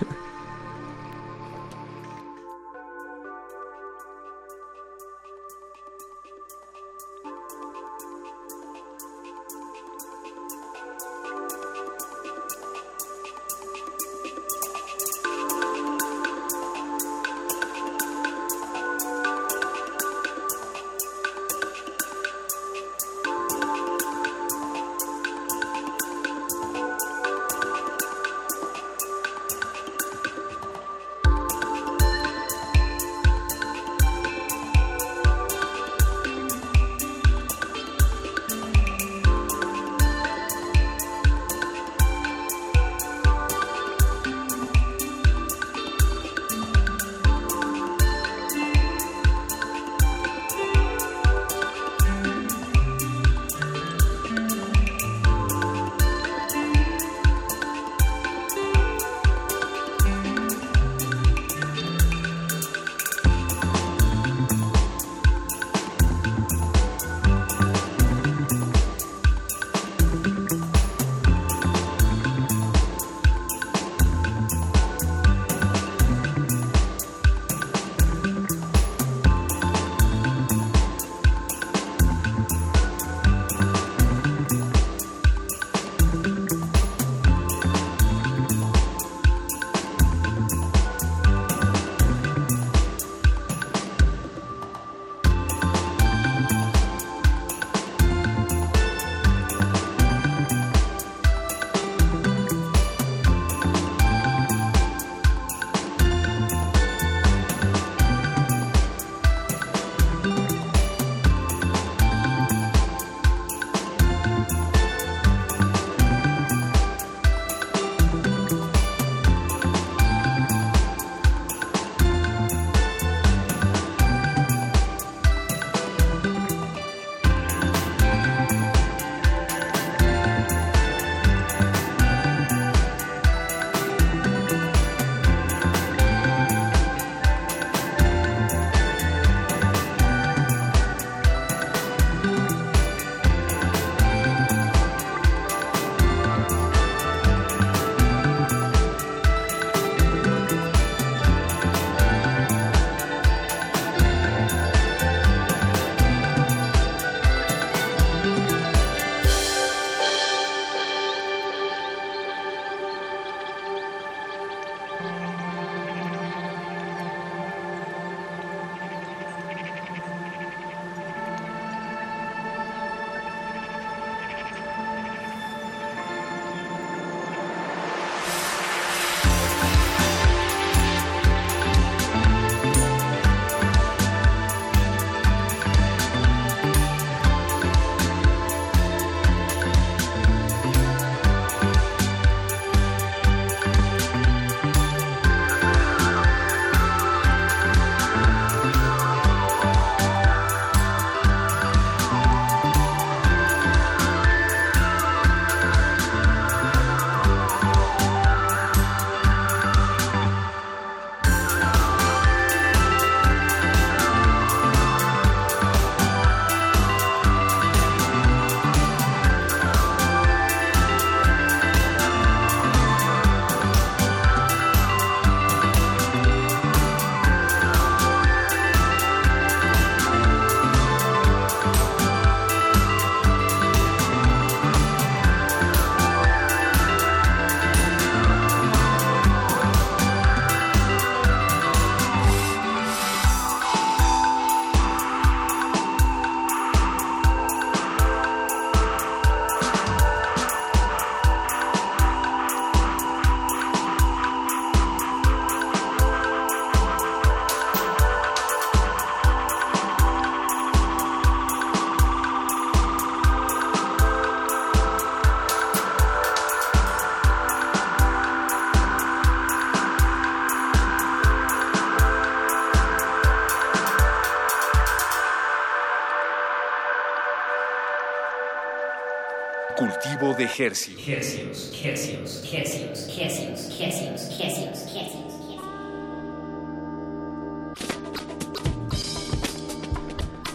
[SPEAKER 36] De Hercios.
[SPEAKER 5] Hercios, hercios, hercios, hercios, hercios, hercios, hercios.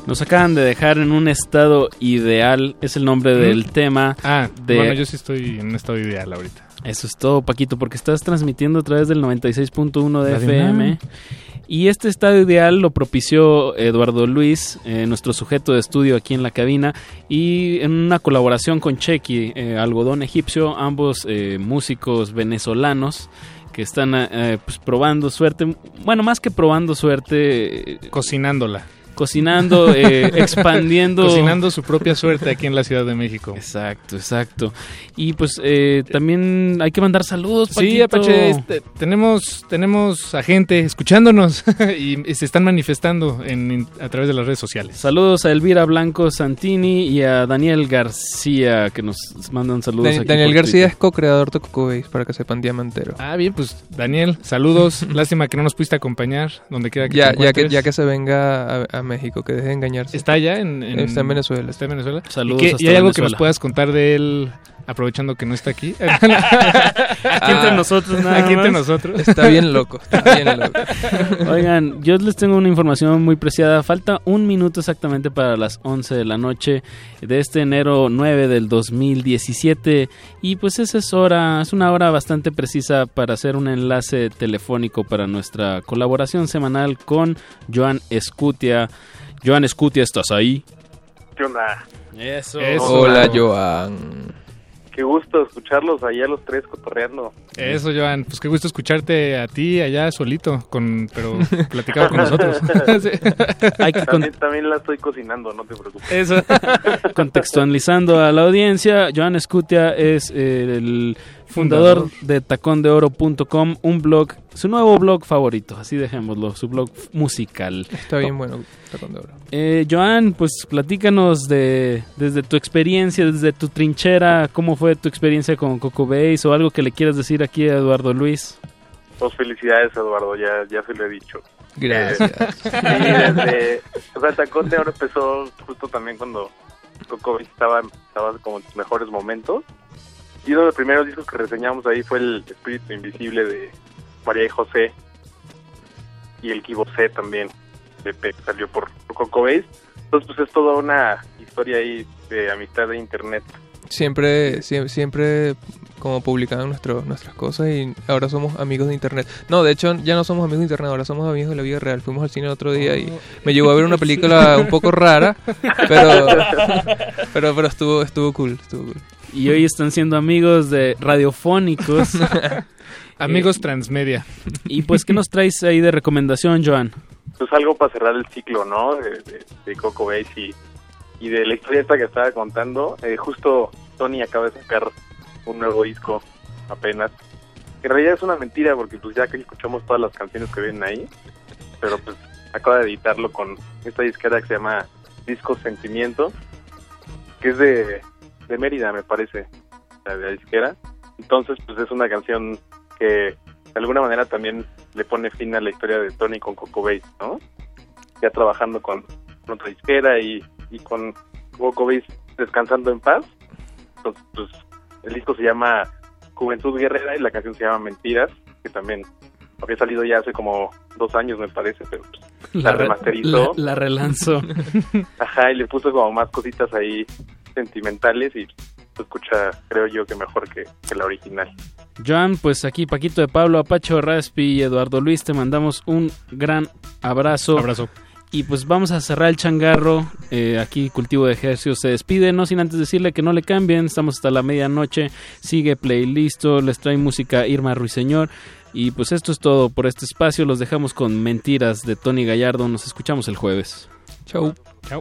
[SPEAKER 31] Nos acaban de dejar en un estado ideal, es el nombre
[SPEAKER 32] ¿Mm?
[SPEAKER 31] del tema.
[SPEAKER 32] Ah,
[SPEAKER 31] de...
[SPEAKER 32] bueno, yo sí estoy en un estado ideal ahorita.
[SPEAKER 31] Eso es todo, Paquito, porque estás transmitiendo a través del 96.1 de
[SPEAKER 32] La
[SPEAKER 31] FM. Y este estado ideal lo propició Eduardo Luis, eh, nuestro sujeto de estudio aquí en la cabina, y en una colaboración con Chequi, eh, Algodón Egipcio, ambos eh, músicos venezolanos que están eh, pues, probando suerte, bueno, más que probando suerte, eh,
[SPEAKER 32] Cocinándola.
[SPEAKER 31] Cocinando, eh, expandiendo.
[SPEAKER 32] Cocinando su propia suerte aquí en la Ciudad de México.
[SPEAKER 31] Exacto, exacto. Y pues eh, también hay que mandar saludos.
[SPEAKER 32] Sí,
[SPEAKER 31] Paquito.
[SPEAKER 32] Apache, este, tenemos, tenemos a gente escuchándonos y, y se están manifestando en, a través de las redes sociales.
[SPEAKER 31] Saludos a Elvira Blanco Santini y a Daniel García que nos mandan saludos.
[SPEAKER 33] Dan-
[SPEAKER 31] aquí
[SPEAKER 33] Daniel García
[SPEAKER 31] Twitter.
[SPEAKER 33] es co-creador de Coco Base, para que sepan, diamantero.
[SPEAKER 32] Ah, bien, pues Daniel, saludos. Lástima que no nos pudiste acompañar donde quiera que
[SPEAKER 33] Ya,
[SPEAKER 32] te
[SPEAKER 33] ya, que, ya que se venga a, a México, que deje de engañarse.
[SPEAKER 32] ¿Está allá en, en-
[SPEAKER 33] Está en Venezuela.
[SPEAKER 32] ¿Está en Venezuela?
[SPEAKER 31] Saludos
[SPEAKER 32] ¿Y, qué-
[SPEAKER 31] hasta
[SPEAKER 32] y hay algo que nos puedas contar de él aprovechando que no está aquí?
[SPEAKER 31] Aquí entre nosotros nada
[SPEAKER 32] Aquí entre
[SPEAKER 31] más.
[SPEAKER 32] nosotros.
[SPEAKER 33] Está bien loco, está bien loco.
[SPEAKER 31] Oigan, yo les tengo una información muy preciada. Falta un minuto exactamente para las 11 de la noche de este enero 9 del 2017. Y pues esa es hora, es una hora bastante precisa para hacer un enlace telefónico para nuestra colaboración semanal con Joan Escutia. Joan Escutia, ¿estás ahí?
[SPEAKER 38] ¿Qué onda?
[SPEAKER 31] Eso.
[SPEAKER 33] Hola, Joan.
[SPEAKER 38] Qué gusto escucharlos ahí a los tres cotorreando.
[SPEAKER 32] Eso, Joan. Pues qué gusto escucharte a ti allá solito, con, pero platicado con nosotros. Sí.
[SPEAKER 31] Hay que con-
[SPEAKER 38] también, también la estoy cocinando, no te preocupes.
[SPEAKER 31] Eso. Contextualizando a la audiencia, Joan Escutia es eh, el fundador de tacondeoro.com, un blog, su nuevo blog favorito, así dejémoslo, su blog musical.
[SPEAKER 33] Está bien bueno, Tacón de Oro.
[SPEAKER 31] Eh, Joan, pues platícanos de desde tu experiencia, desde tu trinchera, cómo fue tu experiencia con Coco Base o algo que le quieras decir aquí a Eduardo Luis.
[SPEAKER 38] Pues felicidades, Eduardo, ya, ya se lo he dicho.
[SPEAKER 33] Gracias.
[SPEAKER 38] Eh, sí, desde, o sea, de Oro empezó justo también cuando Coco Base estaba, estaba como en sus mejores momentos. Y uno de los primeros discos que reseñamos ahí fue el Espíritu Invisible de María y José. Y el Kibo C también, de Pe- que salió por, Coco Base. Entonces, pues es toda una historia ahí de amistad de internet.
[SPEAKER 33] Siempre, siempre, siempre como publicaban nuestro, nuestras cosas y ahora somos amigos de internet. No, de hecho ya no somos amigos de internet, ahora somos amigos de la vida real. Fuimos al cine el otro día y me llevó a ver una película un poco rara, pero pero pero estuvo estuvo cool, estuvo cool.
[SPEAKER 31] Y hoy están siendo amigos de radiofónicos.
[SPEAKER 32] Amigos
[SPEAKER 31] Eh,
[SPEAKER 32] transmedia.
[SPEAKER 31] Y pues, ¿qué nos traes ahí de recomendación, Joan?
[SPEAKER 38] pues algo para cerrar el ciclo, ¿no? De, de, de Coco Base y, y de la historia esta que estaba contando. Eh, justo Tony acaba de sacar un nuevo disco apenas. En realidad es una mentira porque pues ya que escuchamos todas las canciones que vienen ahí, pero pues acaba de editarlo con esta disquera que se llama Disco Sentimiento, que es de, de Mérida, me parece, la de la disquera. Entonces, pues es una canción que de alguna manera también le pone fin a la historia de Tony con Coco Base, ¿no? Ya trabajando con, con otra disquera y, y con Coco Base descansando en paz. Entonces, pues el disco se llama Juventud Guerrera y la canción se llama Mentiras, que también había salido ya hace como dos años, me parece, pero pues, la,
[SPEAKER 31] re-
[SPEAKER 38] remasterizó.
[SPEAKER 31] La, la relanzó.
[SPEAKER 38] Ajá, y le puso como más cositas ahí sentimentales y se escucha, creo yo, que mejor que, que la original.
[SPEAKER 31] Joan, pues aquí Paquito de Pablo, Apacho Raspi y Eduardo Luis, te mandamos un gran abrazo.
[SPEAKER 32] Abrazo.
[SPEAKER 31] Y pues vamos a cerrar el changarro. Eh, aquí Cultivo de Ejercicios se despide, no sin antes decirle que no le cambien. Estamos hasta la medianoche. Sigue playlist, les trae música Irma Ruiseñor. Y pues esto es todo por este espacio. Los dejamos con Mentiras de Tony Gallardo. Nos escuchamos el jueves.
[SPEAKER 33] Chau.
[SPEAKER 32] Chau.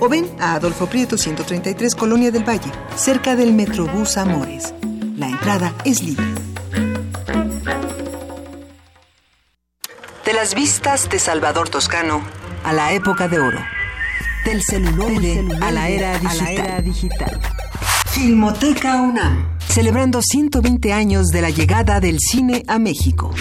[SPEAKER 39] o ven a Adolfo Prieto 133 Colonia del Valle, cerca del Metrobús Amores. La entrada es libre. De las vistas de Salvador Toscano a la época de oro. Del celuloide, a, la era digital. Filmoteca UNAM. Celebrando 120 años de la llegada del cine a México.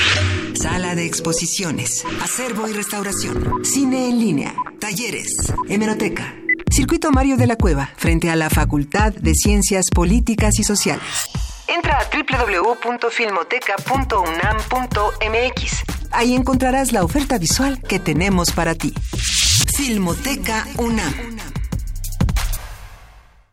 [SPEAKER 39] Sala de exposiciones, acervo y restauración, cine en línea, talleres, hemeroteca. Circuito Mario de la Cueva, frente a la Facultad de Ciencias Políticas y Sociales. Entra a www.filmoteca.unam.mx. Ahí encontrarás la oferta visual que tenemos para ti. Filmoteca UNAM.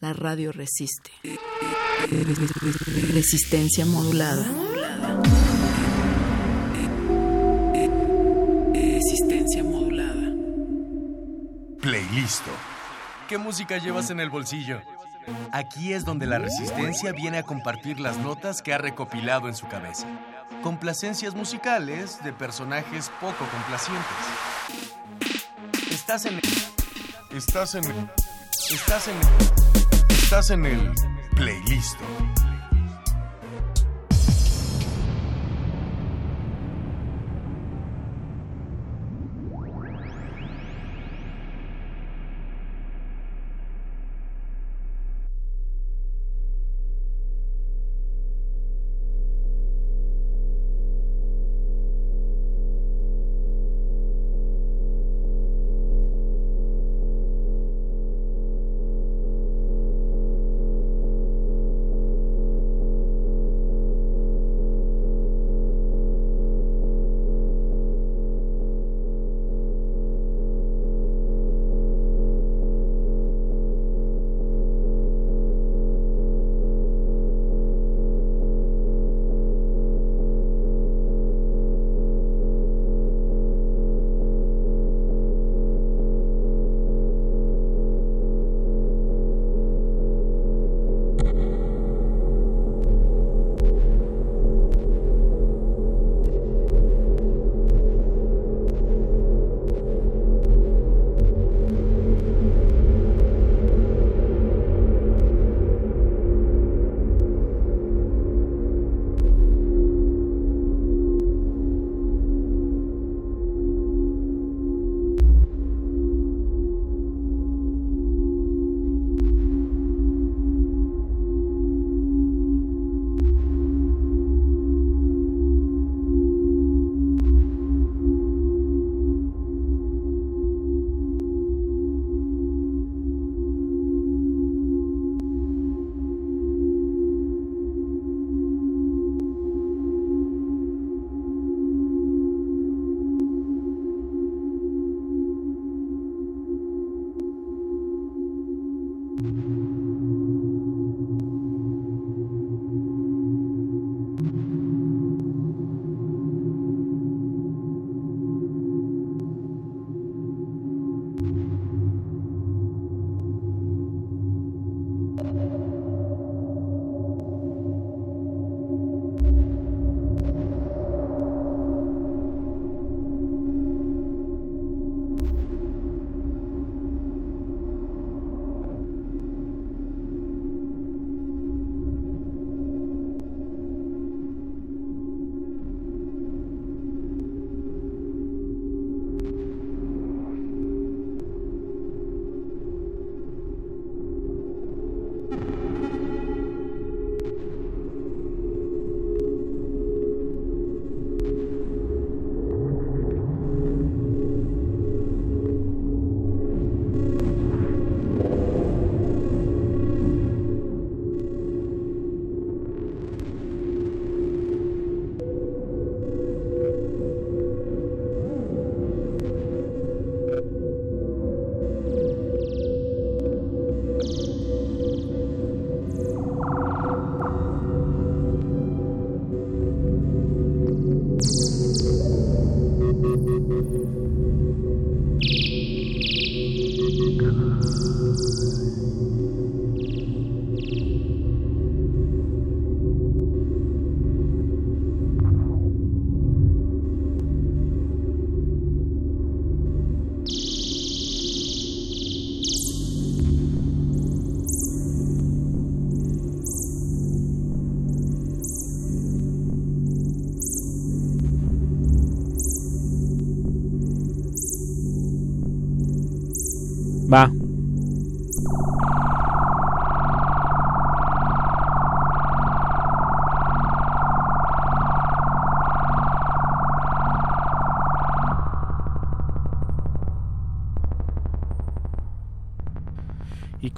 [SPEAKER 21] La radio resiste. Resistencia modulada. Resistencia modulada.
[SPEAKER 40] Playlisto. ¿Qué música llevas en el bolsillo? Aquí es donde la resistencia viene a compartir las notas que ha recopilado en su cabeza. Complacencias musicales de personajes poco complacientes. Estás en el... Estás en el... Estás en el... Estás en el playlist.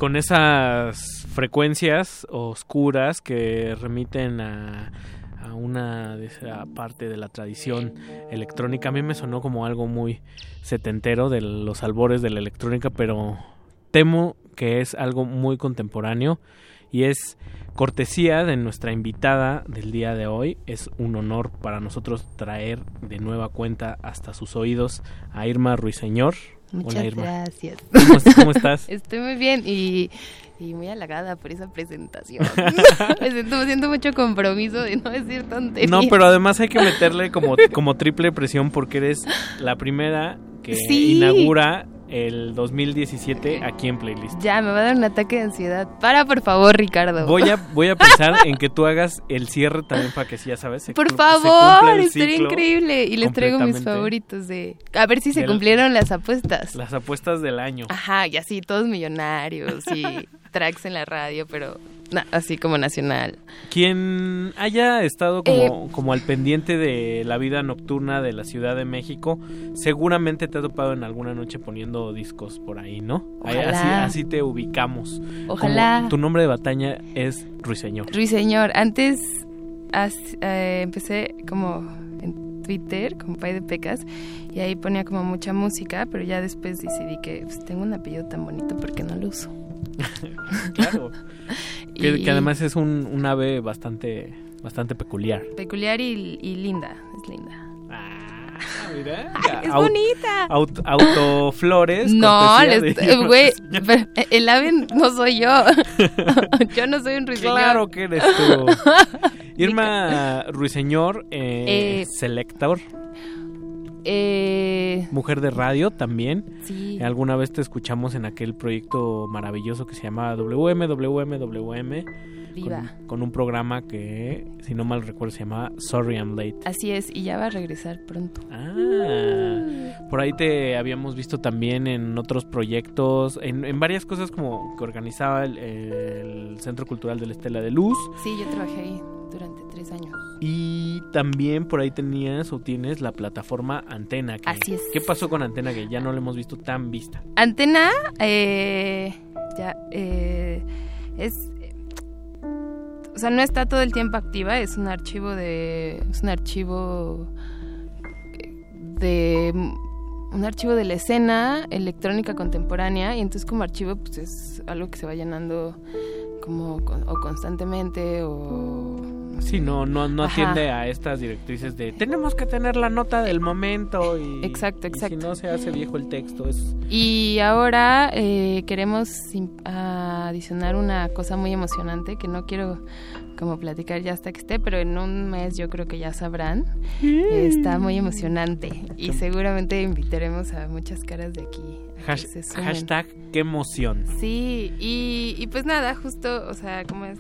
[SPEAKER 34] Con esas frecuencias oscuras que remiten a, a una de esa parte de la tradición electrónica, a mí me sonó como algo muy setentero de los albores de la electrónica, pero temo que es algo muy contemporáneo y es cortesía de nuestra invitada del día de hoy. Es un honor para nosotros traer de nueva cuenta hasta sus oídos a Irma Ruiseñor.
[SPEAKER 41] Muchas
[SPEAKER 34] Hola, Irma.
[SPEAKER 41] gracias.
[SPEAKER 34] ¿Cómo, cómo estás?
[SPEAKER 41] Estoy muy bien y, y muy halagada por esa presentación. me, siento, siento mucho compromiso de no decir tonterías.
[SPEAKER 34] No, pero además hay que meterle como, como triple presión porque eres la primera que
[SPEAKER 41] Sí.
[SPEAKER 34] inaugura el 2017 aquí en Playlist.
[SPEAKER 41] Ya, me va a dar un ataque de ansiedad. Para, por favor, Ricardo.
[SPEAKER 34] Voy a, voy a pensar en que tú hagas el cierre también para que sí, ya sabes. se
[SPEAKER 41] Por
[SPEAKER 34] se
[SPEAKER 41] favor, estaría increíble. Y les traigo mis favoritos de... A ver si se cumplieron las apuestas.
[SPEAKER 34] Las apuestas del año.
[SPEAKER 41] Ajá, y así, todos millonarios y tracks en la radio, pero así como nacional.
[SPEAKER 34] Quien haya estado como,
[SPEAKER 41] Eh,
[SPEAKER 34] como al pendiente de la vida nocturna de la Ciudad de México, seguramente te ha topado en alguna noche poniendo discos por ahí, ¿no?
[SPEAKER 41] Ojalá.
[SPEAKER 34] Así, así te ubicamos.
[SPEAKER 41] Ojalá.
[SPEAKER 34] Como tu nombre de batalla es Ruiseñor.
[SPEAKER 41] Ruiseñor, antes as- eh, empecé como en Twitter, con Pay de Pecas, y ahí ponía como mucha música, pero ya después decidí que pues, tengo un apellido tan bonito porque no lo uso.
[SPEAKER 34] claro. Que,
[SPEAKER 41] Y-
[SPEAKER 34] que además es un, un ave bastante, bastante peculiar.
[SPEAKER 41] Peculiar y, y linda, es linda.
[SPEAKER 34] Ah, mira.
[SPEAKER 41] Ay, es bonita.
[SPEAKER 34] aut- autoflores.
[SPEAKER 41] No, güey, el ave no soy yo. yo no soy un ruiseñor.
[SPEAKER 34] Claro que eres tú. Irma Ruiseñor, eh,
[SPEAKER 41] Eh,
[SPEAKER 34] selector,
[SPEAKER 41] Eh,
[SPEAKER 34] mujer de radio también.
[SPEAKER 41] Sí.
[SPEAKER 34] Alguna vez te escuchamos en aquel proyecto maravilloso que se llamaba WM, WM, WM.
[SPEAKER 41] Viva.
[SPEAKER 34] Con, con un programa que, si no mal recuerdo, se llamaba Sorry I'm Late.
[SPEAKER 41] así es, y ya va a regresar pronto.
[SPEAKER 34] Ah, por ahí te habíamos visto también en otros proyectos, en, en varias cosas como que organizaba el, el Centro Cultural de la Estela de Luz.
[SPEAKER 41] Sí, yo trabajé ahí durante tres años.
[SPEAKER 34] Y también por ahí tenías o tienes la plataforma Antena. Que,
[SPEAKER 41] Así es.
[SPEAKER 34] ¿Qué pasó con Antena que ya no la hemos visto tan vista?
[SPEAKER 41] Antena, eh, ya, eh, es, sea, no está todo el tiempo activa, es un archivo de, es un archivo de, un archivo de la escena electrónica contemporánea y entonces como archivo pues es algo que se va llenando como o constantemente o
[SPEAKER 34] Sí, no, no, no
[SPEAKER 41] Ajá.
[SPEAKER 34] atiende a estas directrices de tenemos que tener la nota del momento y,
[SPEAKER 41] Exacto,
[SPEAKER 34] y
[SPEAKER 41] exacto.
[SPEAKER 34] si no se hace viejo el texto es
[SPEAKER 41] Y ahora eh, queremos adicionar una cosa muy emocionante que no quiero como platicar ya hasta que esté, pero en un mes yo creo que ya sabrán. Está muy emocionante y seguramente invitaremos a muchas caras de aquí. a que se
[SPEAKER 34] hashtag qué emoción.
[SPEAKER 41] Sí, y, y pues nada, justo, o sea, como es,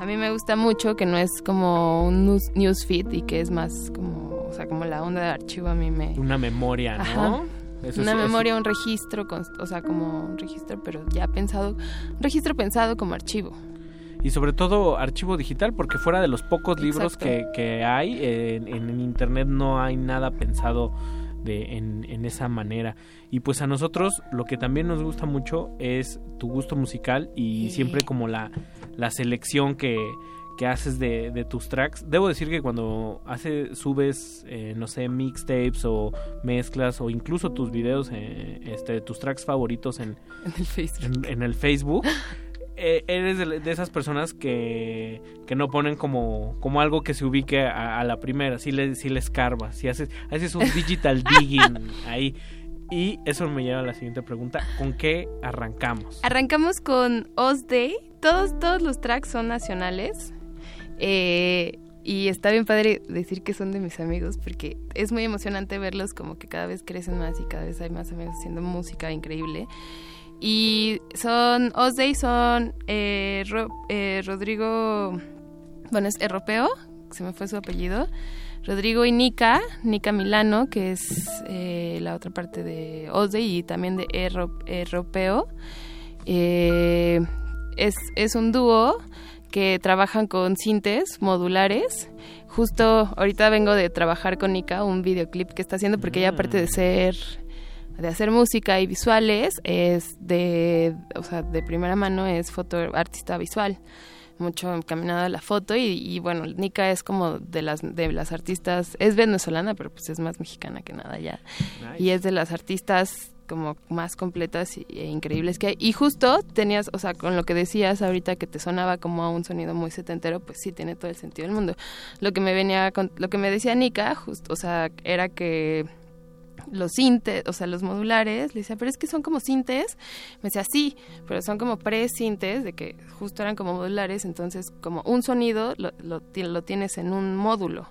[SPEAKER 41] a mí me gusta mucho que no es como un news, newsfeed y que es más como, o sea, como la onda de archivo a mí me...
[SPEAKER 34] Una memoria, ¿no?
[SPEAKER 41] Ajá.
[SPEAKER 34] Eso
[SPEAKER 41] una
[SPEAKER 34] es- eso-
[SPEAKER 41] memoria, un registro, o sea, como un registro, pero ya pensado, un registro pensado como archivo.
[SPEAKER 34] Y sobre todo archivo digital, porque fuera de los pocos libros que, que hay, en, en internet no hay nada pensado de, en, en esa manera. Y pues a nosotros lo que también nos gusta mucho es tu gusto musical y
[SPEAKER 41] Sí.
[SPEAKER 34] siempre como la, la selección que, que haces de, de tus tracks. Debo decir que cuando hace, subes, eh, no sé, mixtapes o mezclas o incluso tus videos, eh, este, tus tracks favoritos en,
[SPEAKER 41] En el Facebook.
[SPEAKER 34] en, en el Facebook, eres de, de esas personas que, que no ponen como, como algo que se ubique a, a la primera, si le, si le escarbas, si haces, haces un digital digging ahí. Y eso me lleva a la siguiente pregunta, ¿con qué arrancamos?
[SPEAKER 41] Arrancamos con Oz Day. Todos, todos los tracks son nacionales. Eh, y está bien padre decir que son de mis amigos porque es muy emocionante verlos como que cada vez crecen más y cada vez hay más amigos haciendo música increíble. Y son, Oz Day son eh, Ro- eh, Rodrigo, bueno, es europeo, se me fue su apellido. Rodrigo y Nika, Nika Milano, que es eh, la otra parte de OSDE y también de Europeo. Eh, es, es un dúo que trabajan con sintes modulares. Justo ahorita vengo de trabajar con Nika un videoclip que está haciendo porque ella aparte de
[SPEAKER 34] Mm.
[SPEAKER 41] ser de hacer música y visuales es de o sea, de primera mano es foto artista visual mucho encaminada a la foto y, y, bueno Nika es como de las de las artistas es venezolana pero pues es más mexicana que nada ya
[SPEAKER 34] Nice.
[SPEAKER 41] y es de las artistas como más completas y- e increíbles que hay y justo tenías o sea con lo que decías ahorita que te sonaba como a un sonido muy setentero pues sí tiene todo el sentido del mundo lo que me venía con- lo que me decía Nika justo o sea era que los sintes, o sea, los modulares, le decía, pero es que son como sintes. Me decía, sí, pero son como pre-sintes, de que justo eran como modulares, entonces como un sonido lo, lo, lo tienes en un módulo.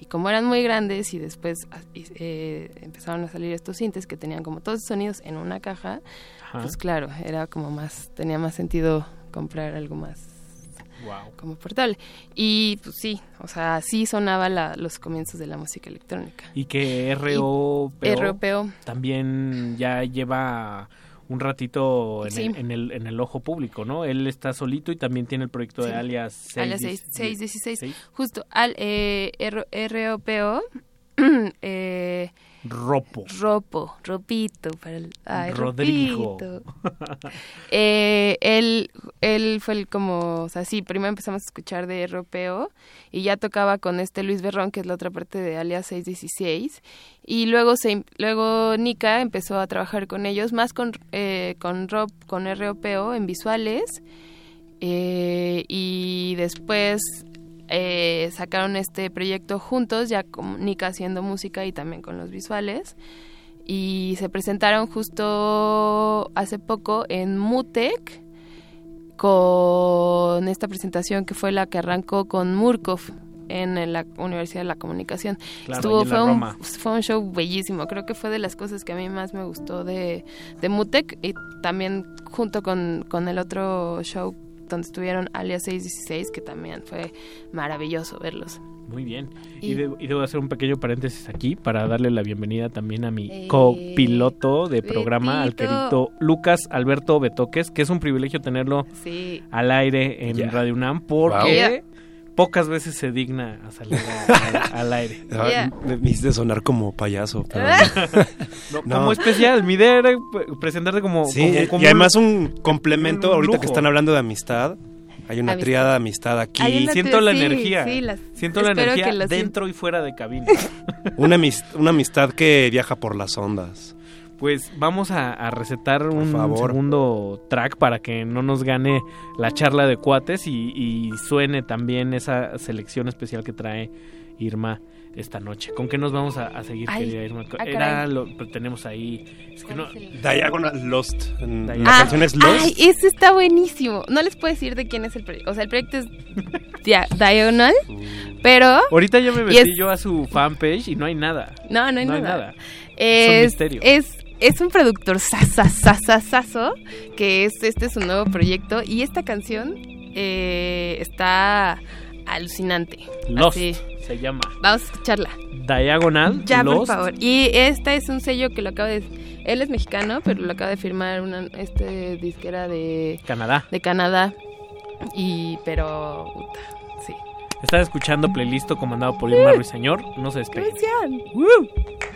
[SPEAKER 41] Y como eran muy grandes y después ah, eh, empezaron a salir estos sintes que tenían como todos esos sonidos en una caja,
[SPEAKER 34] Ajá.
[SPEAKER 41] pues claro, era como más, tenía más sentido comprar algo más
[SPEAKER 34] Wow.
[SPEAKER 41] como portable. Y pues sí, o sea, así sonaba la, los comienzos de la música electrónica.
[SPEAKER 34] Y que ROPO,
[SPEAKER 41] ROPO.
[SPEAKER 34] también ya lleva un ratito en,
[SPEAKER 41] Sí.
[SPEAKER 34] el, en, el, en el ojo público, ¿no? Él está solito y también tiene el proyecto de alias
[SPEAKER 41] Alias
[SPEAKER 34] 6,
[SPEAKER 41] 616. Justo, al eh, ROPO, eh,
[SPEAKER 34] Ropo.
[SPEAKER 41] Ropo, Ropito, para el, ay,
[SPEAKER 34] Rodrigo.
[SPEAKER 41] Ropito. Eh, él, él fue el como, o sea, sí, primero empezamos a escuchar de ROPO y ya tocaba con este Luis Berrón, que es la otra parte de Alias 616, y luego se, luego Nika empezó a trabajar con ellos, más con, eh, con, Rob, con ROPO en visuales, eh, y después eh, sacaron este proyecto juntos, ya con Nika haciendo música y también con los visuales. Y se presentaron justo hace poco en Mutec con esta presentación que fue la que arrancó con Murkov en la Universidad de la Comunicación.
[SPEAKER 34] Claro,
[SPEAKER 41] Estuvo, fue, un, fue un show bellísimo. Creo que fue de las cosas que a mí más me gustó de, de Mutec y también junto con, con el otro show donde estuvieron Alias 616, que también fue maravilloso verlos.
[SPEAKER 34] Muy bien. Y,
[SPEAKER 41] Y-
[SPEAKER 34] de- y debo hacer un pequeño paréntesis aquí para darle la bienvenida también a mi
[SPEAKER 41] Eh,
[SPEAKER 34] copiloto de programa, al querido Lucas Alberto Betoques, que es un privilegio tenerlo
[SPEAKER 41] Sí.
[SPEAKER 34] al aire en. Radio UNAM porque
[SPEAKER 41] Wow.
[SPEAKER 34] Pocas veces se digna a salir a- a- al aire.
[SPEAKER 38] Ah,
[SPEAKER 41] Yeah.
[SPEAKER 38] Me, me hiciste sonar como payaso. pero-
[SPEAKER 34] No,
[SPEAKER 38] No.
[SPEAKER 34] Como especial, mi idea era presentarte como...
[SPEAKER 38] Sí,
[SPEAKER 34] como- como
[SPEAKER 38] y además
[SPEAKER 34] un-
[SPEAKER 38] complemento,
[SPEAKER 34] un
[SPEAKER 38] ahorita que están hablando de amistad, hay una
[SPEAKER 41] Amistad.
[SPEAKER 38] triada de amistad aquí.
[SPEAKER 34] Siento la
[SPEAKER 41] sí,
[SPEAKER 34] energía.
[SPEAKER 41] sí, las-
[SPEAKER 34] Siento la energía dentro y fuera de cabina.
[SPEAKER 38] Una, una amistad que viaja por las ondas.
[SPEAKER 34] Pues vamos a, a recetar un
[SPEAKER 38] favor.
[SPEAKER 34] segundo track para que no nos gane la charla de cuates y, y suene también esa selección especial que trae Irma esta noche. ¿Con qué nos vamos a, a seguir,
[SPEAKER 41] Ay,
[SPEAKER 34] querida Irma?
[SPEAKER 41] ah,
[SPEAKER 34] Era lo tenemos ahí. Es que no-
[SPEAKER 38] Diagonal Lost.
[SPEAKER 34] Diagonal.
[SPEAKER 38] La canción es Lost.
[SPEAKER 41] Ah, Ay, ese está buenísimo. No les puedo decir de quién es el proyecto. O sea, el proyecto es Dia- Diagonal, pero...
[SPEAKER 34] Ahorita ya me metí
[SPEAKER 41] es-
[SPEAKER 34] yo a su fanpage y no hay nada.
[SPEAKER 41] No, no hay
[SPEAKER 34] No hay
[SPEAKER 41] nada.
[SPEAKER 34] nada.
[SPEAKER 41] Es,
[SPEAKER 34] misterio.
[SPEAKER 41] es, es un productor sasasasasazo, que es este es su nuevo proyecto. Y esta canción eh, está alucinante.
[SPEAKER 34] Lost
[SPEAKER 41] Así.
[SPEAKER 34] se llama.
[SPEAKER 41] Vamos a escucharla.
[SPEAKER 34] Diagonal.
[SPEAKER 41] Ya, por favor. Y este es un sello que lo acaba de... Él es mexicano, pero lo acaba de firmar una este disquera de...
[SPEAKER 34] Canadá.
[SPEAKER 41] De Canadá. Y... Pero... puta, sí.
[SPEAKER 34] Estás escuchando playlist comandado por Irma Ruiseñor. No se despeguen.
[SPEAKER 41] Gracias.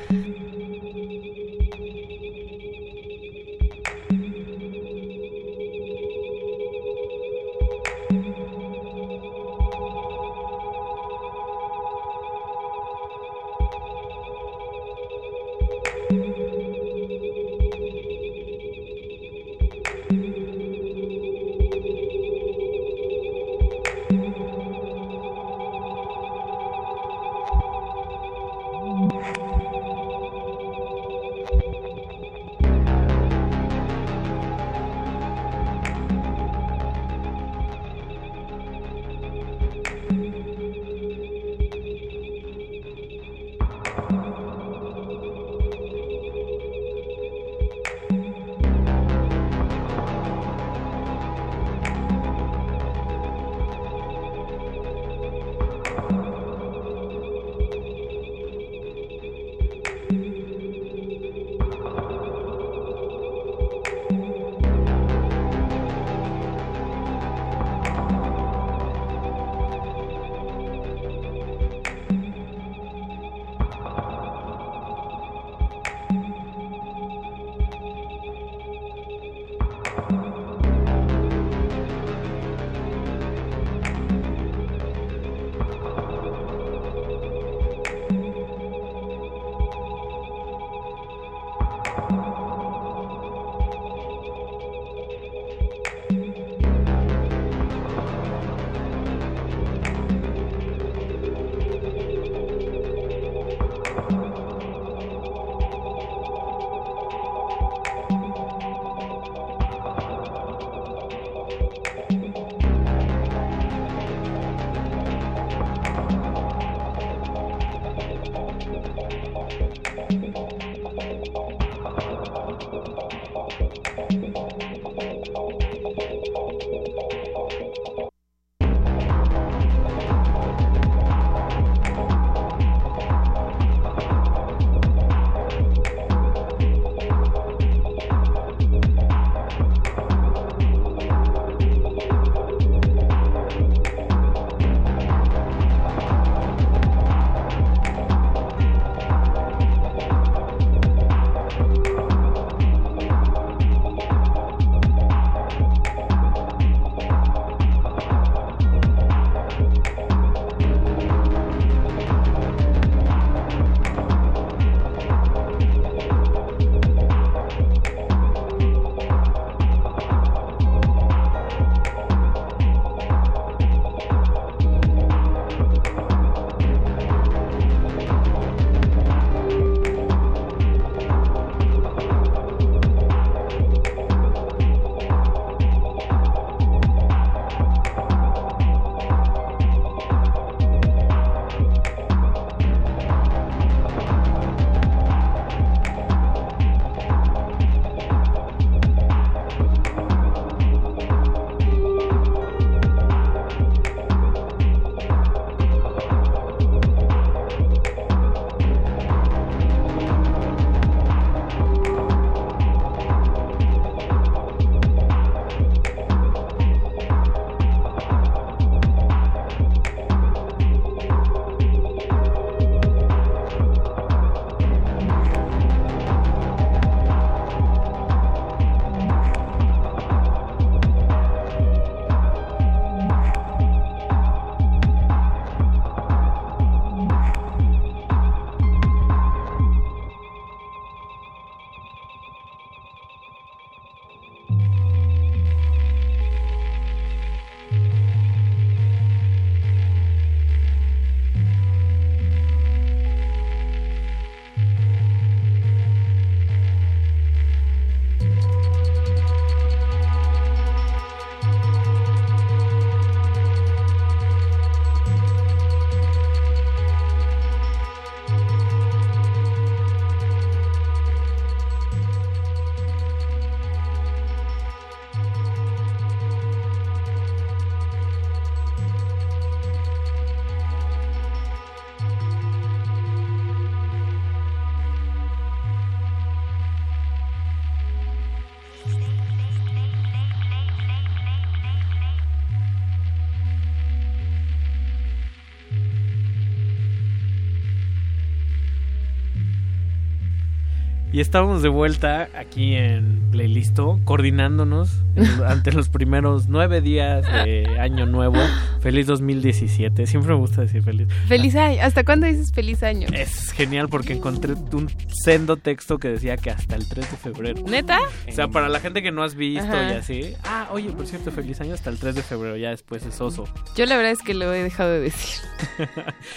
[SPEAKER 34] Y estamos de vuelta aquí en Playlisto, coordinándonos ante los primeros nueve días de Año Nuevo. Feliz 2017. Siempre me gusta decir feliz.
[SPEAKER 41] Feliz año. ¿Hasta cuándo dices feliz año?
[SPEAKER 34] Es genial porque encontré un sendo texto que decía que hasta el 3 de febrero.
[SPEAKER 41] ¿Neta?
[SPEAKER 34] O sea, para la gente que no has visto
[SPEAKER 41] Ajá.
[SPEAKER 34] y así. Ah, oye, por cierto, feliz año hasta el 3 de febrero. Ya después es oso.
[SPEAKER 41] Yo la verdad es que lo he dejado de decir.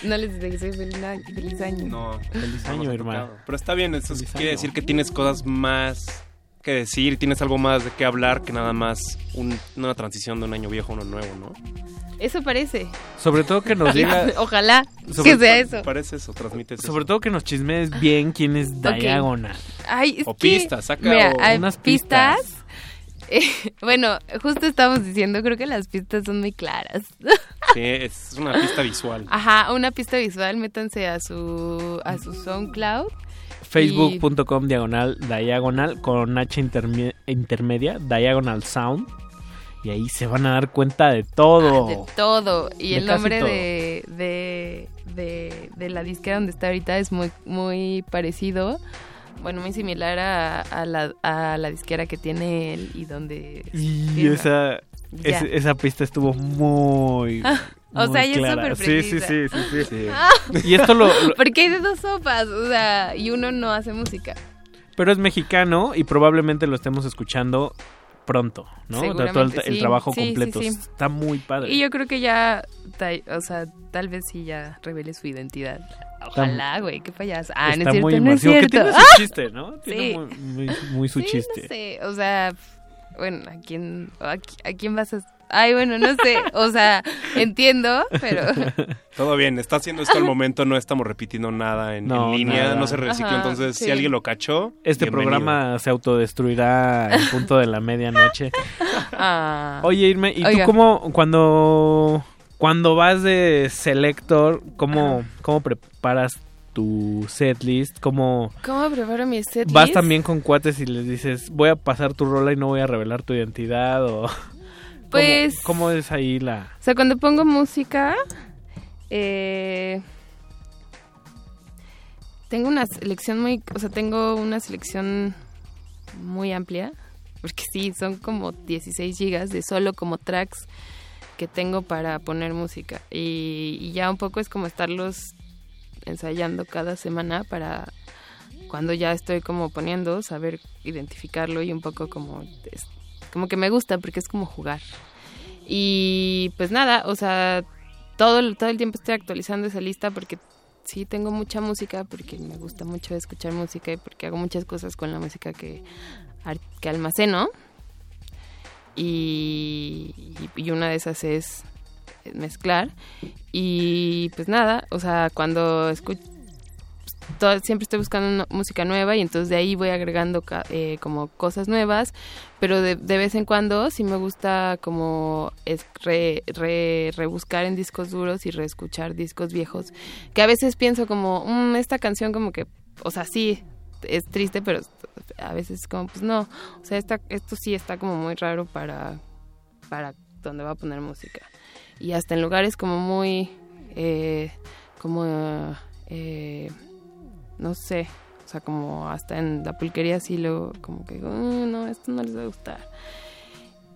[SPEAKER 41] No les dije feliz año. Feliz año.
[SPEAKER 38] No,
[SPEAKER 34] Feliz año, hermano.
[SPEAKER 38] Pero está bien, eso
[SPEAKER 34] Feliz
[SPEAKER 38] quiere
[SPEAKER 34] año.
[SPEAKER 38] decir que tienes cosas más que decir, tienes algo más de qué hablar que nada más un- una transición de un año viejo a uno nuevo, ¿no?
[SPEAKER 41] Eso parece.
[SPEAKER 34] Sobre todo que nos diga.
[SPEAKER 41] Ojalá
[SPEAKER 34] Sobre-
[SPEAKER 41] que sea eso.
[SPEAKER 38] Parece eso, transmite eso.
[SPEAKER 34] Sobre todo que nos chismees bien quién es Diagonal.
[SPEAKER 41] Ay, es
[SPEAKER 38] O
[SPEAKER 41] que-
[SPEAKER 38] pistas, saca
[SPEAKER 41] Mira,
[SPEAKER 38] o-
[SPEAKER 41] hay
[SPEAKER 34] unas
[SPEAKER 41] pistas. Eh, bueno, justo estamos diciendo, creo que las pistas son muy claras.
[SPEAKER 38] Sí, es una pista visual.
[SPEAKER 41] Ajá, una pista visual, métanse a su a su SoundCloud.
[SPEAKER 34] Facebook.com diagonal diagonal con H interme- intermedia, diagonal sound. Y ahí se van a dar cuenta de todo.
[SPEAKER 41] Ah, De todo. Y
[SPEAKER 34] De
[SPEAKER 41] el nombre de, de, de, de la disquera donde está ahorita es muy, muy parecido. Bueno, muy similar a, a la, a la disquera que tiene él y donde...
[SPEAKER 34] Y
[SPEAKER 41] firma.
[SPEAKER 34] esa, esa pista estuvo muy.
[SPEAKER 41] O sea, ella es súper
[SPEAKER 34] Sí, sí, sí, sí, sí.
[SPEAKER 41] Ah.
[SPEAKER 34] Y esto lo, lo-
[SPEAKER 41] Porque hay de dos sopas, o sea, y uno no hace música.
[SPEAKER 34] Pero es mexicano y probablemente lo estemos escuchando pronto, ¿no? O sea, todo el, trabajo
[SPEAKER 41] Sí,
[SPEAKER 34] completo.
[SPEAKER 41] sí.
[SPEAKER 34] Está muy padre.
[SPEAKER 41] Y yo creo que ya, o sea, tal vez sí ya revele su identidad. Ojalá, güey, qué payaso. Ah, no
[SPEAKER 34] Está
[SPEAKER 41] es cierto,
[SPEAKER 34] muy
[SPEAKER 41] no es
[SPEAKER 34] inmersivo, que tiene su
[SPEAKER 41] ¡Ah!
[SPEAKER 34] chiste, ¿no? Tiene
[SPEAKER 41] Sí.
[SPEAKER 34] muy, muy- muy su
[SPEAKER 41] Sí,
[SPEAKER 34] chiste.
[SPEAKER 41] No sé, o sea, bueno, ¿a quién, a, a quién vas a...? Ay, bueno, no sé, o sea, entiendo, pero...
[SPEAKER 38] Todo bien, está haciendo esto al momento, no estamos repitiendo nada en,
[SPEAKER 34] No,
[SPEAKER 38] en línea,
[SPEAKER 34] nada.
[SPEAKER 38] no se recicló,
[SPEAKER 41] Ajá,
[SPEAKER 38] entonces
[SPEAKER 41] sí.
[SPEAKER 38] si alguien lo cachó,
[SPEAKER 34] Este
[SPEAKER 38] bienvenido.
[SPEAKER 34] programa se autodestruirá en punto de la medianoche.
[SPEAKER 41] Ah.
[SPEAKER 34] Oye, Irme, ¿y
[SPEAKER 41] Oiga.
[SPEAKER 34] tú cómo, cuando, cuando vas de selector, cómo, cómo preparas tu setlist? ¿Cómo
[SPEAKER 41] ¿Cómo preparo mi setlist?
[SPEAKER 34] vas también con cuates y les dices, voy a pasar tu rola y no voy a revelar tu identidad? O, ¿cómo-
[SPEAKER 41] Pues-
[SPEAKER 34] ¿Cómo, es ahí la...?
[SPEAKER 41] O sea, cuando pongo música, eh, tengo una selección muy, o sea, tengo una selección muy amplia, porque sí, son como 16 gigas de solo como tracks que tengo para poner música. Y, y ya un poco es como estarlos ensayando cada semana para cuando ya estoy como poniendo, saber identificarlo y un poco como, como que me gusta porque es como jugar. Y pues nada, o sea, todo, todo el tiempo estoy actualizando esa lista porque sí tengo mucha música, porque me gusta mucho escuchar música y porque hago muchas cosas con la música que, que almaceno. Y- y una de esas es mezclar. Y pues nada, o sea, cuando escucho todo- siempre estoy buscando música nueva y entonces de ahí voy agregando eh, como cosas nuevas, pero de, vez en cuando sí me gusta como re, re- rebuscar en discos duros y reescuchar discos viejos, que a veces pienso como, "Mm, esta canción como que, o sea, sí, es triste, pero a veces como, pues no, o sea, esta, esto sí está como muy raro para, para donde va a poner música. Y hasta en lugares como muy, eh, como, eh, no sé, o sea, como hasta en la pulquería sí luego como que digo, "Mm, no, esto no les va a gustar.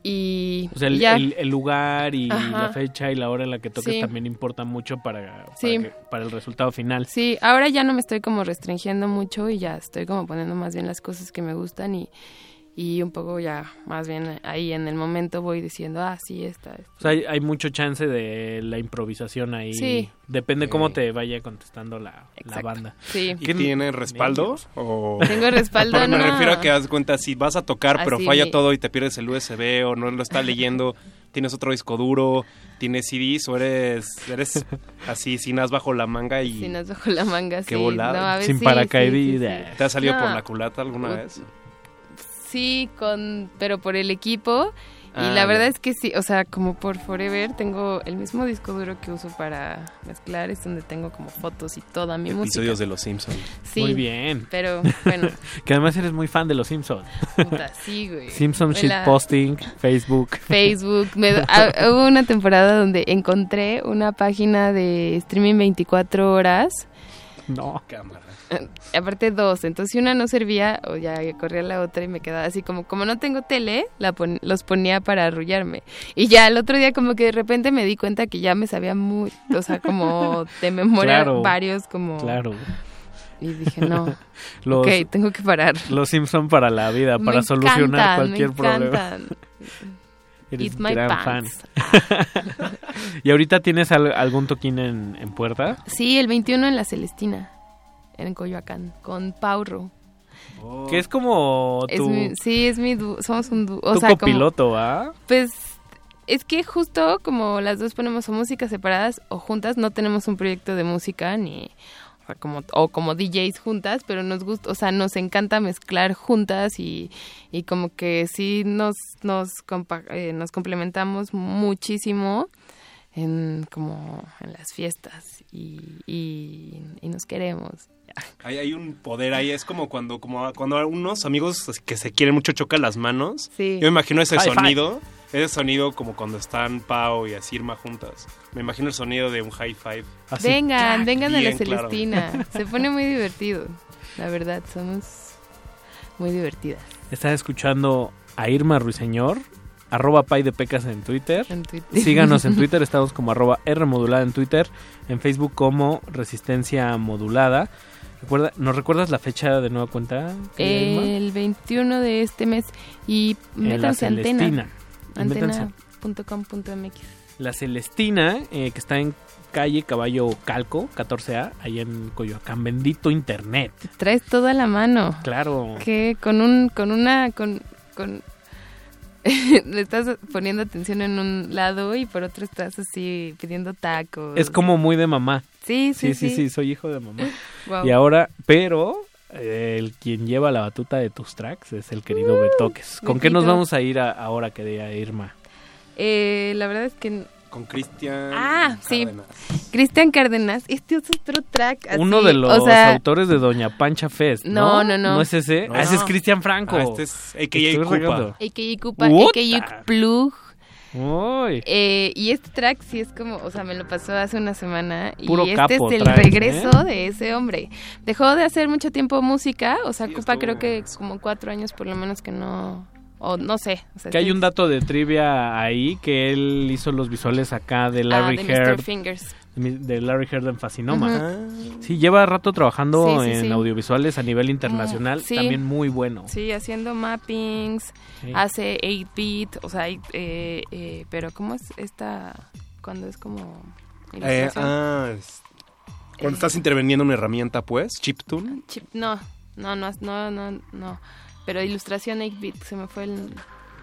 [SPEAKER 41] Y
[SPEAKER 34] O sea, el,
[SPEAKER 41] ya.
[SPEAKER 34] el- el lugar y
[SPEAKER 41] Ajá.
[SPEAKER 34] la fecha y la hora en la que toques
[SPEAKER 41] Sí.
[SPEAKER 34] también importa mucho para, para,
[SPEAKER 41] Sí.
[SPEAKER 34] que- para el resultado final.
[SPEAKER 41] Sí, ahora ya no me estoy como restringiendo mucho y ya estoy como poniendo más bien las cosas que me gustan y, y un poco ya más bien ahí en el momento voy diciendo, ah, sí, esta, esta.
[SPEAKER 34] O sea, hay, hay mucho chance de la improvisación ahí.
[SPEAKER 41] Sí.
[SPEAKER 34] Depende cómo te vaya contestando la, la banda.
[SPEAKER 41] Sí.
[SPEAKER 38] ¿Y tiene respaldo? O...
[SPEAKER 41] Tengo respaldo,
[SPEAKER 38] Porque me
[SPEAKER 41] no.
[SPEAKER 38] refiero a que das cuenta, si vas a tocar pero
[SPEAKER 41] Así
[SPEAKER 38] falla
[SPEAKER 41] mi-
[SPEAKER 38] todo y te pierdes el USB o no lo está leyendo, tienes otro disco duro, tienes CDs o eres, eres así sin as bajo la manga y...
[SPEAKER 41] Sin as bajo la manga,
[SPEAKER 38] Qué
[SPEAKER 41] sí.
[SPEAKER 38] volada.
[SPEAKER 41] No,
[SPEAKER 34] Sin
[SPEAKER 41] sí,
[SPEAKER 34] paracaidillas.
[SPEAKER 41] sí, sí, sí.
[SPEAKER 38] ¿Te ha salido por
[SPEAKER 41] No.
[SPEAKER 38] la culata alguna vez?
[SPEAKER 41] Sí, con, pero por el equipo. Y
[SPEAKER 38] Ah,
[SPEAKER 41] la verdad es que sí, o sea, como por Forever tengo el mismo disco duro que uso para mezclar, es donde tengo como fotos y toda mi música.
[SPEAKER 38] Episodios de Los Simpsons.
[SPEAKER 41] Sí,
[SPEAKER 34] Muy bien.
[SPEAKER 41] Pero bueno,
[SPEAKER 34] que además eres muy fan de los Simpsons.
[SPEAKER 41] puta, sí, güey.
[SPEAKER 34] Simpson shitposting, Facebook.
[SPEAKER 41] Facebook. Me do- ah, hubo una temporada donde encontré una página de streaming 24 horas.
[SPEAKER 34] No.
[SPEAKER 38] Cámara.
[SPEAKER 41] Eh, Aparte dos, entonces si una no servía, o ya corría la otra y me quedaba así como, como no tengo tele, la pon- los ponía para arrullarme. Y ya el otro día como que de repente me di cuenta que ya me sabía muy, o sea, como de memoria
[SPEAKER 34] Claro.
[SPEAKER 41] varios como...
[SPEAKER 34] Claro.
[SPEAKER 41] Y dije, no,
[SPEAKER 34] Los-
[SPEAKER 41] ok, tengo que parar.
[SPEAKER 34] Los Simpson para la vida,
[SPEAKER 41] Me
[SPEAKER 34] para solucionar
[SPEAKER 41] encantan,
[SPEAKER 34] cualquier
[SPEAKER 41] me
[SPEAKER 34] problema.
[SPEAKER 41] encantan.
[SPEAKER 34] Eres un
[SPEAKER 41] my
[SPEAKER 34] gran
[SPEAKER 41] pants.
[SPEAKER 34] fan. ¿Y ahorita tienes al- algún toquín en, en puerta?
[SPEAKER 41] Sí, el 21 en la Celestina, en Coyoacán, con Pauro.
[SPEAKER 34] Que es como
[SPEAKER 41] Es
[SPEAKER 34] tu,
[SPEAKER 41] mi- sí, es mi dúo, somos un dúo. O sea,
[SPEAKER 34] copiloto, ¿ah?
[SPEAKER 41] Pues es que justo como las dos ponemos o música separadas o juntas, no tenemos un proyecto de música ni sea, como, o como DJs juntas, pero nos gusta, o sea, nos encanta mezclar juntas y, y como que sí nos nos compa- eh, nos complementamos muchísimo en como en las fiestas y, y, y nos queremos.
[SPEAKER 38] Hay, hay un poder ahí, es como cuando, como cuando unos amigos que se quieren mucho chocan las manos.
[SPEAKER 41] Sí.
[SPEAKER 38] Yo me imagino ese
[SPEAKER 41] High five.
[SPEAKER 38] Ese sonido como cuando están Pau y Asirma juntas. Me imagino el sonido de un high five.
[SPEAKER 41] vengan, vengan a la
[SPEAKER 38] claro.
[SPEAKER 41] Celestina. Se pone muy divertido. La verdad, somos muy divertidas.
[SPEAKER 34] Estás escuchando a Irma Ruiseñor, arroba pay de pecas en Twitter.
[SPEAKER 41] En Twitter.
[SPEAKER 34] Síganos en Twitter, estamos como arroba R modulada en Twitter, en Facebook como Resistencia Modulada. Recuerda, ¿Nos recuerdas la fecha de nueva cuenta?
[SPEAKER 41] El 21 de este mes y
[SPEAKER 34] En la
[SPEAKER 41] métanse antena. Antena.com.mx.
[SPEAKER 34] La Celestina, eh, que está en calle Caballo Calco, 14A, ahí en Coyoacán. Bendito Internet.
[SPEAKER 41] Traes todo a la mano.
[SPEAKER 34] Claro.
[SPEAKER 41] Que con un con una con con le estás poniendo atención en un lado y por otro estás así pidiendo tacos.
[SPEAKER 34] Es como muy de mamá.
[SPEAKER 41] Sí, sí,
[SPEAKER 34] sí,
[SPEAKER 41] sí.
[SPEAKER 34] sí, soy hijo de mamá. Y ahora, pero el quien lleva la batuta de tus tracks es el querido Betoques. ¿Con qué nos vamos a ir a- ahora, querida Irma?
[SPEAKER 41] Eh, la verdad es que
[SPEAKER 38] Con Cristian.
[SPEAKER 41] Ah, sí. Cristian Cárdenas. Este es otro track. así,
[SPEAKER 34] Uno de los
[SPEAKER 41] o sea,
[SPEAKER 34] autores de Doña Pancha Fest. No,
[SPEAKER 41] No, no, no.
[SPEAKER 34] ¿No es ese?
[SPEAKER 38] No.
[SPEAKER 34] Ah, ese es Cristian Franco.
[SPEAKER 38] Ah, este es AKA Cupa.
[SPEAKER 41] AKA Cupa. AKA Plug.
[SPEAKER 34] Uy.
[SPEAKER 41] Eh, y este track sí es como, o sea, me lo pasó hace una semana y
[SPEAKER 34] Puro
[SPEAKER 41] este
[SPEAKER 34] capo
[SPEAKER 41] es el regreso
[SPEAKER 34] ¿eh?
[SPEAKER 41] de ese hombre. Dejó de hacer mucho tiempo música, o sea, Cupa creo que como cuatro años por lo menos que no, o no sé. o sea,
[SPEAKER 34] Que hay un dato de trivia ahí que él hizo los visuales acá de
[SPEAKER 41] Ah,
[SPEAKER 34] Larry
[SPEAKER 41] de Mr.
[SPEAKER 34] Heard.
[SPEAKER 41] Fingers.
[SPEAKER 34] De Larry Heard en Fascinoma. Sí, lleva rato trabajando
[SPEAKER 41] Sí, sí,
[SPEAKER 34] en
[SPEAKER 41] sí.
[SPEAKER 34] audiovisuales a nivel internacional.
[SPEAKER 41] Mm, sí.
[SPEAKER 34] También muy bueno.
[SPEAKER 41] Sí, haciendo mappings,
[SPEAKER 34] Sí.
[SPEAKER 41] hace 8-bit, o sea, eh, eh, pero ¿cómo es esta cuando es como
[SPEAKER 38] Eh,
[SPEAKER 41] ilustración?
[SPEAKER 38] ah, cuando estás interviniendo en una herramienta, pues, chiptune.
[SPEAKER 41] Chip- no, no, no, no, no, no. Pero ilustración 8-bit, se me fue el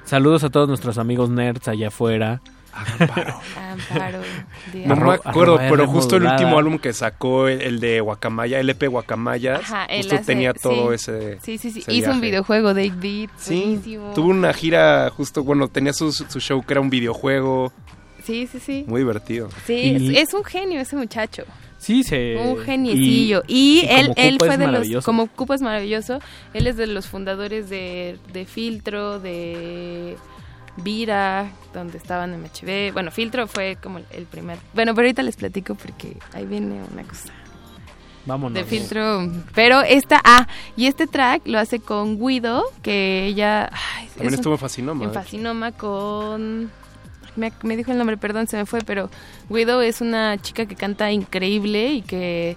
[SPEAKER 34] Saludos a todos nuestros amigos nerds allá afuera.
[SPEAKER 41] Amparo. de-
[SPEAKER 38] No me acuerdo,
[SPEAKER 34] arroba
[SPEAKER 38] pero justo el último álbum que sacó, el, el de Guacamaya, LP Guacamayas,
[SPEAKER 41] Ajá, él
[SPEAKER 38] justo
[SPEAKER 41] hace-
[SPEAKER 38] tenía todo
[SPEAKER 41] sí.
[SPEAKER 38] ese
[SPEAKER 41] Sí, sí, sí. Hizo un videojuego de 8-bit.
[SPEAKER 38] Sí,
[SPEAKER 41] buenísimo.
[SPEAKER 38] tuvo una gira justo, bueno, tenía su, su show que era un videojuego,
[SPEAKER 41] Sí, sí, sí.
[SPEAKER 38] muy divertido.
[SPEAKER 41] Sí,
[SPEAKER 34] Y-
[SPEAKER 41] es, es un genio ese muchacho.
[SPEAKER 34] Sí, se...
[SPEAKER 41] Un geniecillo. Y,
[SPEAKER 34] y
[SPEAKER 41] él, él fue de los. Como Cupa es maravilloso, él es de los fundadores de, de Filtro, de Vira, donde estaban MHB. Bueno, Filtro fue como el, primer. Bueno, pero ahorita les platico porque ahí viene una cosa.
[SPEAKER 34] Vámonos.
[SPEAKER 41] De filtro. Pero esta, ah, y este track lo hace con Guido, que ella. ay,
[SPEAKER 38] También
[SPEAKER 41] es
[SPEAKER 38] estuvo en Fascinoma.
[SPEAKER 41] En Fascinoma con. Me, me dijo el nombre, perdón, se me fue, pero Guido es una chica que canta increíble y que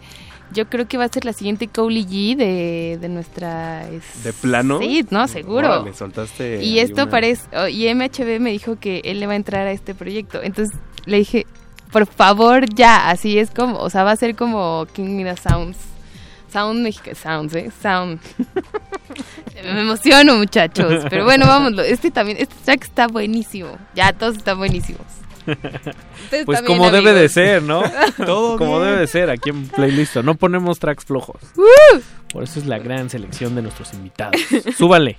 [SPEAKER 41] yo creo que va a ser la siguiente Cowley G de, de nuestra. es-
[SPEAKER 38] ¿De plano?
[SPEAKER 41] Sí, no, seguro.
[SPEAKER 38] Órale, soltaste
[SPEAKER 41] Y esto
[SPEAKER 38] una-
[SPEAKER 41] parece. oh, y MHB me dijo que él le va a entrar a este proyecto. Entonces le dije, por favor, ya. Así es como. O sea, va a ser como King Mida Sounds. Sound Mexica Sounds, ¿eh? Sound. me emociono, muchachos. Pero bueno, vámonos. Este también. Este track está buenísimo. Ya, todos están buenísimos.
[SPEAKER 34] Pues como debe de ser, ¿no?
[SPEAKER 38] Todo
[SPEAKER 34] como
[SPEAKER 38] bien.
[SPEAKER 34] debe de ser aquí en Playlist. No ponemos tracks flojos. Por eso es la gran selección de nuestros invitados. Súbale.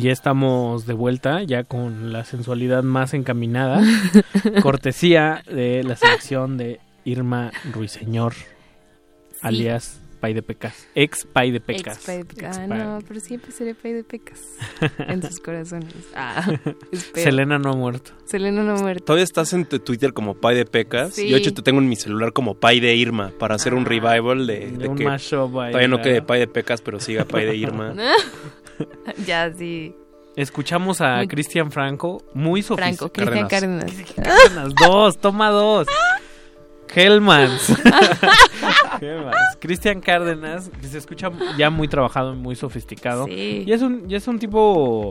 [SPEAKER 34] Y ya estamos de vuelta, ya con la sensualidad más encaminada. cortesía de la selección de Irma Ruiseñor, alias Pay de Pecas. Ex Pay de Pecas.
[SPEAKER 41] Ex Pay de Pecas. Ah, no, pero siempre seré Pay de Pecas. en sus corazones. Ah.
[SPEAKER 34] Selena no ha muerto.
[SPEAKER 41] Selena no ha muerto.
[SPEAKER 38] Todavía estás en tu Twitter como Pay de Pecas.
[SPEAKER 41] Sí.
[SPEAKER 38] Yo, de hecho, te tengo en mi celular como Pay de Irma para hacer un revival de, de
[SPEAKER 34] un
[SPEAKER 38] que todavía no quede Pay de Pecas, pero siga Pay de Irma.
[SPEAKER 41] ya, sí.
[SPEAKER 34] Escuchamos a Cristian Franco, muy
[SPEAKER 41] Franco,
[SPEAKER 34] sofisticado.
[SPEAKER 41] Cristian Cárdenas.
[SPEAKER 34] Cárdenas, dos, toma dos. Hellmans. Hellmans. Cristian Cárdenas, que se escucha ya muy trabajado, muy sofisticado.
[SPEAKER 41] Sí.
[SPEAKER 34] Y es un, y es un tipo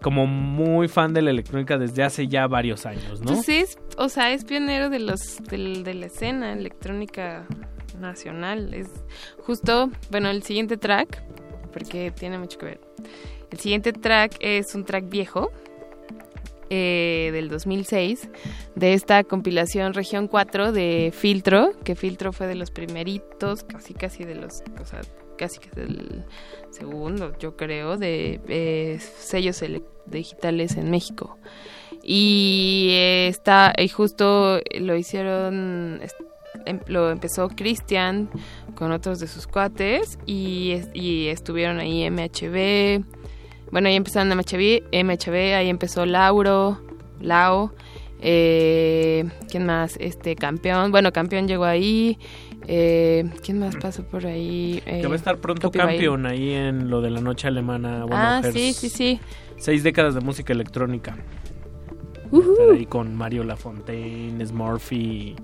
[SPEAKER 34] como muy fan de la electrónica desde hace ya varios años, ¿no?
[SPEAKER 41] Pues es, o sea, es pionero de los de la escena electrónica nacional. Es justo, bueno, el siguiente track, porque tiene mucho que ver. El siguiente track es un track viejo eh, del 2006 de esta compilación Región 4 de Filtro, que Filtro fue de los primeritos, casi casi de los, o sea, casi que del segundo, yo creo, de eh, sellos digitales en México. Y eh, está, y justo lo hicieron, lo empezó Cristian con otros de sus cuates y, es- y estuvieron ahí MHB. Bueno, ahí empezaron MHB, MHB, ahí empezó Lauro, Lao. Eh, ¿Quién más? Este, Campeón. Bueno, Campeón llegó ahí. Eh, ¿Quién más pasó por ahí?
[SPEAKER 34] Que
[SPEAKER 41] Eh,
[SPEAKER 34] va a estar pronto campeón ahí en lo de la noche alemana. Bueno,
[SPEAKER 41] Ah,
[SPEAKER 34] Hers-
[SPEAKER 41] sí, sí, sí.
[SPEAKER 34] Seis décadas de música electrónica.
[SPEAKER 41] Ujú.
[SPEAKER 34] Estar ahí con Mario Lafontaine, Smurfy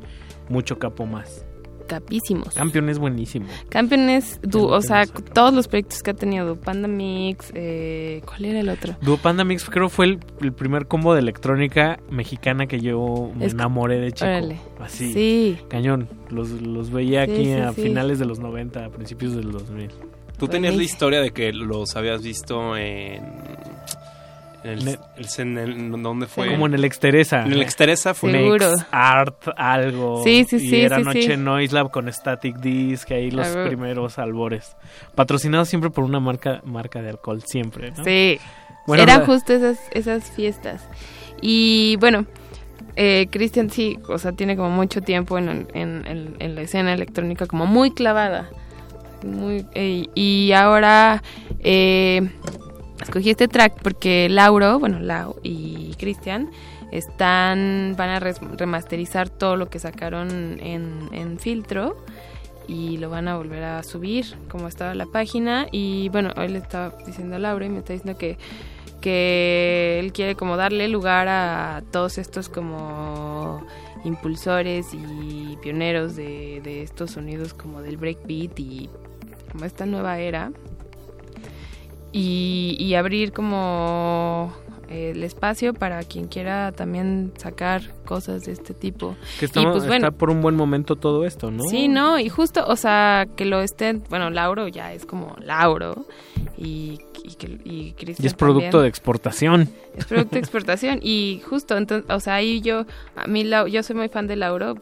[SPEAKER 34] mucho capo más.
[SPEAKER 41] Capísimos.
[SPEAKER 34] Campeón es buenísimo.
[SPEAKER 41] Campeones, du-
[SPEAKER 34] lo
[SPEAKER 41] o sea, todos los proyectos que ha tenido, Panda Mix, eh, ¿cuál era el otro?
[SPEAKER 34] Duo Panda Mix creo fue el, el primer combo de electrónica mexicana que yo me
[SPEAKER 41] Es
[SPEAKER 34] enamoré de chico.
[SPEAKER 41] Órale.
[SPEAKER 34] Así.
[SPEAKER 41] Sí.
[SPEAKER 34] Cañón. Los, los veía
[SPEAKER 41] Sí,
[SPEAKER 34] aquí
[SPEAKER 41] sí,
[SPEAKER 34] a
[SPEAKER 41] sí.
[SPEAKER 34] finales de los 90, a principios del 2000.
[SPEAKER 38] Tú tenías la historia de que los habías visto en... En el,
[SPEAKER 34] Ne-
[SPEAKER 38] el- en el- ¿Dónde fue?
[SPEAKER 34] Como en el Exteresa.
[SPEAKER 38] En el Exteresa fue
[SPEAKER 41] Seguro.
[SPEAKER 34] art, algo.
[SPEAKER 41] Sí, sí,
[SPEAKER 34] y
[SPEAKER 41] sí,
[SPEAKER 34] era
[SPEAKER 41] sí,
[SPEAKER 34] Noche
[SPEAKER 41] sí.
[SPEAKER 34] Noise Lab con Static Disc, ahí los
[SPEAKER 41] Claro.
[SPEAKER 34] primeros albores. Patrocinados siempre por una marca marca de alcohol, siempre, ¿no?
[SPEAKER 41] Sí.
[SPEAKER 34] Bueno,
[SPEAKER 41] Eran justo esas, esas fiestas. Y bueno, eh, Cristian sí, o sea, tiene como mucho tiempo en, en- en- en la escena electrónica, como muy clavada. Muy, eh, y ahora eh, escogí este track porque Lauro, bueno, Lau y Cristian están, van a remasterizar todo lo que sacaron en, en filtro y lo van a volver a subir como estaba la página. Y bueno hoy le estaba diciendo a Laura y me está diciendo que que él quiere como darle lugar a todos estos como impulsores y pioneros de, de estos sonidos como del breakbeat y como esta nueva era y, y abrir como eh, el espacio para quien quiera también sacar cosas de este tipo
[SPEAKER 34] Que
[SPEAKER 41] y
[SPEAKER 34] estamos-
[SPEAKER 41] pues bueno
[SPEAKER 34] está por un buen momento todo esto, ¿no?
[SPEAKER 41] Sí, no, y justo, o sea, que lo estén, bueno, Lauro ya es como Lauro y, y, y Cristian
[SPEAKER 34] Y es producto
[SPEAKER 41] también.
[SPEAKER 34] de exportación.
[SPEAKER 41] Es producto de exportación y justo, entonces, o sea, ahí yo, a mí, yo soy muy fan de Lauro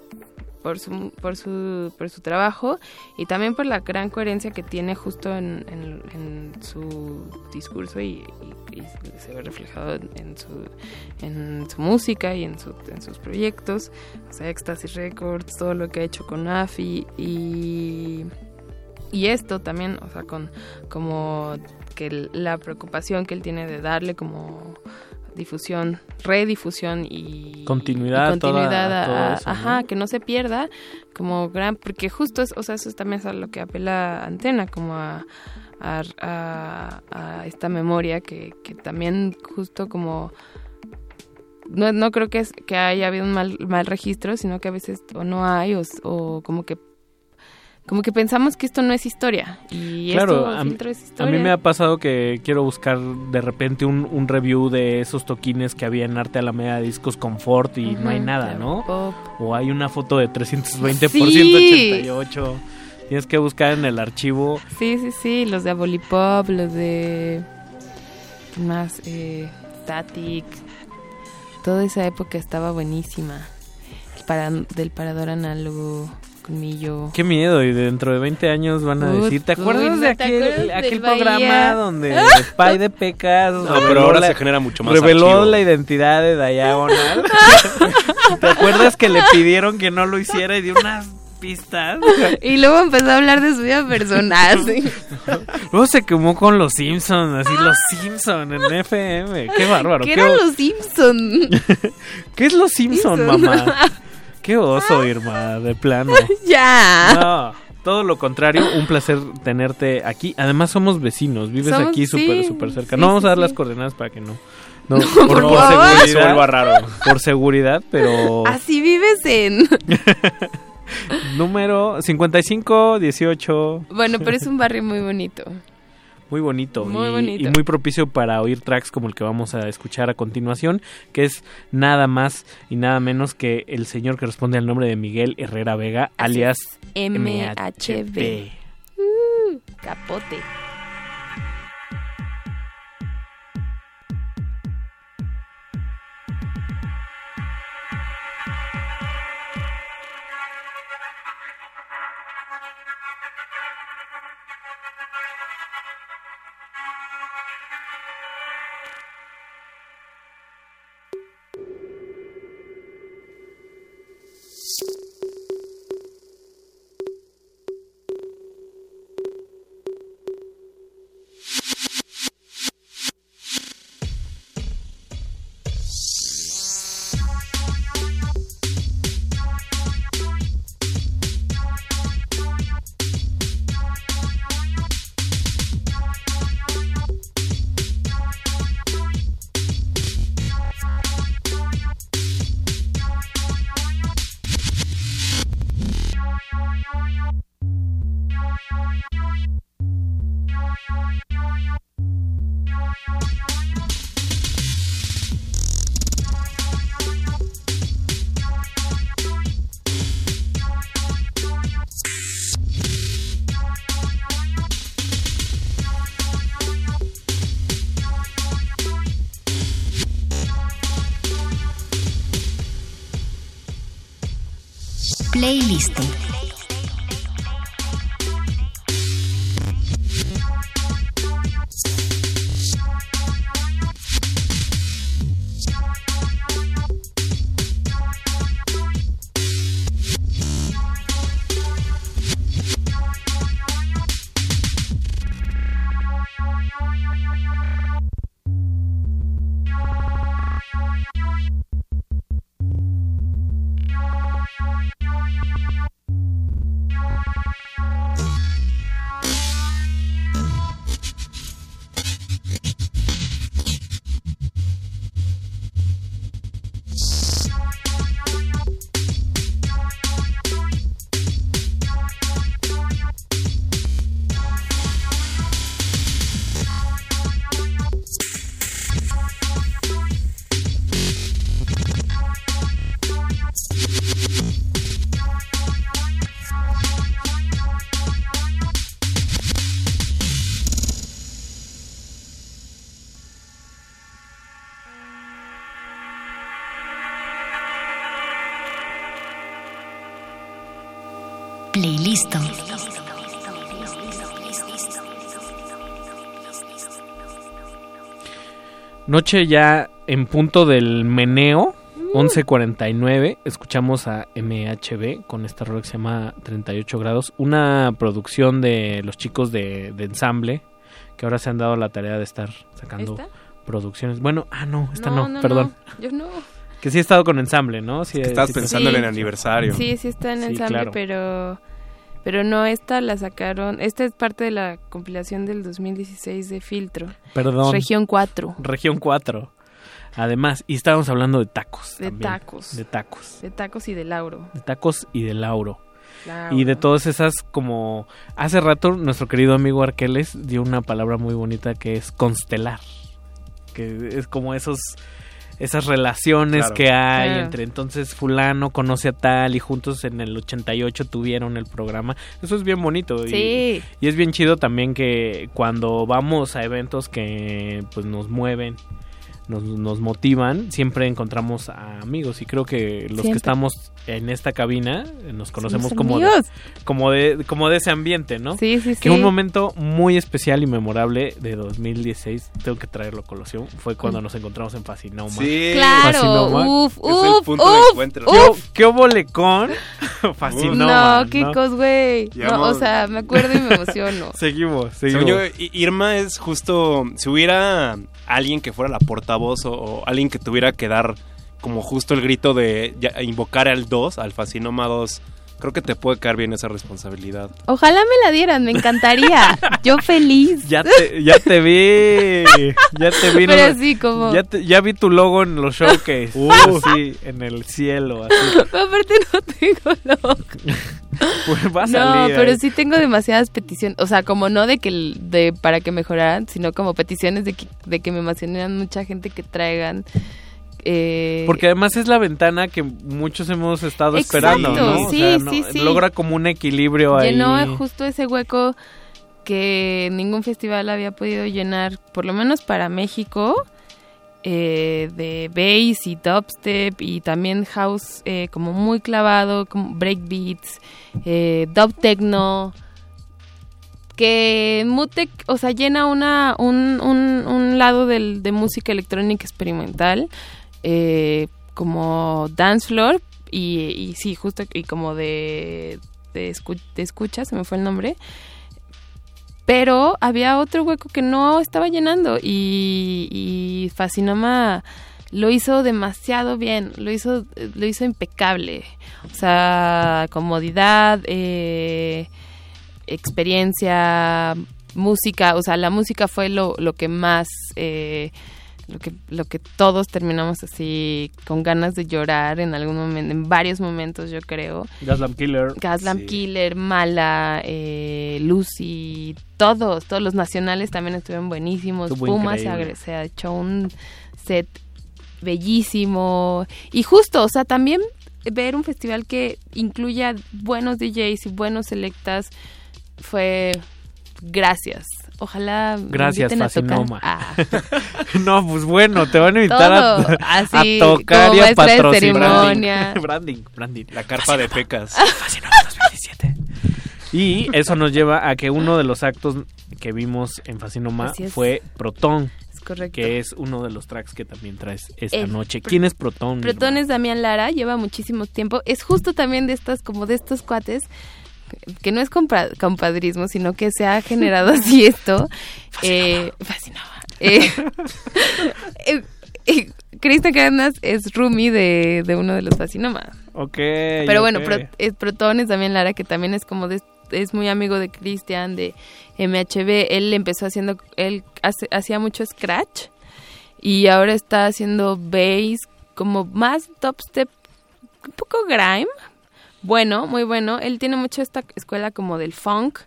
[SPEAKER 41] por su, por su, por su trabajo y también por la gran coherencia que tiene justo en, en- su discurso y, y- se ve reflejado en, su, en su música y en, su, en sus proyectos, o sea, Ecstasy Records, todo lo que ha hecho con AFI y, y esto también, o sea, con como que la preocupación que él tiene de darle como difusión, redifusión y
[SPEAKER 34] Continuidad
[SPEAKER 41] y
[SPEAKER 34] a toda-
[SPEAKER 41] continuidad ajá, que no se pierda como gran, porque justo es, o sea, eso es también a lo que apela Antena, como a, a, a- a esta memoria que, que también justo como no, no creo que, es, que haya habido un mal, mal registro, sino que a veces o no hay o, o como que como que pensamos que esto no es historia y
[SPEAKER 34] Claro,
[SPEAKER 41] esto
[SPEAKER 34] a,
[SPEAKER 41] filtro es
[SPEAKER 34] a
[SPEAKER 41] historia.
[SPEAKER 34] mí me ha pasado que quiero buscar de repente un, un review de esos toquines que había en Arte Alameda Discos Confort y no hay nada, ¿no?
[SPEAKER 41] pop.
[SPEAKER 34] O hay una foto de 320
[SPEAKER 41] Sí.
[SPEAKER 34] por 188. Tienes que buscar en el archivo.
[SPEAKER 41] Sí, sí, sí, los de Abolipop, los de... ¿qué más? Eh, Static. Toda esa época estaba buenísima. para, del parador análogo colmillo.
[SPEAKER 34] Qué miedo, y dentro de 20 años van a decir, ¿te acuerdas
[SPEAKER 41] uy,
[SPEAKER 34] de
[SPEAKER 41] ¿no te
[SPEAKER 34] aquel,
[SPEAKER 41] Bahía?
[SPEAKER 34] programa donde Spy de Pecas
[SPEAKER 38] No,
[SPEAKER 34] reveló
[SPEAKER 38] pero ahora
[SPEAKER 34] la-
[SPEAKER 38] se genera mucho más
[SPEAKER 34] reveló
[SPEAKER 38] archivo.
[SPEAKER 34] la identidad de Diagonal? ¿Te acuerdas que le pidieron que no lo hiciera y dio unas pistas?
[SPEAKER 41] Y luego empezó a hablar de su vida personal. sí.
[SPEAKER 34] Luego se quemó con los Simpsons, así los Simpsons en FM. Qué bárbaro.
[SPEAKER 41] ¿Qué
[SPEAKER 34] qué
[SPEAKER 41] eran los Simpson?
[SPEAKER 34] ¿Qué es los Simpsons,
[SPEAKER 41] Simpson.
[SPEAKER 34] mamá? Qué oso, Irma, de plano.
[SPEAKER 41] ya.
[SPEAKER 34] No, todo lo contrario, un placer tenerte aquí. Además somos vecinos, vives
[SPEAKER 41] Somos-
[SPEAKER 34] aquí súper,
[SPEAKER 41] sí,
[SPEAKER 34] súper cerca.
[SPEAKER 41] sí,
[SPEAKER 34] no vamos
[SPEAKER 41] sí,
[SPEAKER 34] a dar
[SPEAKER 41] sí.
[SPEAKER 34] las coordenadas para que no. No,
[SPEAKER 41] No, por favor.
[SPEAKER 34] seguridad.
[SPEAKER 38] Se vuelva raro.
[SPEAKER 34] Por seguridad, pero
[SPEAKER 41] Así vives en...
[SPEAKER 34] número 55, 18.
[SPEAKER 41] Bueno, pero es un barrio muy bonito.
[SPEAKER 34] Muy bonito,
[SPEAKER 41] Muy
[SPEAKER 34] y,
[SPEAKER 41] bonito.
[SPEAKER 34] y muy propicio para oír tracks como el que vamos a escuchar a continuación, que es nada más y nada menos que el señor que responde al nombre de Miguel Herrera Vega, alias
[SPEAKER 41] MHB. Uh, capote.
[SPEAKER 20] Playlist.
[SPEAKER 34] Noche ya en punto del meneo, 11.49, escuchamos a MHB con esta rola que se llama 38 grados, una producción de los chicos de, de ensamble que ahora se han dado la tarea de estar sacando
[SPEAKER 41] ¿Esta?
[SPEAKER 34] producciones. Bueno, ah no, esta
[SPEAKER 41] No,
[SPEAKER 34] no,
[SPEAKER 41] no,
[SPEAKER 34] perdón.
[SPEAKER 41] no, yo no.
[SPEAKER 34] Que sí he estado con ensamble, ¿no? Sí,
[SPEAKER 38] que estabas
[SPEAKER 34] sí,
[SPEAKER 38] pensando
[SPEAKER 41] Sí.
[SPEAKER 38] en el aniversario.
[SPEAKER 41] Sí, sí está en
[SPEAKER 34] Sí,
[SPEAKER 41] ensamble,
[SPEAKER 34] claro.
[SPEAKER 41] pero pero no esta la sacaron, esta es parte de la compilación del 2016 de Filtro.
[SPEAKER 34] Perdón.
[SPEAKER 41] Región 4.
[SPEAKER 34] Región 4. Además, y estábamos hablando de tacos.
[SPEAKER 41] De
[SPEAKER 34] también.
[SPEAKER 41] tacos.
[SPEAKER 34] De tacos.
[SPEAKER 41] De tacos y de Lauro.
[SPEAKER 34] De tacos y de Lauro.
[SPEAKER 41] Lauro.
[SPEAKER 34] Y de todas esas como... Hace rato nuestro querido amigo Arqueles dio una palabra muy bonita que es constelar. Que es como esos... Esas relaciones
[SPEAKER 38] Claro.
[SPEAKER 34] que hay
[SPEAKER 41] Claro.
[SPEAKER 34] entre entonces fulano conoce a tal y juntos en el 88 tuvieron el programa. Eso es bien bonito. y-
[SPEAKER 41] Sí.
[SPEAKER 34] y es bien chido también que cuando vamos a eventos que pues nos mueven nos, nos motivan, siempre encontramos a amigos y creo que los
[SPEAKER 41] Siempre.
[SPEAKER 34] que estamos en esta cabina eh, nos conocemos
[SPEAKER 41] Somos
[SPEAKER 34] como de, como de como de ese ambiente, ¿no?
[SPEAKER 41] Sí, sí,
[SPEAKER 34] Que
[SPEAKER 41] sí.
[SPEAKER 34] un momento muy especial y memorable de 2016, tengo que traerlo a colación, fue cuando
[SPEAKER 41] Mm.
[SPEAKER 34] nos encontramos en Fasinoma.
[SPEAKER 38] Sí.
[SPEAKER 41] Claro,
[SPEAKER 34] Fasinoma.
[SPEAKER 41] uf,
[SPEAKER 38] Es el
[SPEAKER 41] uf,
[SPEAKER 38] punto de
[SPEAKER 41] uf,
[SPEAKER 38] encuentro.
[SPEAKER 34] ¿Qué,
[SPEAKER 41] uf.
[SPEAKER 34] qué óvole con Fasinoma?
[SPEAKER 41] No, Kikos, güey. No, o sea, me acuerdo y me emociono.
[SPEAKER 34] Seguimos,
[SPEAKER 38] Según
[SPEAKER 34] seguimos.
[SPEAKER 38] yo, Irma es justo. Si hubiera alguien que fuera la portavoz o, alguien que tuviera que dar como justo el grito de invocar al 2, al Fascinoma 2, creo que te puede caer bien esa responsabilidad.
[SPEAKER 41] Ojalá me la dieran, me encantaría. Yo feliz.
[SPEAKER 34] Ya te, ya te vi. Ya te vi.
[SPEAKER 41] Pero
[SPEAKER 34] ¿no?
[SPEAKER 41] así como-
[SPEAKER 34] Ya, te- ya vi tu logo en los showcase.
[SPEAKER 38] Uh.
[SPEAKER 34] Así, en el cielo. Así.
[SPEAKER 41] Aparte no tengo logo.
[SPEAKER 34] Pues va a
[SPEAKER 41] No,
[SPEAKER 34] salir
[SPEAKER 41] pero sí tengo demasiadas peticiones, o sea, como no de que el- de para que mejoraran, sino como peticiones de que, de que me mencionaran mucha gente que traigan eh,
[SPEAKER 34] Porque además es la ventana que muchos hemos estado
[SPEAKER 41] Exacto,
[SPEAKER 34] esperando, ¿no? O
[SPEAKER 41] sí,
[SPEAKER 34] sea, no-
[SPEAKER 41] sí, sí.
[SPEAKER 34] Logra como un equilibrio ahí.
[SPEAKER 41] llenó justo ese hueco que ningún festival había podido llenar, por lo menos para México, eh, de bass y dubstep y también house eh, como muy clavado, como breakbeats, eh, dub techno, que Mutec, o sea, llena una, un, un, un lado del, de música electrónica experimental, eh, como dance floor, y, sí, justo, y como de, de escucha, se me fue el nombre. Pero había otro hueco que no estaba llenando y, y Fascinoma lo hizo demasiado bien, lo hizo, lo hizo impecable. O sea, comodidad, eh, experiencia, música, o sea, la música fue lo, lo que más, eh, lo que, lo que todos terminamos así con ganas de llorar en algún momento, en varios momentos yo creo.
[SPEAKER 34] Gaslamp Killer.
[SPEAKER 41] Gaslamp Killer, Mala, eh, Lucy, todos, todos los nacionales también estuvieron buenísimos.
[SPEAKER 34] Estuvo
[SPEAKER 41] Puma se, se ha hecho un set bellísimo. Y justo, o sea, también ver un festival que incluya buenos DJs y buenos selectas fue gracias. Ojalá me
[SPEAKER 34] Gracias,
[SPEAKER 41] inviten a tocar.
[SPEAKER 34] Fascinoma.
[SPEAKER 41] Ah.
[SPEAKER 34] no, pues bueno, te van a invitar a,
[SPEAKER 41] Todo, así,
[SPEAKER 34] a tocar y a patrocinar.
[SPEAKER 41] ceremonia.
[SPEAKER 34] Branding, branding.
[SPEAKER 38] La carpa de pecas.
[SPEAKER 34] Y eso nos lleva a que uno de los actos que vimos en Fascinoma fue Proton.
[SPEAKER 41] Es correcto.
[SPEAKER 34] Que es uno de los tracks que también traes esta
[SPEAKER 41] El
[SPEAKER 34] noche. ¿Quién es Proton?
[SPEAKER 41] Proton es Damián Lara, lleva muchísimo tiempo. Es justo también de estas, como de estos cuates, que no es compa- compadrismo, sino que se ha generado así esto. Eh, fascinaba. Eh, eh, eh, Cristian Cadenas es roomie de, de uno de los Fascinoma.
[SPEAKER 34] Ok.
[SPEAKER 41] Pero bueno. Pro- es Proton es Damián Lara, que también es como de, es muy amigo de Cristian, de MHB. Él empezó haciendo, él hace- hacía mucho scratch y ahora está haciendo bass, como más dubstep, un poco grime. Bueno, muy bueno. Él tiene mucho esta escuela como del funk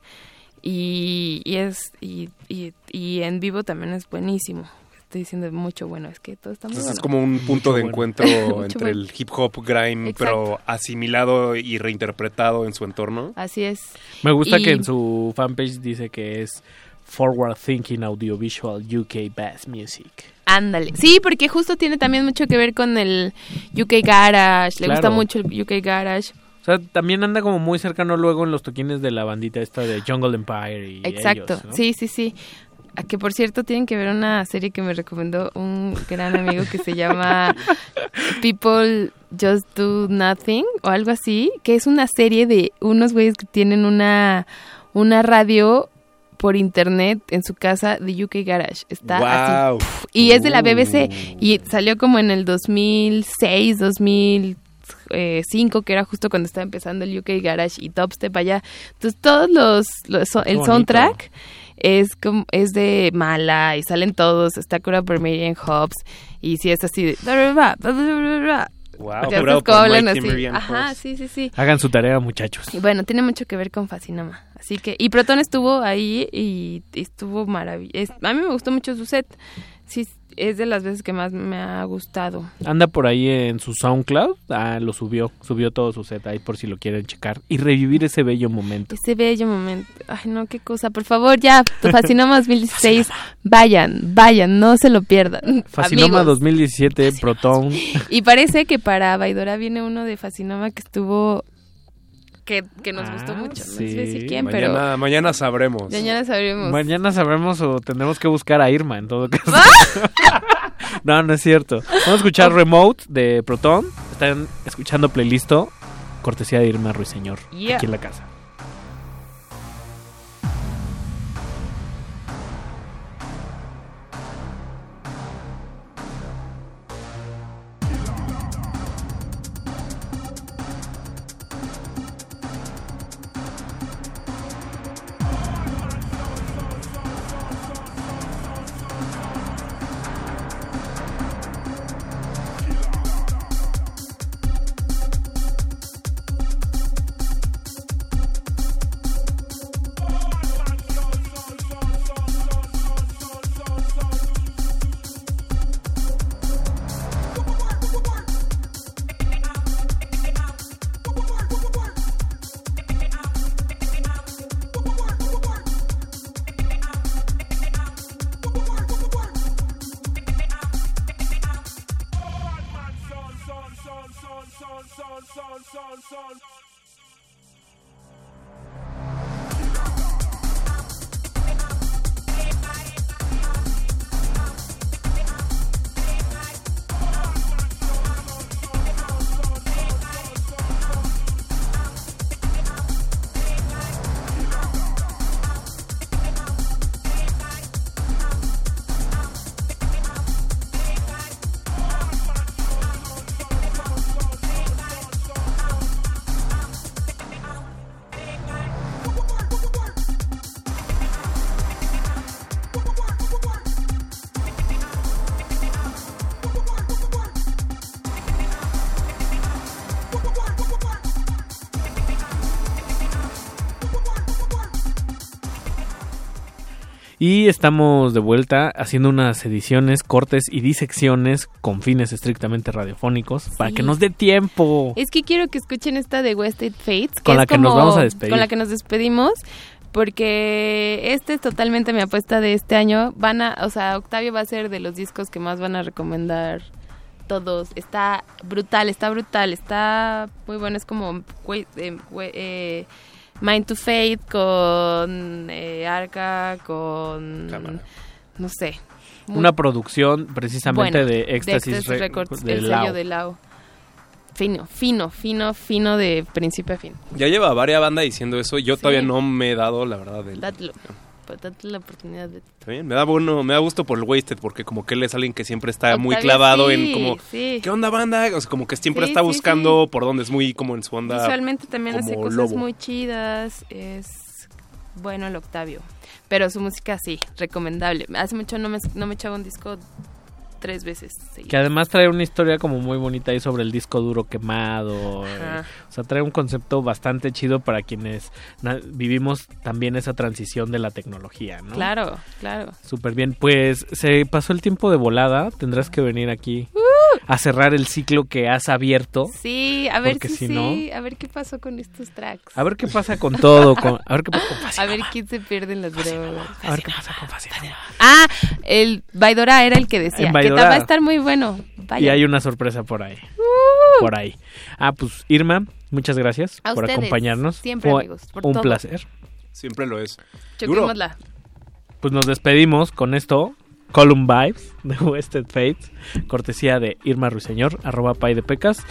[SPEAKER 41] y, y es y, y- y en vivo también es buenísimo. Estoy diciendo mucho bueno, es que todo está muy
[SPEAKER 38] Entonces es
[SPEAKER 41] bueno.
[SPEAKER 38] como un punto de
[SPEAKER 34] bueno.
[SPEAKER 38] encuentro
[SPEAKER 41] Mucho
[SPEAKER 38] entre
[SPEAKER 41] bueno.
[SPEAKER 38] el hip hop grime, pero asimilado y reinterpretado en su entorno.
[SPEAKER 41] Así es.
[SPEAKER 34] Me gusta
[SPEAKER 41] Y-
[SPEAKER 34] que en su fanpage dice que es Forward Thinking Audiovisual UK Bass Music.
[SPEAKER 41] Ándale. Sí, porque justo tiene también mucho que ver con el UK Garage. Le gusta
[SPEAKER 34] Claro.
[SPEAKER 41] mucho el UK Garage.
[SPEAKER 34] O sea, también anda como muy cercano luego en los toquines de la bandita esta de Jungle Empire y
[SPEAKER 41] Exacto.
[SPEAKER 34] ellos, ¿no?
[SPEAKER 41] Sí, sí, sí. A que por cierto tienen que ver una serie que me recomendó un gran amigo que se llama People Just Do Nothing o algo así, que es una serie de unos güeyes que tienen una una radio por internet en su casa de UK Garage. Está así.
[SPEAKER 38] Wow.
[SPEAKER 41] pf, y es de la BBC
[SPEAKER 38] Uh.
[SPEAKER 41] y salió como en el 2006, 2005, que era justo cuando estaba empezando el UK Garage y Dubstep allá. Entonces todos los, el
[SPEAKER 34] bonito.
[SPEAKER 41] soundtrack es como es de Mala y salen todos, está curado por Marian Hobbs y si es así de
[SPEAKER 38] Wow,
[SPEAKER 41] cómo
[SPEAKER 38] por
[SPEAKER 41] hablan así. Ajá,
[SPEAKER 38] Hobbs.
[SPEAKER 41] sí, sí, sí.
[SPEAKER 34] Hagan su tarea, muchachos.
[SPEAKER 41] Y bueno, tiene mucho que ver con Fascinoma. Así que, y Proton estuvo ahí y, y estuvo maravilloso. A mí me gustó mucho su set. sí, es de las veces que más me ha gustado.
[SPEAKER 34] Anda por ahí en su SoundCloud. Ah, lo subió. Subió todo su set ahí por si lo quieren checar. Y revivir ese bello momento.
[SPEAKER 41] Ese bello momento. Ay, no, qué cosa. Por favor, ya. Fascinoma 2016. Vayan, vayan. No se lo pierdan.
[SPEAKER 34] Fascinoma
[SPEAKER 41] Amigos.
[SPEAKER 34] 2017, Proton.
[SPEAKER 41] Y parece que para Vaidora viene uno de Fascinoma que estuvo... Que, que nos gustó mucho. No sé decir quién,
[SPEAKER 38] mañana,
[SPEAKER 41] pero...
[SPEAKER 38] mañana sabremos.
[SPEAKER 41] Mañana sabremos.
[SPEAKER 34] Mañana sabremos o tendremos que buscar a Irma en todo caso. no, no es cierto. Vamos a escuchar Remote de Proton. Están escuchando playlisto. Cortesía de Irma Ruiseñor.
[SPEAKER 41] Yeah.
[SPEAKER 34] Aquí en la casa. Estamos de vuelta haciendo unas ediciones, cortes y disecciones con fines estrictamente radiofónicos para que nos dé tiempo.
[SPEAKER 41] Es que quiero que escuchen esta de Wasted Fates. Que
[SPEAKER 34] Con
[SPEAKER 41] es
[SPEAKER 34] la que nos vamos a despedir.
[SPEAKER 41] Con la que nos despedimos. Porque este es totalmente mi apuesta de este año. Van a, o sea, Octavio va a ser de los discos que más van a recomendar todos. Está brutal, está brutal, está muy bueno. Es como eh, eh, Mind to Fate con eh, Arca, con... No sé. muy-
[SPEAKER 34] Una producción precisamente
[SPEAKER 41] bueno,
[SPEAKER 34] de Éxtasis Re-
[SPEAKER 41] Records,
[SPEAKER 34] de
[SPEAKER 41] el
[SPEAKER 34] Lao.
[SPEAKER 41] sello de Lao. Fino, fino, fino, fino de principio a fin.
[SPEAKER 38] Ya lleva varias bandas diciendo eso. Yo todavía no me he dado, la verdad, del...
[SPEAKER 41] pues date la oportunidad de...
[SPEAKER 38] Está bien, me da bueno, me da gusto por el Wasted porque como que él es alguien que siempre está muy clavado
[SPEAKER 41] sí,
[SPEAKER 38] en como
[SPEAKER 41] sí.
[SPEAKER 38] ¿qué onda banda? O sea, como que siempre
[SPEAKER 41] Sí,
[SPEAKER 38] está buscando por dónde es muy como en su onda.
[SPEAKER 41] Visualmente también hace cosas
[SPEAKER 38] lobo.
[SPEAKER 41] muy chidas, es bueno el Octavio. Pero su música sí, recomendable. Hace mucho no me, no me echaba un disco tres veces. seguidas.
[SPEAKER 34] Que además trae una historia como muy bonita ahí sobre el disco duro quemado. eh,
[SPEAKER 41] Ajá.
[SPEAKER 34] o sea, trae un concepto bastante chido para quienes vivimos también esa transición de la tecnología, ¿no?
[SPEAKER 41] Claro, claro.
[SPEAKER 34] Súper bien. Pues se pasó el tiempo de volada. Tendrás que venir aquí a cerrar el ciclo que has abierto.
[SPEAKER 41] Sí, a ver
[SPEAKER 34] Porque
[SPEAKER 41] si,
[SPEAKER 34] si no-
[SPEAKER 41] sí, a ver qué pasó con estos tracks.
[SPEAKER 34] A ver qué pasa con todo. con- a ver qué pasa con
[SPEAKER 41] A ver quién se pierde en las drogas.
[SPEAKER 34] A ver qué pasa con Fascinoma.
[SPEAKER 41] Ah, el Vaidora era el que decía
[SPEAKER 34] En
[SPEAKER 41] que va a estar muy bueno. Vaya.
[SPEAKER 34] Y hay una sorpresa por ahí. Por ahí. Ah, pues Irma, muchas gracias
[SPEAKER 41] A
[SPEAKER 34] por
[SPEAKER 41] ustedes,
[SPEAKER 34] acompañarnos.
[SPEAKER 41] siempre,
[SPEAKER 34] Fue
[SPEAKER 41] amigos, por
[SPEAKER 34] un
[SPEAKER 41] todo.
[SPEAKER 34] placer.
[SPEAKER 38] Siempre lo es.
[SPEAKER 41] Choquémosla.
[SPEAKER 34] Pues nos despedimos con esto. Column Vibes de Wasted Fates, cortesía de Irma Ruiseñor, arroba pay de pecas.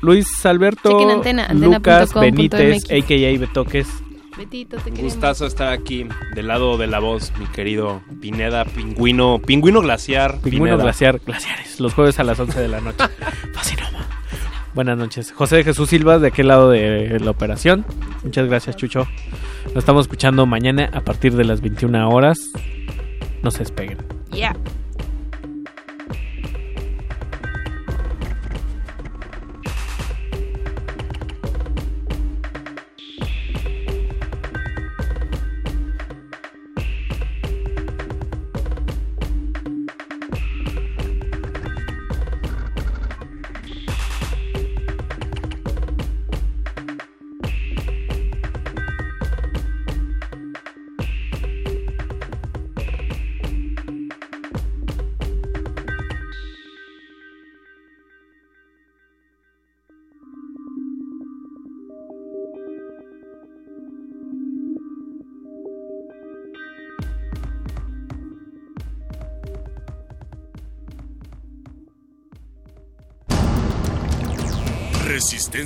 [SPEAKER 34] Luis Alberto,
[SPEAKER 41] Chequen antena, antena
[SPEAKER 34] Lucas Benítez,
[SPEAKER 41] MX.
[SPEAKER 34] a.k.a. Betoques.
[SPEAKER 41] Betito, te queremos.
[SPEAKER 38] Gustazo estar aquí del lado de la voz, mi querido Pineda, pingüino, pingüino glaciar.
[SPEAKER 34] Pingüino
[SPEAKER 38] Pineda.
[SPEAKER 34] Glaciar, Glaciares, los jueves a las 11 de la noche. Fascinoma. Buenas noches. José de Jesús Silva, de aquel lado de la operación. Muchas gracias, Chucho. Nos estamos escuchando mañana a partir de las 21 horas. No se despeguen.
[SPEAKER 41] Yeah.